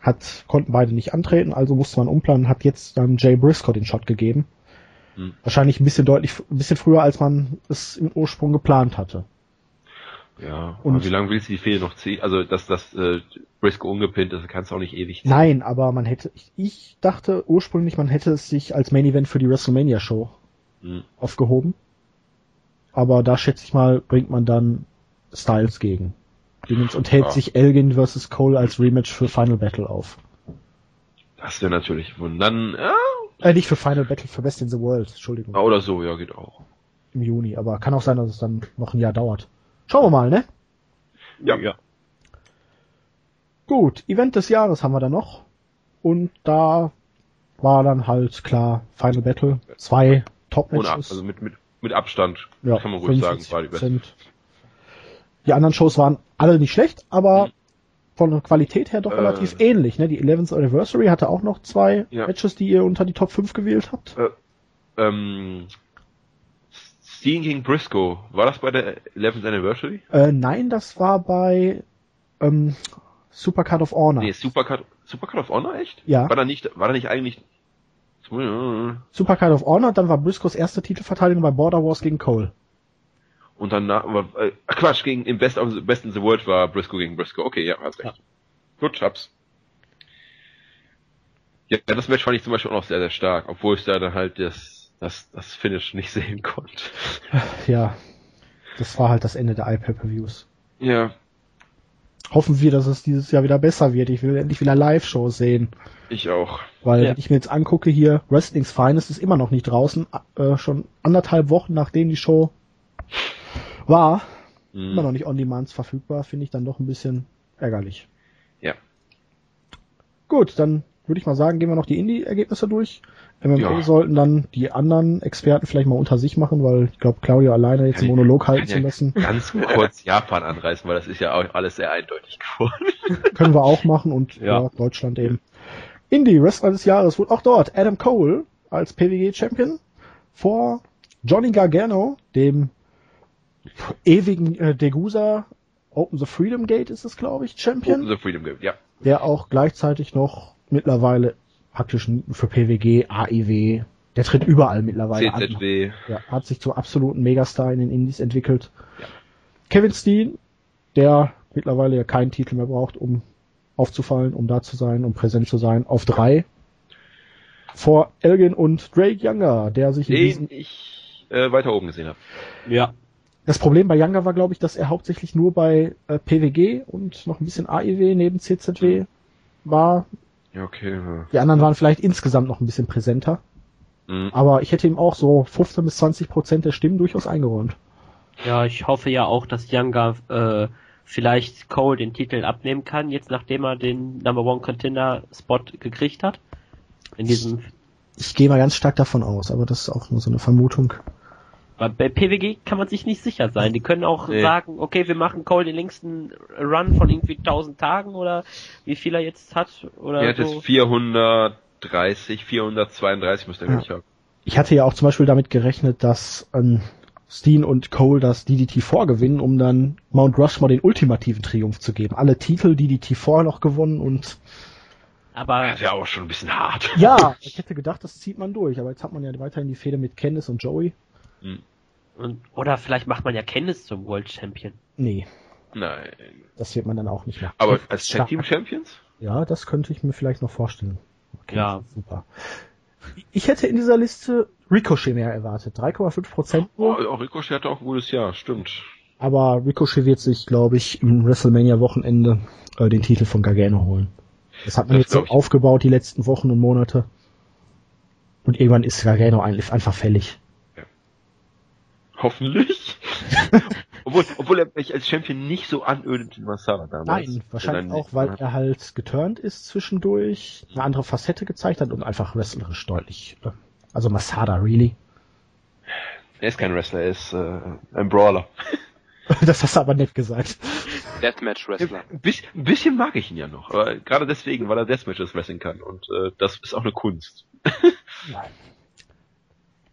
A: hat, konnten beide nicht antreten, also musste man umplanen, hat jetzt dann Jay Briscoe den Shot gegeben.
C: Hm.
A: Wahrscheinlich ein bisschen deutlich, ein bisschen früher, als man es im Ursprung geplant hatte.
C: Ja,
A: Und-
C: wie lange willst du die Fehde noch ziehen? Also, dass das äh, Briscoe ungepinnt ist, kannst du auch nicht ewig ziehen.
A: Nein, aber man hätte, ich, ich dachte ursprünglich, man hätte es sich als Main Event für die WrestleMania Show
C: Hm.
A: aufgehoben. Aber da schätze ich mal, bringt man dann Styles gegen. Und hält
C: Ja.
A: sich Elgin vs. Cole als Rematch für Final Battle auf.
C: Das wäre natürlich wund- Dann, ja,
A: Äh, nicht für Final Battle, für Best in the World, Entschuldigung,
C: oder so, ja, geht auch.
A: im Juni. Aber kann auch sein, dass es dann noch ein Jahr dauert. Schauen wir mal, ne?
C: Ja.
B: ja.
A: Gut, Event des Jahres haben wir da noch. Und da war dann halt klar Final Battle. Zwei Top-Matches.
C: also mit, mit, mit Abstand,
A: Ja,
C: kann man ruhig sagen, war die beste.
A: 45%. Die anderen Shows waren alle nicht schlecht, aber
C: Mhm.
A: von der Qualität her doch
C: Äh.
A: relativ ähnlich. Ne? Die 11th Anniversary hatte auch noch zwei
C: Ja.
A: Matches, die ihr unter die Top 5 gewählt habt.
C: Äh, ähm, Steen gegen Briscoe, war das bei der 11th Anniversary?
A: Äh, nein, das war bei ähm, Supercard of Honor.
C: Nee, Supercard, Supercard of Honor, echt?
A: Ja.
C: War da nicht, war da nicht eigentlich,
A: Supercard of Honor, dann war Briscoes erste Titelverteidigung bei Border Wars gegen Cole.
C: und danach, äh, ach Quatsch, gegen, im Best of Best in the World war Briscoe gegen Briscoe. Okay, ja, hast recht. Gut, hab's. Ja, das Match fand ich zum Beispiel auch noch sehr, sehr stark, obwohl ich da dann halt das, das, das Finish nicht sehen konnte.
A: Ja, das war halt das Ende der iPay-Per-Views.
C: Ja,
A: Hoffen wir, dass es dieses Jahr wieder besser wird. Ich will endlich wieder Live-Shows sehen.
C: ich auch.
A: Weil
B: Ja.
A: wenn ich mir jetzt angucke hier, Wrestling's Finest ist immer noch nicht draußen, äh, schon anderthalb Wochen nachdem die Show war,
C: Hm.
A: immer noch nicht on demands verfügbar, finde ich dann doch ein bisschen ärgerlich.
C: Ja.
A: Gut, dann würde ich mal sagen, gehen wir noch die Indie-Ergebnisse durch. MMA
C: Ja.
A: sollten dann die anderen Experten vielleicht mal unter sich machen, weil ich glaube, Claudio alleine jetzt einen Monolog halten
C: Kann
A: zu
C: ja
A: lassen,
C: Ganz kurz Japan anreißen, weil das ist ja auch alles sehr eindeutig geworden.
A: können wir auch machen und ja.
B: Ja.
A: Deutschland eben. Indie Wrestler des Jahres wurde auch dort Adam Cole als PWG-Champion vor Johnny Gargano, dem ewigen äh, Degusa Open the Freedom Gate ist es, glaube ich, Champion.
C: Open the Freedom Game, ja.
A: der auch gleichzeitig noch mittlerweile praktisch für PWG, AIW, der tritt überall mittlerweile an.
C: CZW.
A: Ja, hat sich zum absoluten Megastar in den Indies entwickelt.
C: Ja.
A: Kevin Steen der mittlerweile ja keinen Titel mehr braucht, um aufzufallen, um da zu sein, um präsent zu sein, auf drei. Vor Elgin und Drake Younger, der sich in
C: Den
A: diesen,
C: ich äh, weiter oben gesehen habe.
B: Ja.
A: das Problem bei Younger war, glaube ich, dass er hauptsächlich nur bei äh, PWG und noch ein bisschen AIW neben CZW war.
C: Ja, okay.
A: Die anderen waren vielleicht insgesamt noch ein bisschen präsenter.
C: Mhm.
A: Aber ich hätte ihm auch so 15 bis 20 Prozent der Stimmen durchaus eingeräumt.
B: Ja, ich hoffe ja auch, dass Younger äh, vielleicht Cole den Titel abnehmen kann, jetzt nachdem er den Number One Contender Spot gekriegt hat. In diesem
A: Ich gehe mal ganz stark davon aus, aber das ist auch nur so eine Vermutung.
B: Weil bei PWG kann man sich nicht sicher sein. Die können auch
C: Nee.
B: sagen, okay, wir machen Cole den längsten Run von irgendwie 1000 Tagen oder wie viel er jetzt hat oder
C: Er hat
B: so.
C: jetzt 430, 432 müsste er
A: Ja.
C: haben.
A: Ich hatte ja auch zum Beispiel damit gerechnet, dass ähm, Steen und Cole das DDT vorgewinnen, um dann Mount Rushmore den ultimativen Triumph zu geben. Alle Titel DDT vor noch gewonnen und
B: Aber
C: Das ist ja auch schon ein bisschen hart.
A: ja, ich hätte gedacht, das zieht man durch, aber jetzt hat man ja weiterhin die Fehde mit Candice und Joey.
B: Und, oder vielleicht macht man ja Candice zum World Champion.
A: Nee,
C: Nein.
A: das wird man dann auch nicht machen.
C: Aber als. Tag Team Champions?
A: Ja, das könnte ich mir vielleicht noch vorstellen. Okay,
B: Ja.
A: Super. Ich hätte in dieser Liste Ricochet mehr erwartet. 3,5 Prozent
C: Oh, auch Ricochet hatte auch ein gutes Jahr, stimmt.
A: Aber Ricochet wird sich, glaube ich, im WrestleMania-Wochenende äh, den Titel von Gargano holen. Das hat man
C: Das
A: jetzt so aufgebaut die letzten Wochen und Monate. Und irgendwann ist Gargano eigentlich einfach fällig.
C: Hoffentlich. obwohl, obwohl er mich als Champion nicht so anödet wie Masada damals.
A: Nein, wahrscheinlich auch, weil
C: nicht-
A: er halt geturnt ist zwischendurch, eine andere Facette gezeigt hat und einfach wrestlerisch deutlich. Äh, also Masada, really?
C: Er ist kein Wrestler, er ist äh, ein Brawler.
A: Das hast du aber nett gesagt.
D: Deathmatch Wrestler.
C: Ein bisschen, mag ich ihn ja noch, aber gerade deswegen, weil er Deathmatches wrestling kann und äh, das ist auch eine Kunst.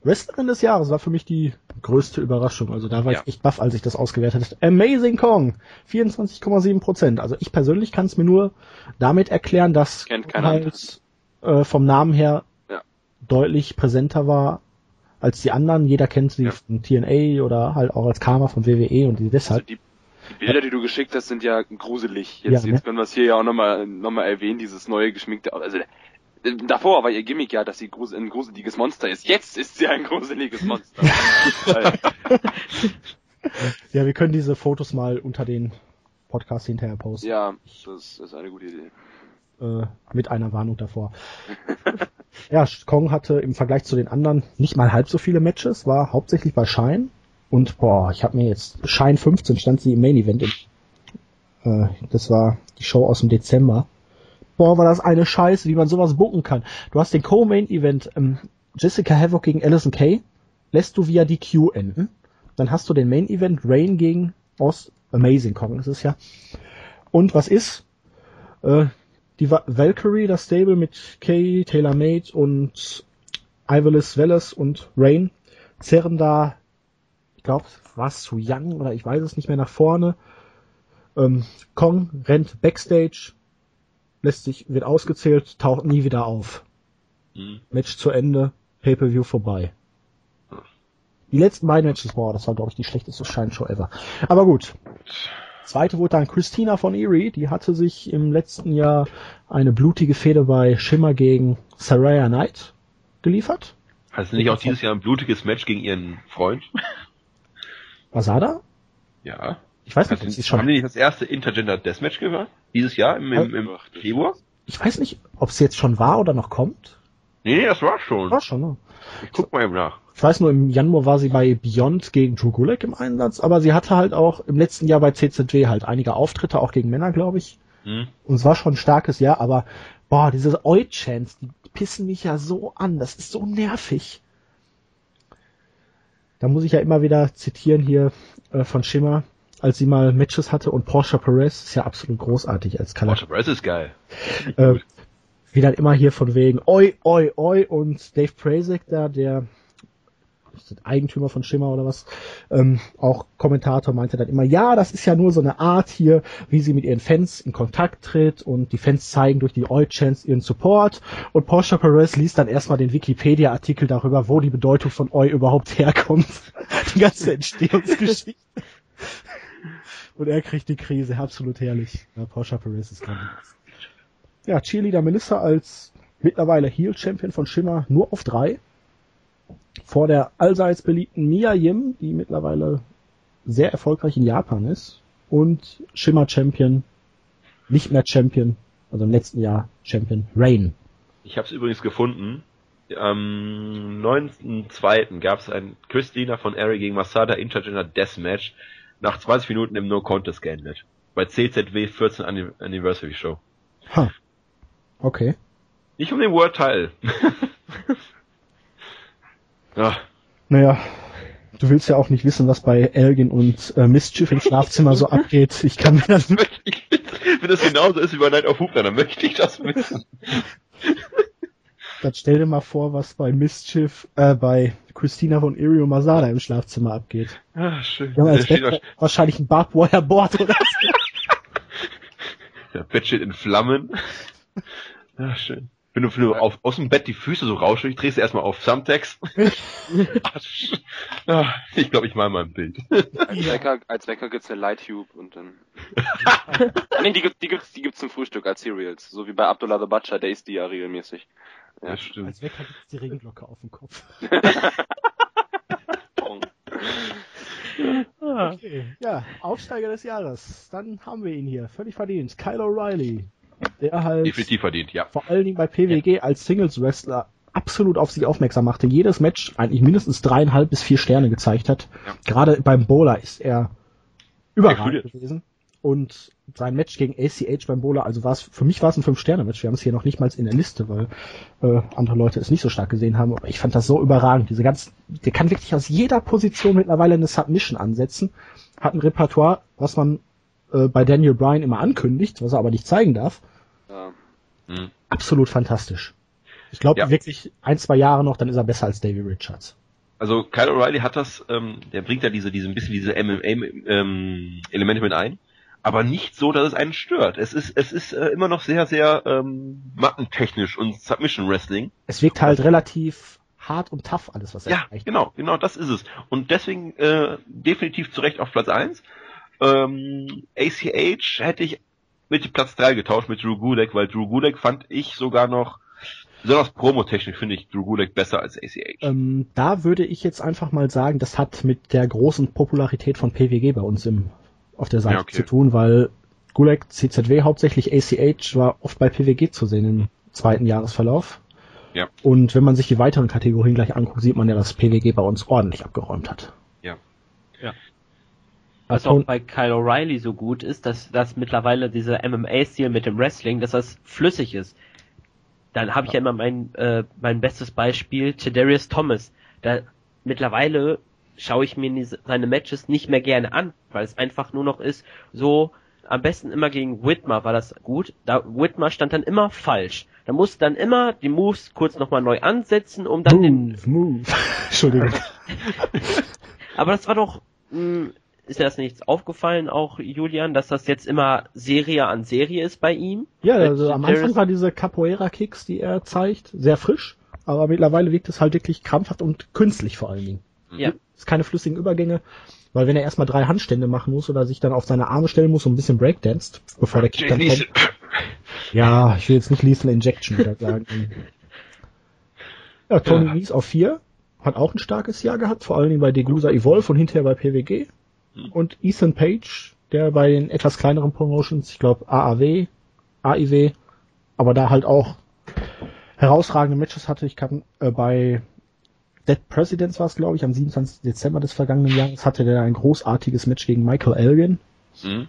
A: Wrestlerin des Jahres war für mich die größte Überraschung. Also da war
C: Ja.
A: ich echt baff, als ich das ausgewertet habe. Amazing Kong, 24,7 Prozent. Also ich persönlich kann es mir nur damit erklären, dass halt äh, vom Namen her
D: Ja.
A: deutlich präsenter war als die anderen. Jeder kennt sie
C: Ja.
A: von TNA oder halt auch als Karma von WWE und die
D: Also
A: deshalb.
D: die, die Bilder, die du geschickt hast, sind ja gruselig. Jetzt,
A: ne?
D: jetzt können wir es hier ja auch nochmal noch mal erwähnen, dieses neue geschminkte, also davor war ihr Gimmick ja, dass sie grus ein gruseliges Monster ist. Jetzt ist sie ein gruseliges Monster.
A: Ja, wir können diese Fotos mal unter den Podcast hinterher posten.
D: ja, das ist eine gute Idee.
A: äh, mit einer Warnung davor. ja, Kong hatte im Vergleich zu den anderen nicht mal halb so viele Matches, war hauptsächlich bei Shine. Und boah, ich habe mir jetzt Shine 15 stand sie im Main Event. Im, äh, das war die Show aus dem Dezember. Boah, war das eine Scheiße, wie man sowas bucken kann. Du hast den Co-Main Event ähm, Jessica Havoc gegen Alison Kay, lässt du via DQ enden. Dann hast du den Main Event Rain gegen Oz Amazing Kong, ist ja. Und was ist? Äh, die Va- Valkyrie, das Stable mit Kay, Taylor Made und Ivalis Velas und Rain zerren da, ich glaube, war es zu Young oder ich weiß es nicht mehr nach vorne. Ähm, Kong rennt backstage, lässt sich, wird ausgezählt, taucht nie wieder auf.
C: Mhm.
A: Match zu Ende, Pay-Per-View vorbei. Die letzten beiden Matches, boah, das war glaube ich die schlechteste Scheinshow ever. Aber gut. Zweite wurde dann Christina von Erie, die hatte sich im letzten Jahr eine blutige Fehde bei Shimmer gegen Saraya Knight geliefert.
C: Hat sie nicht auch dieses Jahr ein blutiges Match gegen ihren Freund?
A: Masada?
C: Ja.
A: Ich weiß nicht,
C: Also,
A: ob sie es
C: haben
A: schon,
C: die nicht das erste Intergender Deathmatch gehört? Dieses Jahr im, im, im
D: das-
C: Februar?
A: ich weiß nicht, ob es jetzt schon war oder noch kommt.
C: Nee, nee, das war schon.
A: War schon, ne?
C: Ich guck mal eben nach.
A: Ich weiß nur, im Januar war sie bei Beyond gegen Drew Gulak im Einsatz, aber sie hatte halt auch im letzten Jahr bei CZW halt einige Auftritte, auch gegen Männer, glaube ich.
C: Hm?
A: Und es war schon ein starkes Jahr, aber boah, diese Oi-Chants, die pissen mich ja so an. Das ist so nervig. Da muss ich ja immer wieder zitieren hier äh, von Schimmer, als sie mal Matches hatte und Porsche Perez ist ja absolut großartig als Kalat.
C: Porsche Perez ist geil.
A: Äh, wie dann immer hier von wegen Oi, Oi, Oi und Dave Prazek da, der Eigentümer von Schimmer oder was, ähm, auch Kommentator meinte dann immer, ja, das ist ja nur so eine Art hier, wie sie mit ihren Fans in Kontakt tritt und die Fans zeigen durch die Oi-Chants ihren Support und Porsche Perez liest dann erstmal den Wikipedia-Artikel darüber, wo die Bedeutung von Oi überhaupt herkommt. die ganze Entstehungsgeschichte. Und er kriegt die Krise, absolut herrlich. Ja, Porsche Perez ist grandios. Ja, Cheerleader Melissa als mittlerweile Heel Champion von Shimmer nur auf drei. Vor der allseits beliebten Mia Yim, die mittlerweile sehr erfolgreich in Japan ist. Und Shimmer Champion, nicht mehr Champion, also im letzten Jahr Champion, Rain.
C: Ich habe es übrigens gefunden. Am 9.2. gab es ein Christina von Ari gegen Masada Intergender Deathmatch nach 20 Minuten im No Contest geendet. Bei CZW 14 Anniversary Show.
A: Ha. Okay.
C: Nicht um den World Title.
A: ja. Naja, du willst ja auch nicht wissen, was bei Elgin und äh, Mischief im Schlafzimmer so abgeht. Ich kann mir das...
C: Wenn das genauso ist wie bei Night of Hoopla, dann möchte ich das wissen.
A: Dann stell dir mal vor, was bei Mischief, äh, bei Christina von Irio Masada im Schlafzimmer abgeht.
C: Ah, schön.
A: Ja, als Bett, wahrscheinlich ein Barbwire Board oder so.
C: Der Bett steht in Flammen. Ah, schön. Wenn du, wenn du auf, aus dem Bett die Füße so rauschig drehst, du erstmal auf Thumbtacks. ah, ich glaube, ich mal mal ein Bild.
D: Als Wecker, als Wecker gibt's eine Lighttube und dann. nee, die, gibt's, die gibt's, die gibt's zum Frühstück als Cereals. So wie bei Abdullah the Butcher, der isst die ja regelmäßig.
A: Ja, ja stimmt. Als Wecker gibt's die Regenglocke auf dem Kopf. okay. Ja, Aufsteiger des Jahres. Dann haben wir ihn hier. Völlig verdient. Kyle O'Reilly. Der halt.
C: Definitiv verdient, ja.
A: Vor allen Dingen bei PWG ja. als Singles Wrestler absolut auf sich aufmerksam machte. Jedes Match eigentlich mindestens dreieinhalb bis vier Sterne gezeigt hat. Ja. Gerade beim Bowler ist er überragend gewesen. Und sein Match gegen ACH beim Bowler, also war es, für mich war es ein Fünf-Sterne-Match. Wir haben es hier noch nicht mal in der Liste, weil äh, andere Leute es nicht so stark gesehen haben. Aber ich fand das so überragend. Diese ganz, der kann wirklich aus jeder Position mittlerweile eine Submission ansetzen. Hat ein Repertoire, was man äh, bei Daniel Bryan immer ankündigt, was er aber nicht zeigen darf. Ja. Hm. Absolut fantastisch. Ich glaube ja. wirklich ein, zwei Jahre noch, dann ist er besser als Davy Richards.
C: Also Kyle O'Reilly hat das, ähm, der bringt ja diese, diese ein bisschen diese MMA-Elemente ähm, mit ein aber nicht so, dass es einen stört. Es ist, es ist äh, immer noch sehr, sehr ähm, mattentechnisch und Submission Wrestling.
A: Es wirkt halt also, relativ hart und tough alles, was er
C: Ja, erreicht. genau, genau, das ist es. Und deswegen äh, definitiv zu Recht auf Platz eins. Ähm, ACH hätte ich mit Platz drei getauscht mit Drew Gulak, weil Drew Gulak fand ich sogar noch Besonders promotechnisch finde ich Drew Gulak besser als ACH.
A: Ähm, da würde ich jetzt einfach mal sagen, das hat mit der großen Popularität von PWG bei uns im auf der Seite ja, okay. zu tun, weil Gulag, CZW hauptsächlich ACH war oft bei PWG zu sehen im zweiten Jahresverlauf. Ja. Und wenn man sich die weiteren Kategorien gleich anguckt, sieht man ja, dass PWG bei uns ordentlich abgeräumt hat.
C: Ja.
B: Ja. Was auch bei Kyle O'Reilly so gut ist, dass, dass mittlerweile dieser MMA-Stil mit dem Wrestling, dass das flüssig ist. Dann habe ich ja immer mein, äh, mein bestes Beispiel, Tedarius Thomas. Da mittlerweile schaue ich mir seine Matches nicht mehr gerne an, weil es einfach nur noch ist, so am besten immer gegen Whitmer war das gut. Da Whitmer stand dann immer falsch. Da musste dann immer die Moves kurz nochmal neu ansetzen, um dann
A: move, den Move. Entschuldigung.
B: Aber das war doch mh, hm, ist dir das nichts aufgefallen, auch Julian, dass das jetzt immer Serie an Serie ist bei ihm?
A: Ja, also am Anfang war diese Capoeira-Kicks, die er zeigt, sehr frisch, aber mittlerweile wirkt es halt wirklich krampfhaft und künstlich vor allen Dingen.
B: Ja.
A: Es keine flüssigen Übergänge, weil wenn er erstmal drei Handstände machen muss oder sich dann auf seine Arme stellen muss und ein bisschen breakdanced, bevor der Kick dann kommt. Ja, ich will jetzt nicht Lethal Injection wieder sagen. Ja, Tony ja. Nies auf vier hat auch ein starkes Jahr gehabt, vor allen Dingen bei Degusa Evolve und hinterher bei PWG. Hm. Und Ethan Page, der bei den etwas kleineren Promotions, ich glaube AAW, AIW, aber da halt auch herausragende Matches hatte. Ich kann äh, bei Dead Presidents war es, glaube ich, am 27. Dezember des vergangenen Jahres hatte der ein großartiges Match gegen Michael Elgin. Mhm.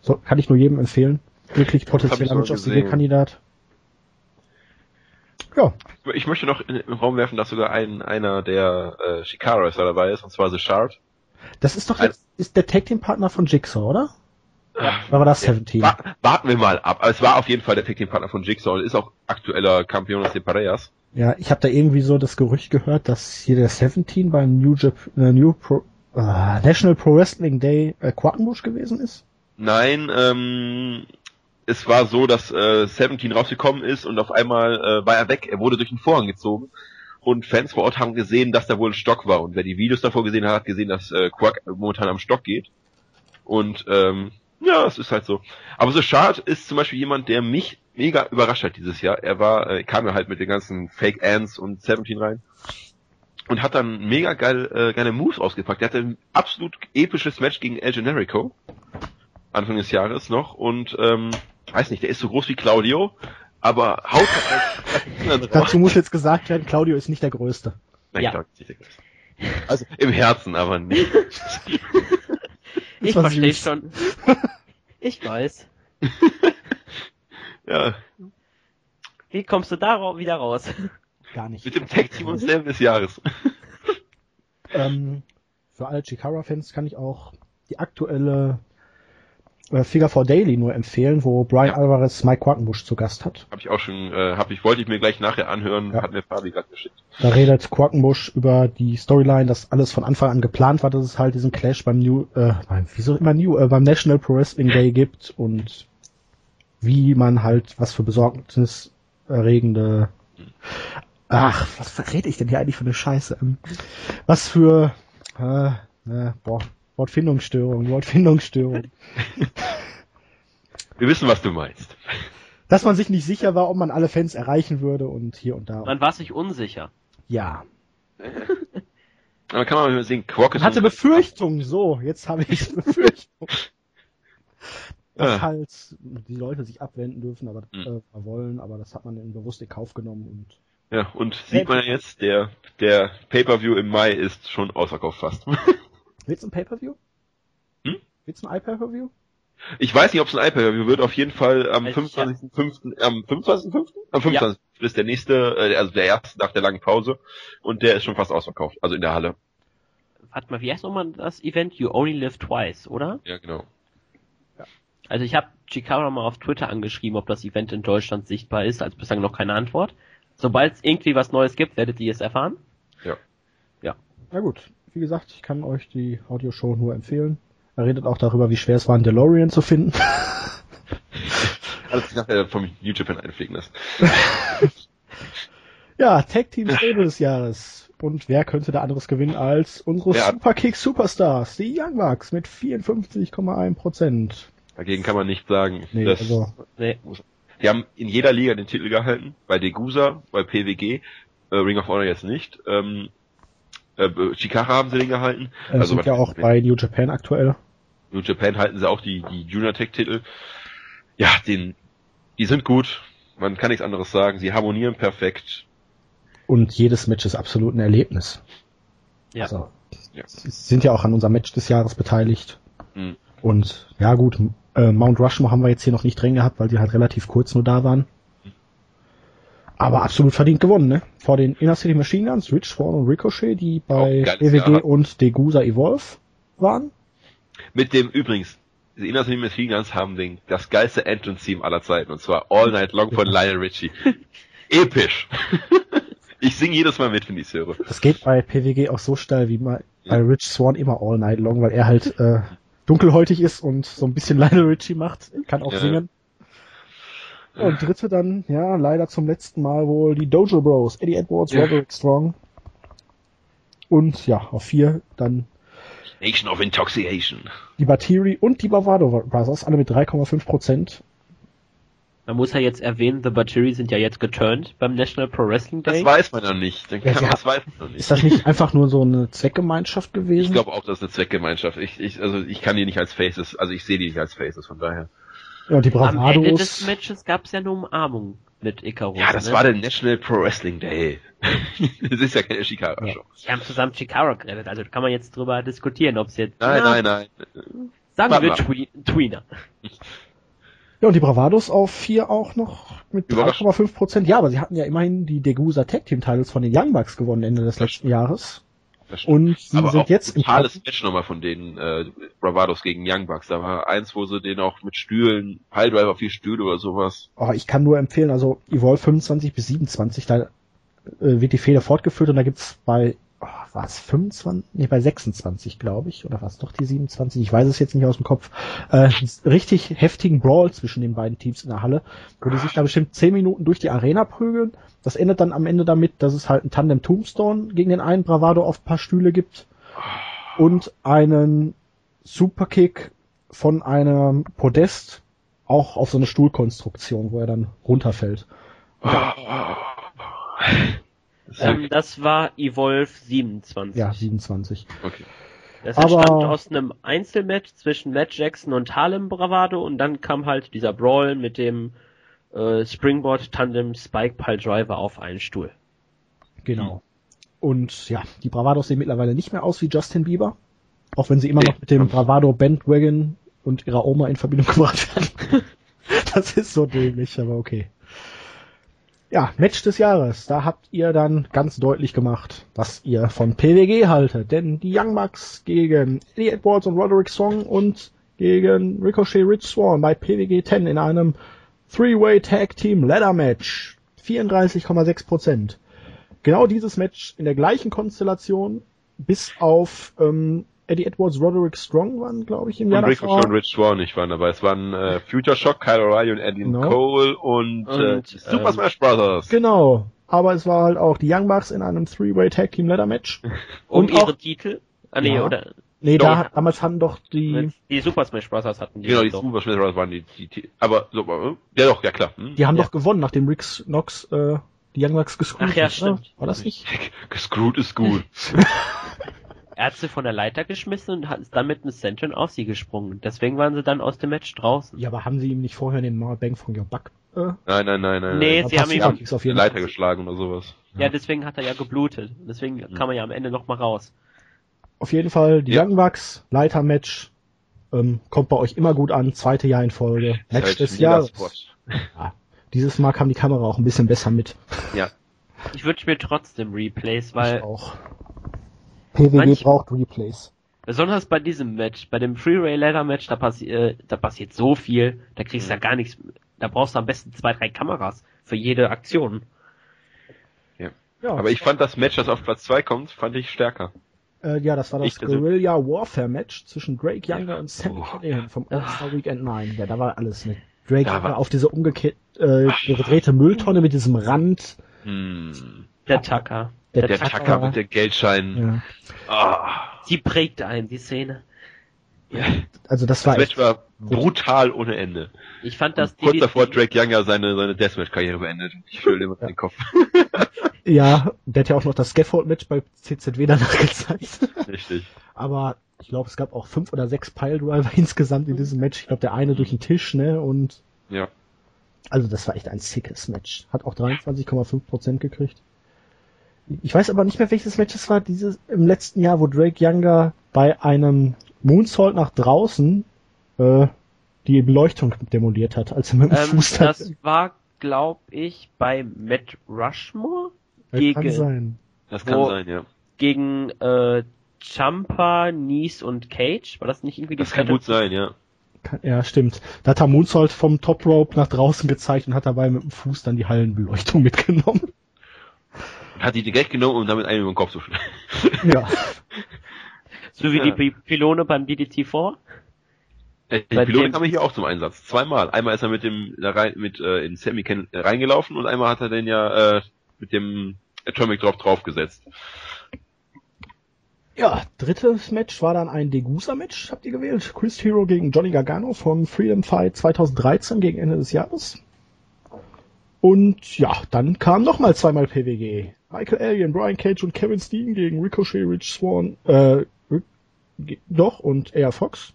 A: So, kann ich nur jedem empfehlen. Wirklich potenzieller Match the Kandidat.
C: Ja. Ich möchte noch in den Raum werfen, dass sogar ein, einer der äh, Shikaras dabei ist, und zwar The Shard.
A: Das ist doch jetzt, ist der Tag Team Partner von Jigsaw, oder? Ja. Oder war das 17?
C: warten wir mal ab. Aber es war auf jeden Fall der Tag Team Partner von Jigsaw und ist auch aktueller Campeones de Parejas.
A: Ja, ich habe da irgendwie so das Gerücht gehört, dass hier der 17 beim New, Jap äh, New Pro äh, National Pro Wrestling Day äh, Quackenbush gewesen ist.
C: Nein, ähm, es war so, dass äh, 17 rausgekommen ist und auf einmal äh, war er weg. Er wurde durch den Vorhang gezogen und Fans vor Ort haben gesehen, dass da wohl ein Stock war. Und wer die Videos davor gesehen hat, hat gesehen, dass äh, Quack momentan am Stock geht. Und ähm, ja, es ist halt so. Aber so Shard ist zum Beispiel jemand, der mich mega überrascht hat dieses Jahr. Er war, äh, kam ja halt mit den ganzen Fake Ants und 17 rein und hat dann mega geil, äh, geile Moves ausgepackt. Er hatte ein absolut episches Match gegen El Generico Anfang des Jahres noch und ähm, weiß nicht, der ist so groß wie Claudio, aber haut halt
A: Dazu muss jetzt gesagt werden, Claudio ist nicht der Größte.
C: Nein,
B: Ja.
C: Claudio ist nicht der Größte. Also im Herzen, aber nicht.
B: Ich verstehe schon. Ich weiß.
C: Ja,
B: Wie kommst du da ra- wieder raus?
A: Gar nicht.
C: mit dem Tag-Team und Slam des Jahres.
A: Ähm, für alle Chikara-Fans kann ich auch die aktuelle äh, Figure 4 Daily nur empfehlen, wo Brian
C: Ja.
A: Alvarez Mike Quackenbush zu Gast hat.
C: Habe ich auch schon, äh, hab ich, wollte ich mir gleich nachher anhören,
A: Ja.
C: hat mir Fabi gerade geschickt.
A: Da redet Quackenbush über die Storyline, dass alles von Anfang an geplant war, dass es halt diesen Clash beim New, äh, beim, wieso immer New, äh, beim National Pro Wrestling Day gibt und wie man halt was für besorgniserregende, ach, was verrät ich denn hier eigentlich für eine Scheiße? Was für, äh, äh, boah, Wortfindungsstörung, Wortfindungsstörung.
C: Wir wissen, was du meinst.
A: Dass man sich nicht sicher war, ob man alle Fans erreichen würde und hier und da.
B: Man war sich unsicher.
A: Ja.
C: Aber kann man mal sehen, Quark ist
A: Man hatte
C: so-
A: Befürchtungen, so, jetzt habe ich Befürchtungen. Dass
C: Ja.
A: halt die Leute sich abwenden dürfen, aber
C: Mhm.
A: äh, wollen, aber das hat man in bewusst in Kauf genommen und
C: Ja, und sieht man ja jetzt, der, der Pay-Per-View im Mai ist schon ausverkauft fast.
A: Willst du ein Pay-Per-View?
C: Hm?
A: Willst du ein iPay-Per-View?
C: Ich weiß nicht, ob es ein iPay-Per-View wird, auf jeden Fall am
B: Ich-
C: 25.05., am 25.05.? Am 25. ist der nächste, äh, also der erste nach der langen Pause und der ist schon fast ausverkauft, also in der Halle.
B: Warte mal, wie heißt nochmal das Event? You Only Live Twice, oder?
C: Ja, genau.
B: Also ich habe Chikara mal auf Twitter angeschrieben, ob das Event in Deutschland sichtbar ist, also bislang noch keine Antwort. Sobald es irgendwie was Neues gibt, werdet ihr es erfahren.
A: Na gut, wie gesagt, ich kann euch die Audioshow nur empfehlen. Er redet auch darüber, wie schwer es war, einen DeLorean zu finden.
C: Alles nachher vom New Japan einfliegen lassen.
A: ja, Tag Team Stable des Jahres. Und wer könnte da anderes gewinnen als unsere
C: Ja.
A: Superkick Superstars, die Young Bucks mit 54,1 Prozent.
C: Dagegen kann man nicht sagen.
A: Nee,
C: das,
A: also
B: Nee.
C: Die haben in jeder Liga den Titel gehalten, bei Degusa, bei PWG, äh, Ring of Honor jetzt nicht. Ähm, äh, Chikara haben sie den gehalten.
A: äh,
C: Also
A: sind ja auch bei New Japan aktuell.
C: New Japan halten sie auch die, die Junior Tech Titel. Ja, den, die sind gut. Man kann nichts anderes sagen. Sie harmonieren perfekt.
A: Und jedes Match ist absolut ein Erlebnis.
B: Ja.
A: Also,
C: Ja.
A: sie sind ja auch an unserem Match des Jahres beteiligt.
C: Hm.
A: Und ja gut, äh, Mount Rushmore haben wir jetzt hier noch nicht drin gehabt, weil die halt relativ kurz nur da waren. Aber absolut verdient gewonnen, ne? Vor den Inner City Machine Guns, Rich Swan und Ricochet, die bei
C: geiles
A: BWG
C: Jahr.
A: und Degusa Evolve waren.
C: Mit dem übrigens, die Inner City Machine Guns haben den, das geilste Entrance-Team aller Zeiten. Und zwar All Night Long von Lionel Richie. Episch. ich singe jedes Mal mit, wenn ich höre.
A: Das geht bei PWG auch so steil wie bei, bei Rich Swan immer all night long, weil er halt äh, dunkelhäutig ist und so ein bisschen Lionel Richie macht, kann auch
C: Ja.
A: singen. Ja, Und dritte dann, ja, leider zum letzten Mal wohl die Dojo Bros, Eddie Edwards,
C: Ja.
A: Roderick Strong. Und ja, auf vier dann
C: Nation of Intoxication.
A: die Batiri und die Bravado Brothers, alle mit 3,5 Prozent.
B: Man muss ja jetzt erwähnen, The Battery sind ja jetzt geturnt beim National Pro Wrestling
C: Das
B: Day.
C: weiß man noch nicht. Dann
A: Ja,
C: kann,
A: sie
C: das weiß man noch nicht.
A: Ist das nicht einfach nur so eine Zweckgemeinschaft gewesen?
C: Ich glaube auch, das ist eine Zweckgemeinschaft. Ich, ich, also ich kann die nicht als Faces, also ich sehe die nicht als Faces, von daher.
A: Ja, und die
B: Am Ende des
A: Bravados.
B: Matches gab es ja eine Umarmung mit Icarus.
C: Ja, das
B: ne?
C: war der National Pro Wrestling Day. das ist ja keine Shikara-Show.
B: Die haben zusammen Chikara gerettet, also kann man jetzt drüber diskutieren, ob es jetzt...
C: Nein,
B: Na,
C: nein, nein.
B: Sagen wir Tweener.
A: Ja, und die Bravados auf vier auch noch mit
C: Überraschend.
A: 3,5 Prozent. Ja, aber sie hatten ja immerhin die Degusa Tag Team Titles von den Young Bucks gewonnen Ende des letzten Jahres. Und sie
C: Aber
A: sind
C: auch
A: jetzt im
C: totales Match nochmal von den äh, Bravados gegen Young Bucks. Da war eins, wo sie den auch mit Stühlen, Piledriver auf vier Stühle oder sowas.
A: Oh, ich kann nur empfehlen, also Evolve 25 bis 27, da äh, wird die Fehler fortgeführt und da gibt's bei, oh, war es 25? Nee, bei 26, glaube ich. Oder war es doch die 27? Ich weiß es jetzt nicht aus dem Kopf. Äh, richtig heftigen Brawl zwischen den beiden Teams in der Halle, wo die sich da bestimmt 10 Minuten durch die Arena prügeln. Das endet dann am Ende damit, dass es halt ein Tandem Tombstone gegen den einen Bravado auf ein paar Stühle gibt und einen Superkick von einem Podest auch auf so eine Stuhlkonstruktion, wo er dann runterfällt.
B: Ähm, das war Evolve 27.
A: Ja, 27.
C: Okay.
B: Das
A: Aber-
B: entstand aus einem Einzelmatch zwischen Matt Jackson und Harlem Bravado und dann kam halt dieser Brawl mit dem äh, Springboard Tandem Spike Pile Driver auf einen Stuhl.
A: Genau. Und ja, die Bravados sehen mittlerweile nicht mehr aus wie Justin Bieber. Auch wenn sie immer noch mit dem Bravado Bandwagon und ihrer Oma in Verbindung gebracht werden. das ist so dämlich, aber okay. Ja, Match des Jahres. Da habt ihr dann ganz deutlich gemacht, was ihr von PWG haltet. Denn die Young Bucks gegen Eddie Edwards und Roderick Strong und gegen Ricochet Rich Swan bei PWG 10 in einem Three-Way Tag Team Ladder Match. 34,6 Prozent. Genau dieses Match in der gleichen Konstellation, bis auf ähm, Eddie Edwards, Roderick Strong waren, glaube ich, im
C: Und
A: Jahr
C: Rick
A: davor.
C: und Rich Swan nicht waren dabei. Es waren äh, Future Shock, Kyle O'Reilly und Eddie
A: Genau.
C: Cole und, äh,
B: Und,
C: Super
B: ähm,
C: Smash Brothers.
A: Genau. Aber es war halt auch die Young Bucks in einem Three-Way Tag Team Ladder Match.
B: Um
A: Und
B: ihre
A: auch-
B: Titel. Ah nee,
A: Ja.
B: oder
A: Nee,
C: Doch.
A: da, damals hatten doch die,
B: die Super Smash Bros. hatten die.
C: Genau, die
B: doch.
C: Super Smash Brothers waren die, die, die aber so, äh, ja doch, ja klar. Hm?
A: die haben
B: Ja.
A: doch gewonnen, nachdem Rick Knox äh, die Young Bucks gescrewt
B: Ach ja,
A: hat, ne?
B: stimmt.
A: War das nicht?
C: Screwed ist gut.
B: Er hat sie von der Leiter geschmissen und hat ist dann mit einem Senton auf sie gesprungen. Deswegen waren sie dann aus dem Match draußen.
A: Ja, aber haben sie ihm nicht vorher den Mama Bang von Your Buck äh,
C: Nein, nein, nein, nein.
B: Nee,
C: nein.
B: sie haben ihn-
A: Passiv- auf jeden
C: Leiter geschlagen oder sowas.
B: Ja, deswegen hat er ja geblutet. Deswegen kam er ja am Ende noch mal raus.
A: Auf jeden Fall die
C: Ja.
A: Young Bucks, Leiter-Match, ähm, kommt bei euch immer gut an, zweite Jahr in Folge,
C: Ist
A: Match
C: halt
A: des Jahres. Ja, dieses Mal kam die Kamera auch ein bisschen besser mit.
C: Ja.
B: Ich wünsche mir trotzdem Replays,
A: Ich
B: weil
A: auch. PWG
B: Manch-
A: braucht Replays.
B: besonders bei diesem Match, bei dem Freeway Ladder Match, da, passi äh, da passiert so viel, da kriegst du ja gar nichts. Da brauchst du am besten zwei, drei Kameras für jede Aktion.
A: Ja,
C: Aber ich fand das Match, das auf Platz 2 kommt, fand ich stärker.
A: äh, ja, das war das
C: ich
A: Guerilla Warfare Match zwischen Drake Younger und Sammy
C: Oh.
A: Callahan vom All-Star Weekend 9. Ja, da war alles mit Drake Younger
C: war-
A: auf diese umgekehrt äh, gedrehte Mülltonne mit diesem Rand.
C: Hm.
B: Der Tucker.
A: Der
C: Der
A: Tucker.
C: Tacker mit der Geldschein.
A: Ja.
C: Ah.
B: Sie prägte einen, die Szene.
A: Also das
C: Das
A: war
C: Match war brutal ohne Ende.
B: Ich fand das
C: Kurz davor hat Drake Younger seine, seine Deathmatch-Karriere beendet. Ich fühle immer den Kopf.
A: ja, der hat ja auch noch das Scaffold-Match bei CZW danach gezeigt.
C: Richtig.
A: Aber ich glaube, es gab auch fünf oder sechs Piledriver insgesamt in diesem Match. Ich glaube, der eine durch den Tisch, ne, und
C: Ja.
A: Also das war echt ein sickes Match. Hat auch 23,5% gekriegt. Ich weiß aber nicht mehr, welches Match es war, dieses im letzten Jahr, wo Drake Younger bei einem Moonsault nach draußen äh, die Beleuchtung demoliert hat, als er mit dem
B: Ähm,
A: Fuß da-
B: das war, glaub ich, bei Matt Rushmore
A: Kann
B: gegen,
A: sein.
C: Das kann sein, ja.
B: gegen äh, Champa, Nies und Cage. War das nicht irgendwie die
C: Das kann gut sein, ja.
A: Kann, ja, stimmt. Da hat er Moonsault vom Top Rope nach draußen gezeigt und hat dabei mit dem Fuß dann die Hallenbeleuchtung mitgenommen.
C: Hat die direkt genommen, um damit einen über den Kopf zu schlagen.
A: ja.
B: So wie
C: Ja.
B: die Pi- Pylone beim DDT4?
C: Äh, Die
B: Bei
C: Pilot kam hier auch zum Einsatz. Zweimal. Einmal ist er mit dem da rein, mit äh, in Sammy Ken äh, reingelaufen und einmal hat er den ja äh, mit dem Atomic Drop draufgesetzt.
A: Ja, drittes Match war dann ein Degusa-Match, habt ihr gewählt. Chris Hero gegen Johnny Gargano von Freedom Fight 2013 gegen Ende des Jahres. Und ja, dann kam nochmal zweimal PWG. Michael Alien, Brian Cage und Kevin Steen gegen Ricochet, Rich Swan, äh, doch, und Air Fox.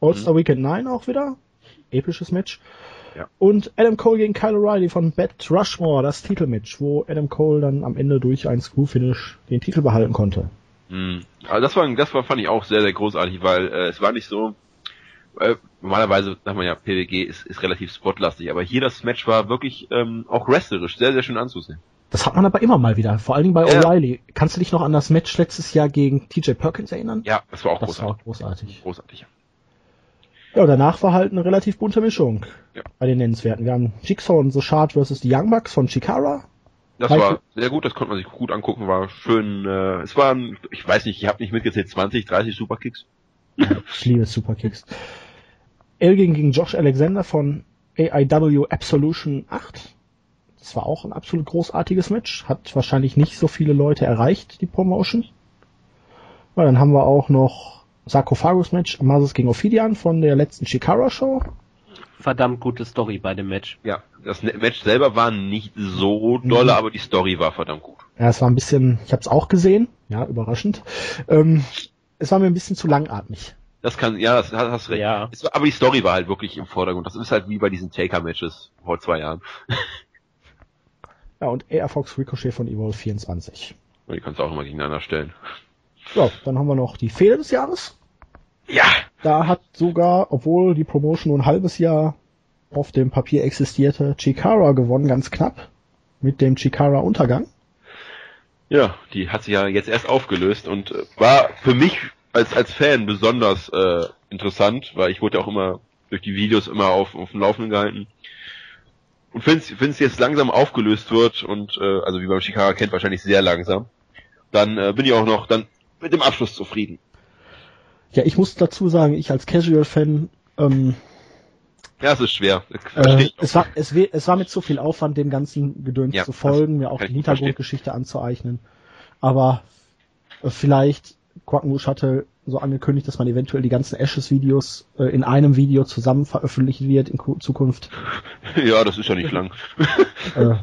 A: All-Star Weekend 9 auch wieder. Episches Match.
C: Ja.
A: Und Adam Cole gegen Kyle O'Reilly von Beth Rushmore, das Titelmatch, wo Adam Cole dann am Ende durch ein Screw-Finish den Titel behalten konnte.
C: Mhm. Aber das war, das war, fand ich auch sehr, sehr großartig, weil äh, es war nicht so, äh, normalerweise sagt man ja, PWG ist, ist relativ spotlastig, aber hier das Match war wirklich ähm, auch wrestlerisch, sehr, sehr schön anzusehen.
A: Das hat man aber immer mal wieder, vor allen Dingen bei
C: Ja.
A: O'Reilly. Kannst du dich noch an das Match letztes Jahr gegen TJ Perkins erinnern?
C: Ja, das war auch
A: das war
C: großartig.
A: auch großartig.
C: Großartig.
A: Ja, und danach war halt eine relativ bunte Mischung
C: Ja.
A: bei den Nennenswerten. Wir haben Jigsaw und The Shard vs. die Young Bucks von Chikara.
C: Das war sehr gut, das konnte man sich gut angucken, war schön, äh, es waren, ich weiß nicht, ich habe nicht mitgezählt, 20, 30 Superkicks.
A: Ich liebe Superkicks. Elgin gegen Josh Alexander von AIW Absolution 8. Das war auch ein absolut großartiges Match. Hat wahrscheinlich nicht so viele Leute erreicht, die Promotion. Ja, dann haben wir auch noch Sarkophagus-Match Amasis gegen Ophidian von der letzten Shikara-Show.
B: Verdammt gute Story bei dem Match.
C: Ja, das Match selber war nicht so dolle,
A: Mhm.
C: aber die Story war verdammt gut.
A: Ja, es war ein bisschen, ich habe es auch gesehen, ja, überraschend. Ähm, es war mir ein bisschen zu langatmig.
C: Das kann, ja, das hast, hast recht.
B: Ja.
C: Es aber die Story war halt wirklich im Vordergrund. Das ist halt wie bei diesen Taker-Matches vor zwei Jahren.
A: Ja, und Air Fox Ricochet von Evolve 24.
C: Die kannst du auch immer gegeneinander stellen.
A: So, dann haben wir noch die Fehler des Jahres.
C: Ja!
A: Da hat sogar, obwohl die Promotion nur ein halbes Jahr auf dem Papier existierte, Chikara gewonnen, ganz knapp. Mit dem Chikara Untergang.
C: Ja, die hat sich ja jetzt erst aufgelöst und äh, war für mich als, als Fan besonders äh, interessant, weil ich wurde ja auch immer durch die Videos immer auf, auf dem Laufenden gehalten. Und wenn es jetzt langsam aufgelöst wird und äh, also wie beim Shikara kennt wahrscheinlich sehr langsam, dann äh, bin ich auch noch dann mit dem Abschluss zufrieden.
A: Ja, ich muss dazu sagen, ich als Casual-Fan, ähm,
C: Ja, es ist schwer.
A: Äh, es war es, es war mit zu viel Aufwand, dem ganzen Gedöns
C: Ja,
A: zu folgen, mir auch die. Hintergrundgeschichte anzueignen. Aber äh, vielleicht Quackenbush hatte so angekündigt, dass man eventuell die ganzen Ashes-Videos äh, in einem Video zusammen veröffentlicht wird in Ku- Zukunft.
C: ja, das ist ja nicht lang.
A: Äh,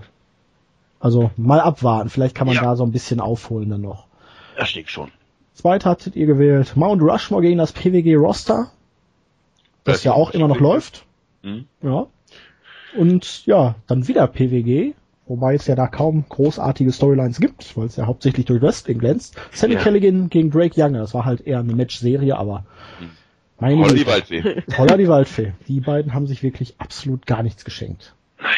A: also mal abwarten, vielleicht kann man
C: Ja.
A: da so ein bisschen aufholen dann noch.
C: Das stimmt schon.
A: Zweit hattet ihr gewählt Mount Rushmore gegen das PWG Roster, das
C: Das
A: ja auch immer noch läuft.
C: Hm?
A: Ja. Und ja, dann wieder PWG, wobei es ja da kaum großartige Storylines gibt, weil es ja hauptsächlich durch Wrestling glänzt. Sammy
C: Ja.
A: Kelligan gegen Drake Younger, das war halt eher eine Match-Serie, aber meine
C: Holla die. Waldfee.
A: Holla die Waldfee. Die beiden haben sich wirklich absolut gar nichts geschenkt. Nein.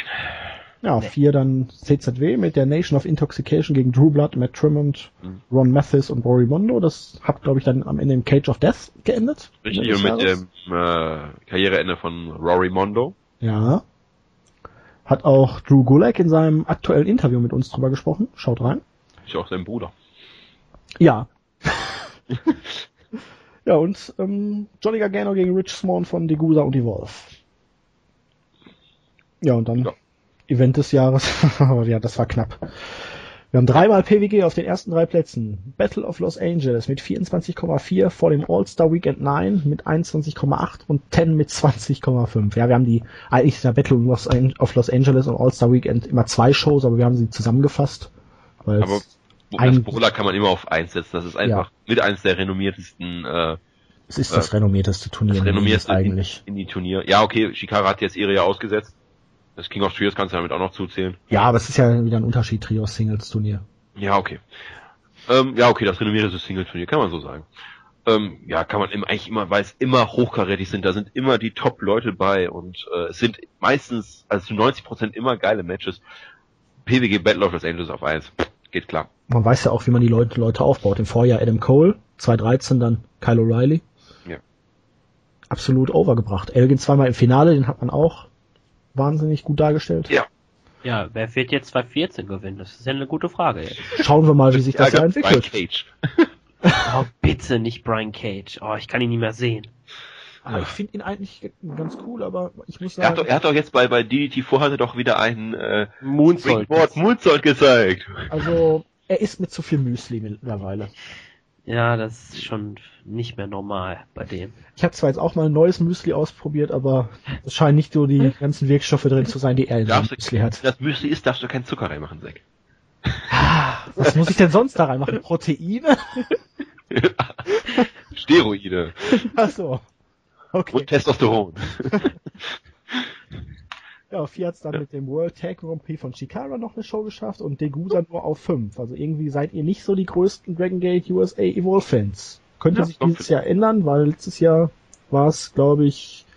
A: Ja, vier dann CZW mit der Nation of Intoxication gegen Drew Blood, Matt Tremont,
C: Mhm.
A: Ron Mathis und Rory Mondo. Das hat, glaube ich, dann am Ende im Cage of Death geendet.
C: Richtig, und mit
A: Jahres.
C: dem äh, Karriereende von Rory Mondo.
A: Ja. Hat auch Drew Gulak in seinem aktuellen Interview mit uns drüber gesprochen. Schaut rein.
C: Ist ja auch sein Bruder.
A: Ja. ja, und ähm, Johnny Gargano gegen Rich Swan von Degusa und Evolve. Ja, und dann
C: Ja.
A: Event des Jahres. ja, das war knapp. Wir haben dreimal PWG auf den ersten drei Plätzen. Battle of Los Angeles mit 24,4 vor dem All-Star Weekend 9 mit 21,8 und 10 mit 20,5. Ja, wir haben die, eigentlich ist der Battle of Los, Angeles und All-Star Weekend immer zwei Shows, aber wir haben sie zusammengefasst.
C: Aber das
A: ein-
C: Brawler kann man immer auf eins setzen. Das ist einfach mit eins der renommiertesten, äh,
A: es ist das renommierteste Turnier
C: das
A: in
C: renommierste
A: eigentlich.
C: In, in die Turnier. Ja, okay, Shikara hat jetzt ihre ja ausgesetzt. Das King of Trios kannst du damit auch noch zuzählen.
A: Ja, aber es ist ja wieder ein Unterschied, Trios-Singles-Turnier.
C: Ja, okay. Ähm, ja, okay, das renommierte Single-Turnier, kann man so sagen. Ähm, ja, kann man im, eigentlich immer, weil es immer hochkarätig sind, da sind immer die Top-Leute bei und äh, es sind meistens, also zu 90% immer geile Matches. PWG Battle of Los Angeles auf eins Geht klar.
A: Man weiß ja auch, wie man die Leute, Leute aufbaut. Im Vorjahr Adam Cole, 2013 dann Kyle O'Reilly.
C: Ja.
A: Absolut overgebracht. Elgin zweimal im Finale, den hat man auch wahnsinnig gut dargestellt.
C: Ja.
B: Ja, wer wird jetzt 2014 gewinnen? Das ist ja eine gute Frage. Jetzt.
A: Schauen wir mal, wie sich das ja entwickelt.
C: Brian Cage.
B: Oh, bitte nicht Brian Cage. Oh, ich kann ihn nicht mehr sehen.
A: Aber ich finde ihn eigentlich ganz cool, aber ich muss
C: Er hat, doch,
A: sagen,
C: er hat doch jetzt bei, bei DDT vorher doch wieder einen äh,
B: Moonsault.
C: Moonsault gezeigt.
A: also er ist mit zu viel Müsli mittlerweile.
B: Ja, das ist schon nicht mehr normal bei dem.
A: Ich habe zwar jetzt auch mal ein neues Müsli ausprobiert, aber es scheinen nicht so die ganzen Wirkstoffe drin zu sein, die er in
C: du,
A: Müsli hat.
C: wenn das Müsli ist, darfst du keinen Zucker reinmachen, Zack.
A: Was muss ich denn sonst da reinmachen? Proteine?
C: Steroide
A: Ach so. Okay.
C: und Testosteron.
A: Ja, auf 4 hat's dann mit dem World Tag Grand Prix von Chikara noch eine Show geschafft und Degusa nur auf 5. Also irgendwie seid ihr nicht so die größten Dragon Gate USA Evolve Fans. Könnte
C: Ja,
A: sich dieses Jahr ändern, weil letztes Jahr war es, glaube ich,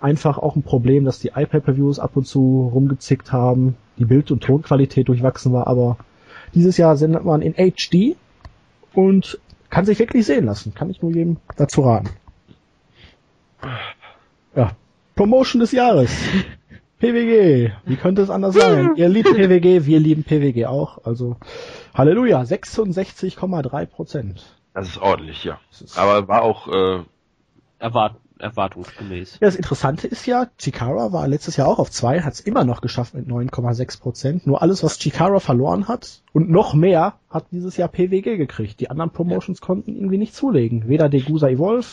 A: einfach auch ein Problem, dass die iPad-Reviews ab und zu rumgezickt haben, die Bild- und Tonqualität durchwachsen war, aber dieses Jahr sendet man in HD und kann sich wirklich sehen lassen. Kann ich nur jedem dazu raten. Ja, Promotion des Jahres. PWG. Wie könnte es anders sein? Ihr liebt PWG, wir lieben PWG auch. Also Halleluja, 66,3 Prozent.
C: Das ist ordentlich, ja.
A: Ist-
C: Aber war auch, äh,
B: Erwart erwartungsgemäß.
A: Ja, das Interessante ist ja, Chikara war letztes Jahr auch auf zwei, hat es immer noch geschafft mit 9,6 Prozent. Nur alles, was Chikara verloren hat und noch mehr, hat dieses Jahr PWG gekriegt. Die anderen Promotions konnten irgendwie nicht zulegen. Weder Degusa Evolve,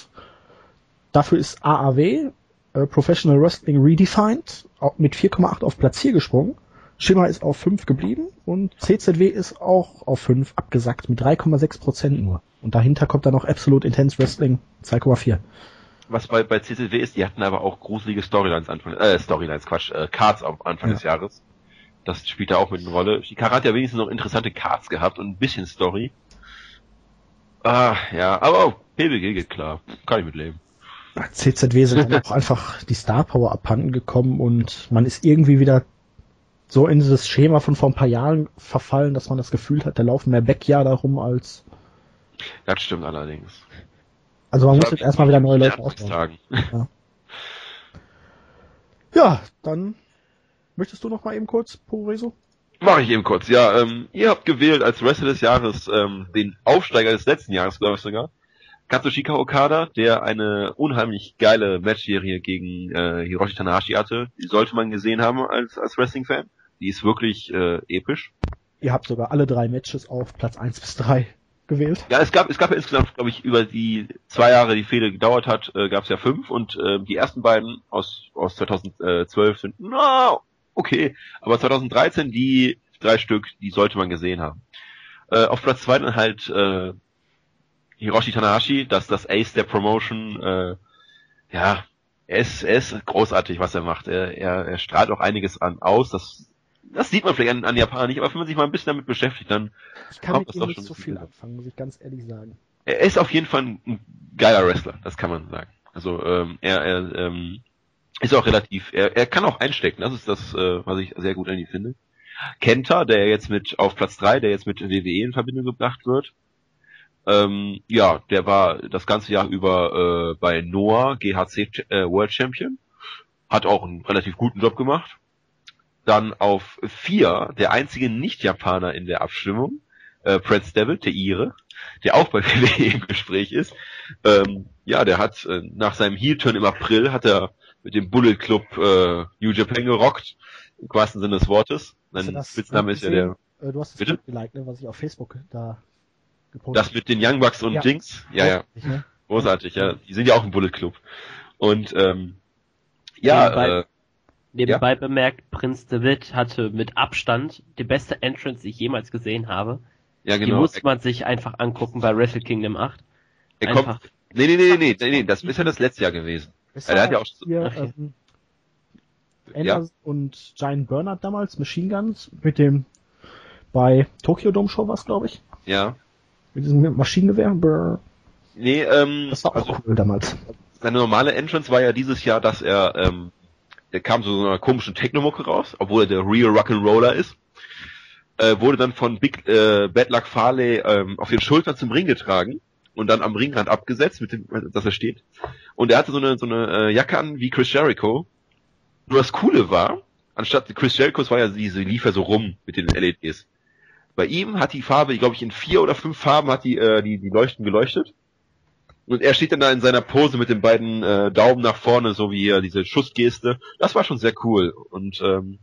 A: dafür ist AAW, äh, Professional Wrestling Redefined, mit 4,8 auf Platz 4 gesprungen. Shimmer ist auf 5 geblieben und CZW ist auch auf 5 abgesackt mit 3,6 Prozent nur. Und dahinter kommt dann noch Absolute Intense Wrestling 2,4.
C: Was bei, bei CCW ist, die hatten aber auch gruselige Storylines Anfang, äh, Storylines, Quatsch, äh, Cards am Anfang
A: Ja.
C: des Jahres. Das spielt da auch mit eine Rolle. Shikara hat ja wenigstens noch interessante Cards gehabt und ein bisschen Story. Ah, ja, aber auch PWG geht klar. Kann ich mitleben.
A: CZW sind auch einfach die Star Power abhanden gekommen und man ist irgendwie wieder so in dieses Schema von vor ein paar Jahren verfallen, dass man das Gefühl hat, da laufen mehr Backyarder rum als,
C: Das stimmt allerdings.
A: also man muss
C: Das
A: jetzt
C: war
A: erstmal wieder neue Leute aufbauen.
C: Anfangstagen.
A: Ja, dann möchtest du noch mal eben kurz, Poreso?
C: Mache ich eben kurz. Ja, ähm, ihr habt gewählt als Wrestler des Jahres ähm, den Aufsteiger des letzten Jahres, glaube ich sogar. Katsushika Okada, der eine unheimlich geile Matchserie gegen äh, Hiroshi Tanahashi hatte. Die sollte man gesehen haben als, als Wrestling-Fan. Die ist wirklich äh, episch.
A: Ihr habt sogar alle drei Matches auf Platz 1 bis 3 gewählt.
C: Ja, es gab, es gab ja insgesamt, glaube ich, über die zwei Jahre, die Fehde gedauert hat, äh, gab es ja fünf und äh, die ersten beiden aus, aus 2012 sind, na, okay, aber 2013 die drei Stück, die sollte man gesehen haben. Äh, auf Platz zwei dann halt äh, Hiroshi Tanahashi, das das Ace der Promotion, äh, ja, er ist, er ist großartig, was er macht. Er, er, er strahlt auch einiges an aus, das das sieht man vielleicht an, an Japaner nicht, aber wenn man sich mal ein bisschen damit beschäftigt, dann
A: Ich kann
C: Kommt
A: mit
C: das
A: ihm nicht so viel anfangen, muss ich ganz ehrlich sagen.
C: er ist auf jeden Fall ein, geiler Wrestler, das kann man sagen. Also ähm, er, er ähm, ist auch relativ, er, er kann auch einstecken, das ist das, äh, was ich sehr gut an ihm finde. Kenta, der jetzt mit auf Platz drei, der jetzt mit WWE in Verbindung gebracht wird. Ähm, ja, der war das ganze Jahr über äh, bei Noah GHC äh, World Champion, hat auch einen relativ guten Job gemacht. Dann auf vier, der einzige Nicht-Japaner in der Abstimmung, äh, Prince Devil, der Ire, der auch bei WWE im Gespräch ist. Ähm, ja, der hat äh, nach seinem Heel-Turn im April hat er mit dem Bullet Club äh, New Japan gerockt, im wahrsten Sinne des Wortes. Sein Spitzname ist ja der,
A: Äh, du hast das
C: Bitte?
A: Geliked, ne, was ich auf Facebook da gepostet
C: das mit den Young Bucks und
A: Ja.
C: Dings. Ja, ja,
A: Großartig, ne?
C: großartig, ja. Die sind ja auch im Bullet Club. Und ähm, ja,
B: Nebenbei-
C: äh,
B: Nebenbei bemerkt, Prinz David hatte mit Abstand die beste Entrance, die ich jemals gesehen habe.
C: ja
B: Die
C: genau.
B: muss man sich einfach angucken bei Wrestle Kingdom 8.
C: Er, er kommt,
B: einfach.
C: nee, nee, nee, nee, nee, nee, das ist ja das letzte Jahr gewesen.
A: Es
C: Ja, der hat
A: war
C: ja auch-
A: hier,
B: Okay.
A: ähm,
C: Ja,
A: Anders und Giant Bernard damals, Machine Guns, mit dem bei Tokyo Dome Show was, glaube ich.
C: ja.
A: Mit diesem Maschinengewehr. Brr.
C: Nee, ähm,
A: Das war auch
C: also,
A: cool damals.
C: seine normale Entrance war ja dieses Jahr, dass er, ähm, der kam so einer komischen Technomucke raus, obwohl er der Real Rock'n'Roller ist. Äh, wurde dann von Big äh, Bad Luck Farley ähm, auf den Schultern zum Ring getragen und dann am Ringrand abgesetzt, mit dem, dass er steht. Und er hatte so eine so eine äh, Jacke an wie Chris Jericho. Nur das Coole war, anstatt Chris Jerichos war ja diese lief ja so rum mit den LEDs. Bei ihm hat die Farbe, glaube ich, in vier oder fünf Farben hat die äh, die die Leuchten geleuchtet. Und er steht dann da in seiner Pose mit den beiden äh, Daumen nach vorne, so wie äh, diese Schussgeste. Das war schon sehr cool. Und ähm,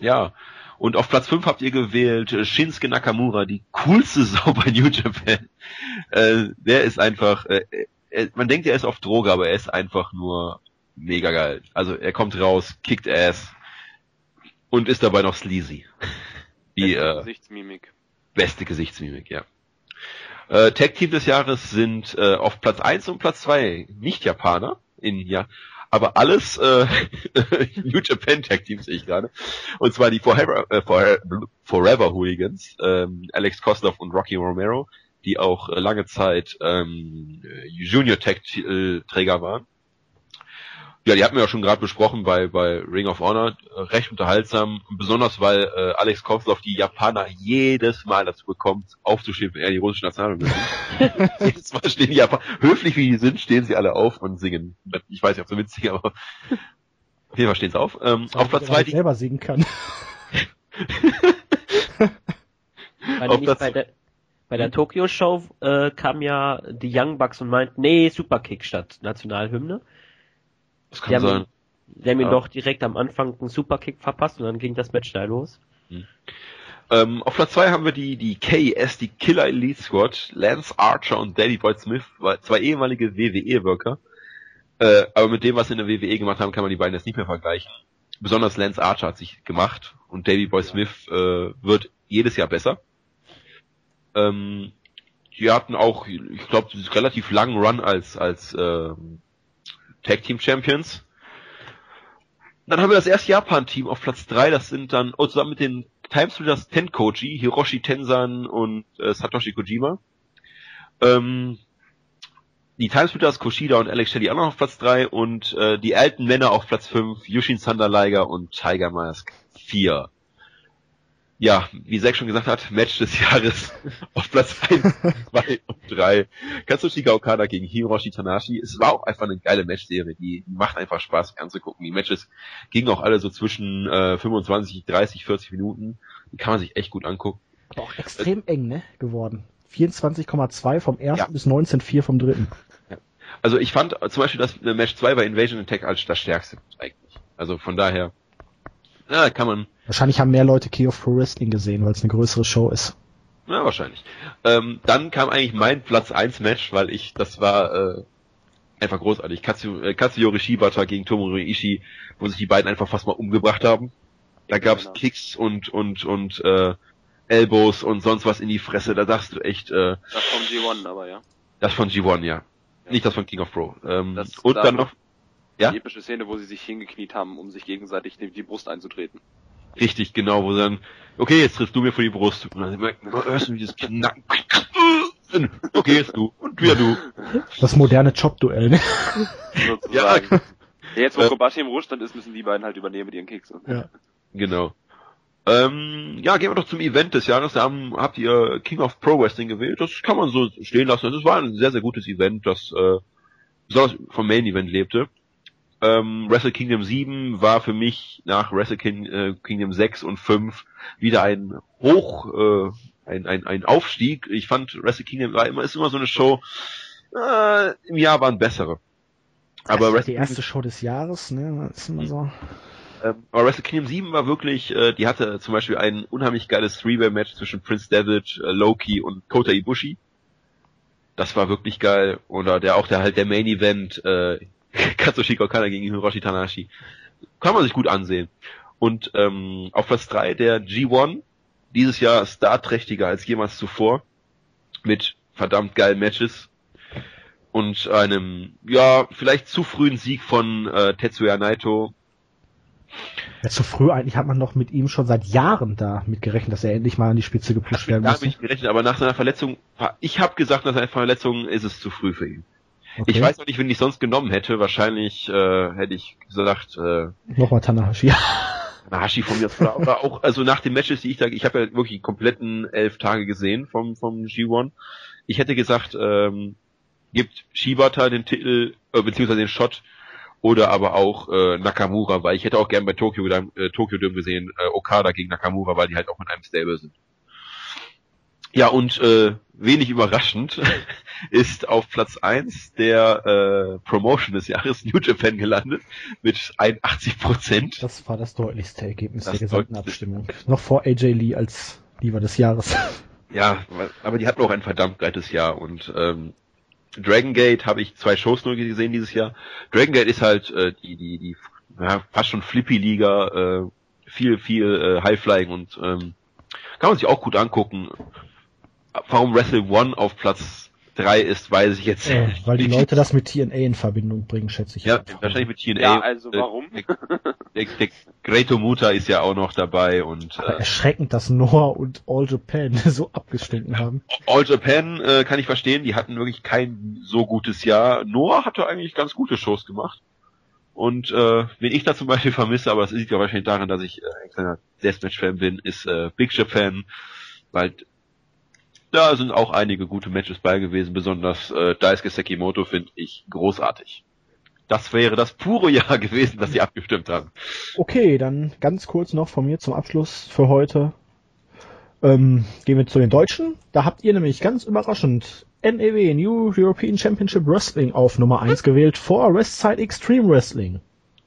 C: ja. Und auf Platz 5 habt ihr gewählt äh, Shinsuke Nakamura, die coolste Sau bei New Japan. Äh, der ist einfach, äh, äh, man denkt, er ist auf Droge, aber er ist einfach nur mega geil. Also er kommt raus, kickt ass und ist dabei noch sleazy. Die
D: Beste
C: äh,
D: Gesichtsmimik.
C: beste Gesichtsmimik, ja. Äh, Tag Team des Jahres sind äh, auf Platz 1 und Platz 2 nicht Japaner in ja, aber alles äh, New Japan Tag Teams sehe ich gerade. Und zwar die Forever, äh, Forever, Forever Hooligans, ähm, Alex Koslov und Rocky Romero, die auch äh, lange Zeit ähm, Junior Tag Träger waren. Ja, die hatten wir ja schon gerade besprochen bei, bei Ring of Honor. Äh, recht unterhaltsam, besonders weil äh, Alex Kozlov die Japaner jedes Mal dazu bekommt, aufzustehen, wenn er die russische Nationalhymne jedes Mal stehen die Japaner, höflich wie die sind, stehen sie alle auf und singen. Ich weiß nicht, ob sie mitsingen, aber auf jeden Fall stehen sie auf. Ähm, auf Platz zwei die,
A: selber singen kann.
C: Auf Platz-
B: bei der, bei der Tokyo Show äh, kam ja die Young Bucks und meint, nee, Superkick statt Nationalhymne.
C: Das kann
B: Die haben,
C: sein.
B: ihn, die haben ihn
C: Ja.
B: doch direkt am Anfang einen Superkick verpasst und dann ging das Match da los.
C: Ähm, auf Platz zwei haben wir die, die KES, die Killer Elite Squad, Lance Archer und Daddy Boy Smith, zwei ehemalige WWE-Worker. Äh, aber mit dem, was sie in der WWE gemacht haben, kann man die beiden jetzt nicht mehr vergleichen. Besonders Lance Archer hat sich gemacht und Davy Boy Smith äh, wird jedes Jahr besser. Ähm, die hatten auch, ich glaube, relativ langen Run als als ähm, Tag Team Champions. Dann haben wir das erste Japan-Team auf Platz drei. Das sind dann oh, zusammen mit den Timesplitters Tenkoji, Hiroshi Tensan und äh, Satoshi Kojima. Ähm, die Timesplitters Kushida und Alex Shelley auch noch auf Platz drei und äh, die alten Männer auf Platz fünf, Yushin Thunder Liger und Tiger Mask vier. Ja, wie Zack schon gesagt hat, Match des Jahres auf Platz 1, 2 und 3. Katsushika Okada gegen Hiroshi Tanashi. Es war auch einfach eine geile Matchserie, die macht einfach Spaß anzugucken. Die Matches gingen auch alle so zwischen äh, 25, 30, 40 Minuten. Die kann man sich echt gut angucken.
A: Aber auch extrem eng, ne, geworden. 24,2 vom ersten
C: Ja.
A: bis 19,4 vom dritten.
C: Also ich fand äh, zum Beispiel das äh, Match 2 bei Invasion Attack als das stärkste eigentlich. Also von daher, ja, kann man,
A: Wahrscheinlich haben mehr Leute Key of Pro Wrestling gesehen, weil es eine größere Show ist.
C: Ja, wahrscheinlich. Ähm, dann kam eigentlich mein Platz 1 Match, weil ich, das war äh, einfach großartig. Katsu, äh, Katsuyori Shibata gegen Tomohiro Ishii, wo sich die beiden einfach fast mal umgebracht haben. Da gab's
D: Genau.
C: Kicks und und und äh, Elbows und sonst was in die Fresse. Da dachtest du echt, äh,
D: Das vom G1, aber ja.
C: das von G1, ja. Nicht das von King of Pro. Ähm,
D: Das
C: und
D: da-
C: dann noch, Ja?
D: Die epische Szene, wo sie sich hingekniet haben, um sich gegenseitig die, die Brust einzutreten.
C: Richtig genau, wo sie dann, okay, jetzt triffst du mir vor die Brust. Und dann hörst du dieses Knacken. Okay, jetzt du. Und wieder du.
A: Das moderne Jobduell, ne?
D: Sozusagen. Ja, jetzt, wo
C: Äh.
D: Kobashi im Ruhestand ist, müssen die beiden halt übernehmen mit ihren Kicks.
A: Ja.
C: Genau. Ähm, ja, gehen wir doch zum Event des Jahres. Da haben, habt ihr King of Pro Wrestling gewählt. Das kann man so stehen lassen. Das war ein sehr, sehr gutes Event, das äh, besonders vom Main Event lebte. Ähm, Wrestle Kingdom 7 war für mich nach Wrestle King, äh, Kingdom 6 und 5 wieder ein Hoch, äh, ein, ein, ein Aufstieg. Ich fand Wrestle Kingdom war immer, ist immer so eine Show, äh, im Jahr waren bessere. Aber
A: ist
C: Wrestle
A: die erste Show des Jahres, ne? Ist immer so.
C: ähm, aber Wrestle Kingdom 7 war wirklich, äh, die hatte zum Beispiel ein unheimlich geiles Three-Way-Match zwischen Prince David, äh, Loki und Kota Ibushi. Das war wirklich geil. Oder der auch der halt der Main Event, äh, Katsushika Okada gegen Hiroshi Tanahashi. Kann man sich gut ansehen. Und ähm, auf Platz 3 der G1, dieses Jahr starträchtiger als jemals zuvor, mit verdammt geilen Matches und einem, ja, vielleicht zu frühen Sieg von äh, Tetsuya Naito,
A: Ja, zu früh eigentlich hat man doch mit ihm schon seit Jahren da mitgerechnet, dass er endlich mal an die Spitze gepusht werden
C: da
A: muss.
C: habe ich gerechnet, aber nach seiner Verletzung, ich habe gesagt, nach seiner Verletzung ist es zu früh für ihn.
A: Okay.
C: Ich weiß auch nicht, wen ich sonst genommen hätte. Wahrscheinlich äh, hätte ich gesagt, äh,
A: Nochmal Tanahashi.
C: Nahashi von mir. Oder, oder auch, also nach den Matches, die ich da, ich habe ja wirklich die kompletten elf Tage gesehen vom, vom G1. Ich hätte gesagt, ähm, gibt Shibata den Titel, äh, beziehungsweise den Shot, oder aber auch äh, Nakamura, weil ich hätte auch gern bei Tokyo, äh, Tokyo Dome gesehen, äh, Okada gegen Nakamura, weil die halt auch mit einem Stable sind. Ja, und äh, wenig überraschend ist auf Platz eins der äh, Promotion des Jahres New Japan gelandet mit 81 Prozent.
A: Das war das deutlichste Ergebnis
C: Das
A: der gesamten. Abstimmung. Noch vor AJ Lee als Lieber des Jahres.
C: Ja, aber die hatten auch ein verdammt geiles Jahr und ähm, Dragon Gate habe ich zwei Shows nur gesehen dieses Jahr. Dragon Gate ist halt äh, die die die ja, fast schon Flippy Liga, äh, viel viel äh, Highflying und ähm, kann man sich auch gut angucken. Warum Wrestle One auf Platz drei ist, weiß ich jetzt
A: Äh,
C: nicht.
A: weil die Leute das mit TNA in Verbindung bringen, schätze ich.
C: ja
A: einfach.
C: wahrscheinlich mit TNA.
D: Ja, also
C: Äh,
D: warum?
C: Der, der Greto Muta ist ja auch noch dabei und
A: Aber
C: äh,
A: erschreckend, dass Noah und All Japan so abgestunken haben.
C: All Japan äh, kann ich verstehen, die hatten wirklich kein so gutes Jahr. Noah hatte eigentlich ganz gute Shows gemacht. Und äh, wen ich da zum Beispiel vermisse, aber das liegt ja wahrscheinlich daran, dass ich äh, ein kleiner Deathmatch-Fan bin, ist äh, Big Japan, weil da sind auch einige gute Matches bei gewesen, besonders äh, Daisuke Sekimoto finde ich großartig. Das wäre das pure Jahr gewesen, das sie abgestimmt haben.
A: Okay, dann ganz kurz noch von mir zum Abschluss für heute. Ähm, gehen wir zu den Deutschen. Da habt ihr nämlich ganz überraschend NEW, New European Championship Wrestling, auf Nummer 1 gewählt vor Westside Extreme Wrestling.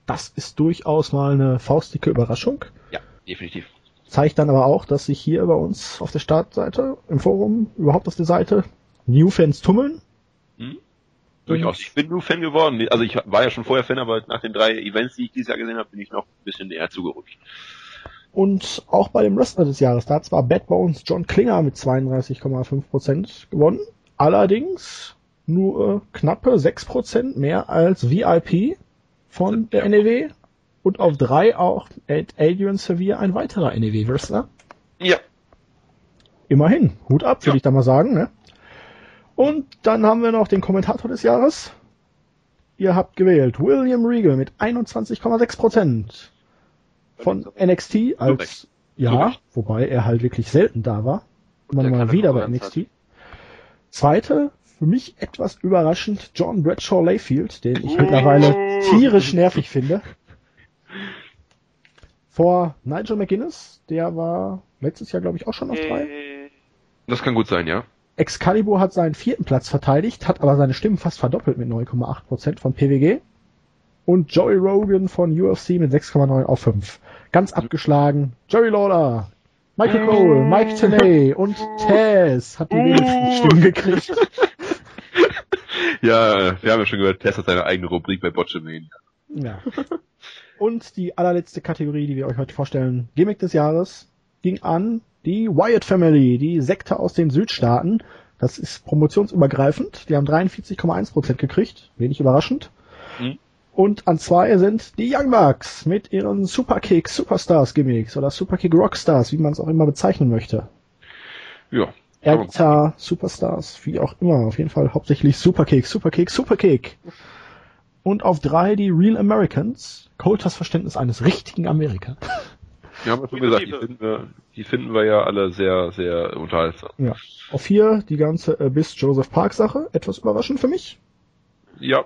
A: Das ist durchaus mal eine faustdicke Überraschung.
C: Ja, definitiv.
A: Zeigt dann aber auch, dass sich hier bei uns auf der Startseite, im Forum, überhaupt auf der Seite, New Fans tummeln.
C: Hm? Durchaus. Ich bin nur Fan geworden. Also ich war ja schon vorher Fan, aber nach den drei Events, die ich dieses Jahr gesehen habe, bin ich noch ein bisschen näher zugerutscht.
A: Und auch bei dem Wrestler des Jahres, da hat zwar Bad Bones John Klinger mit 32,5% gewonnen, allerdings nur knappe 6% mehr als VIP von der NEW und auf drei auch Adrian Sevier, ein weiterer NEW-Wrestler.
C: Ja.
A: Immerhin, Hut ab, würde
C: Ja.
A: ich da mal sagen. Ne? Und dann haben wir noch den Kommentator des Jahres. Ihr habt gewählt William Regal mit 21,6% von NXT als ja, wobei er halt wirklich selten da war. Immer
D: der
A: mal wieder bei NXT. Zweite, für mich etwas überraschend, John Bradshaw Layfield, den ich
C: Uh.
A: mittlerweile tierisch nervig finde. Vor Nigel McGuinness, der war letztes Jahr, glaube ich, auch schon auf drei.
D: Äh,
C: Das kann gut sein, ja.
A: Excalibur hat seinen vierten Platz verteidigt, hat aber seine Stimmen fast verdoppelt mit 9,8% von PWG. Und Joey Rogan von UFC mit 6,9 auf 5. Ganz abgeschlagen. Jerry Lawler, Michael Cole, Mike Tenay und Taz hat die wenigsten Stimmen gekriegt.
C: Ja, wir haben ja schon gehört, Tess hat seine eigene Rubrik bei Botchamania.
A: Ja. Und die allerletzte Kategorie, die wir euch heute vorstellen, Gimmick des Jahres, ging an die Wyatt Family, die Sekte aus den Südstaaten. Das ist promotionsübergreifend. Die haben 43,1% gekriegt. Wenig überraschend.
C: Mhm.
A: Und an zwei sind die Young Bucks mit ihren Superkick Superstars Gimmicks oder Superkick Rockstars, wie man es auch immer bezeichnen möchte.
C: Ja.
A: Air Guitar, Superstars, wie auch immer. Auf jeden Fall hauptsächlich Superkick, Superkick, Superkick. Und auf drei die Real Americans. Colters Verständnis eines richtigen Amerika.
C: Wir haben ja schon gesagt, die finden, wir, die finden wir ja alle sehr, sehr unterhaltsam.
A: Ja. Auf vier die ganze äh, bis Joseph Park Sache. Etwas überraschend für mich.
C: Ja.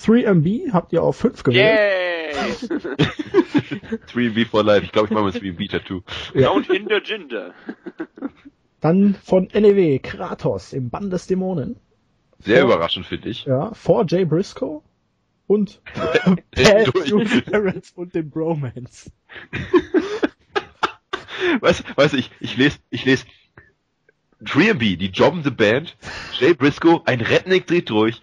A: 3MB habt ihr auf fünf gewählt.
D: Yay!
C: 3B for Life. Ich glaube, ich mache mal 3B Tattoo.
A: Ja.
D: Don't hinder Ginger.
A: Dann von NEW Kratos im Bann des Dämonen.
C: Sehr
A: Vor-
C: überraschend, finde ich.
A: Ja, vor Jay Briscoe und Barrett und den Bromance.
C: Weißt, du, ich, ich lese, ich lese 3B, die jobben the Band, Jay Briscoe, ein Redneck dreht durch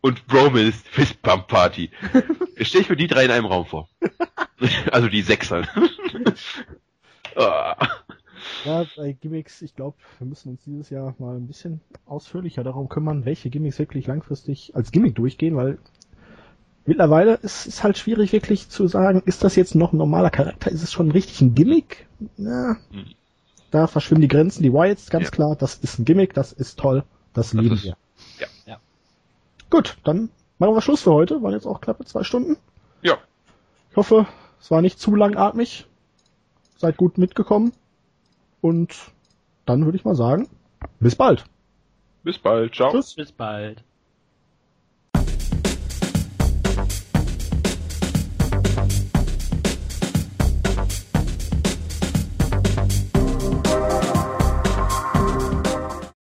C: und Bromance Fist Pump Party. Stelle ich mir die drei in einem Raum vor. Also die Sechser. Ah.
A: Ja, bei Gimmicks, ich glaube, wir müssen uns dieses Jahr mal ein bisschen ausführlicher darum kümmern, welche Gimmicks wirklich langfristig als Gimmick durchgehen, weil mittlerweile ist es halt schwierig wirklich zu sagen, ist das jetzt noch ein normaler Charakter, ist es schon richtig ein Gimmick? Ja,
C: Mhm.
A: da verschwimmen die Grenzen, die Wyatts, ganz
C: Ja.
A: klar, das ist ein Gimmick, das ist toll, das lieben
C: ist-
A: wir.
C: ja.
B: Ja.
A: Gut, dann machen wir Schluss für heute, waren jetzt auch knappe zwei Stunden.
C: Ja.
A: Ich hoffe, es war nicht zu langatmig. Seid gut mitgekommen. Und dann würde ich mal sagen, bis bald.
C: Bis bald. Ciao.
A: Tschüss.
B: Bis bald.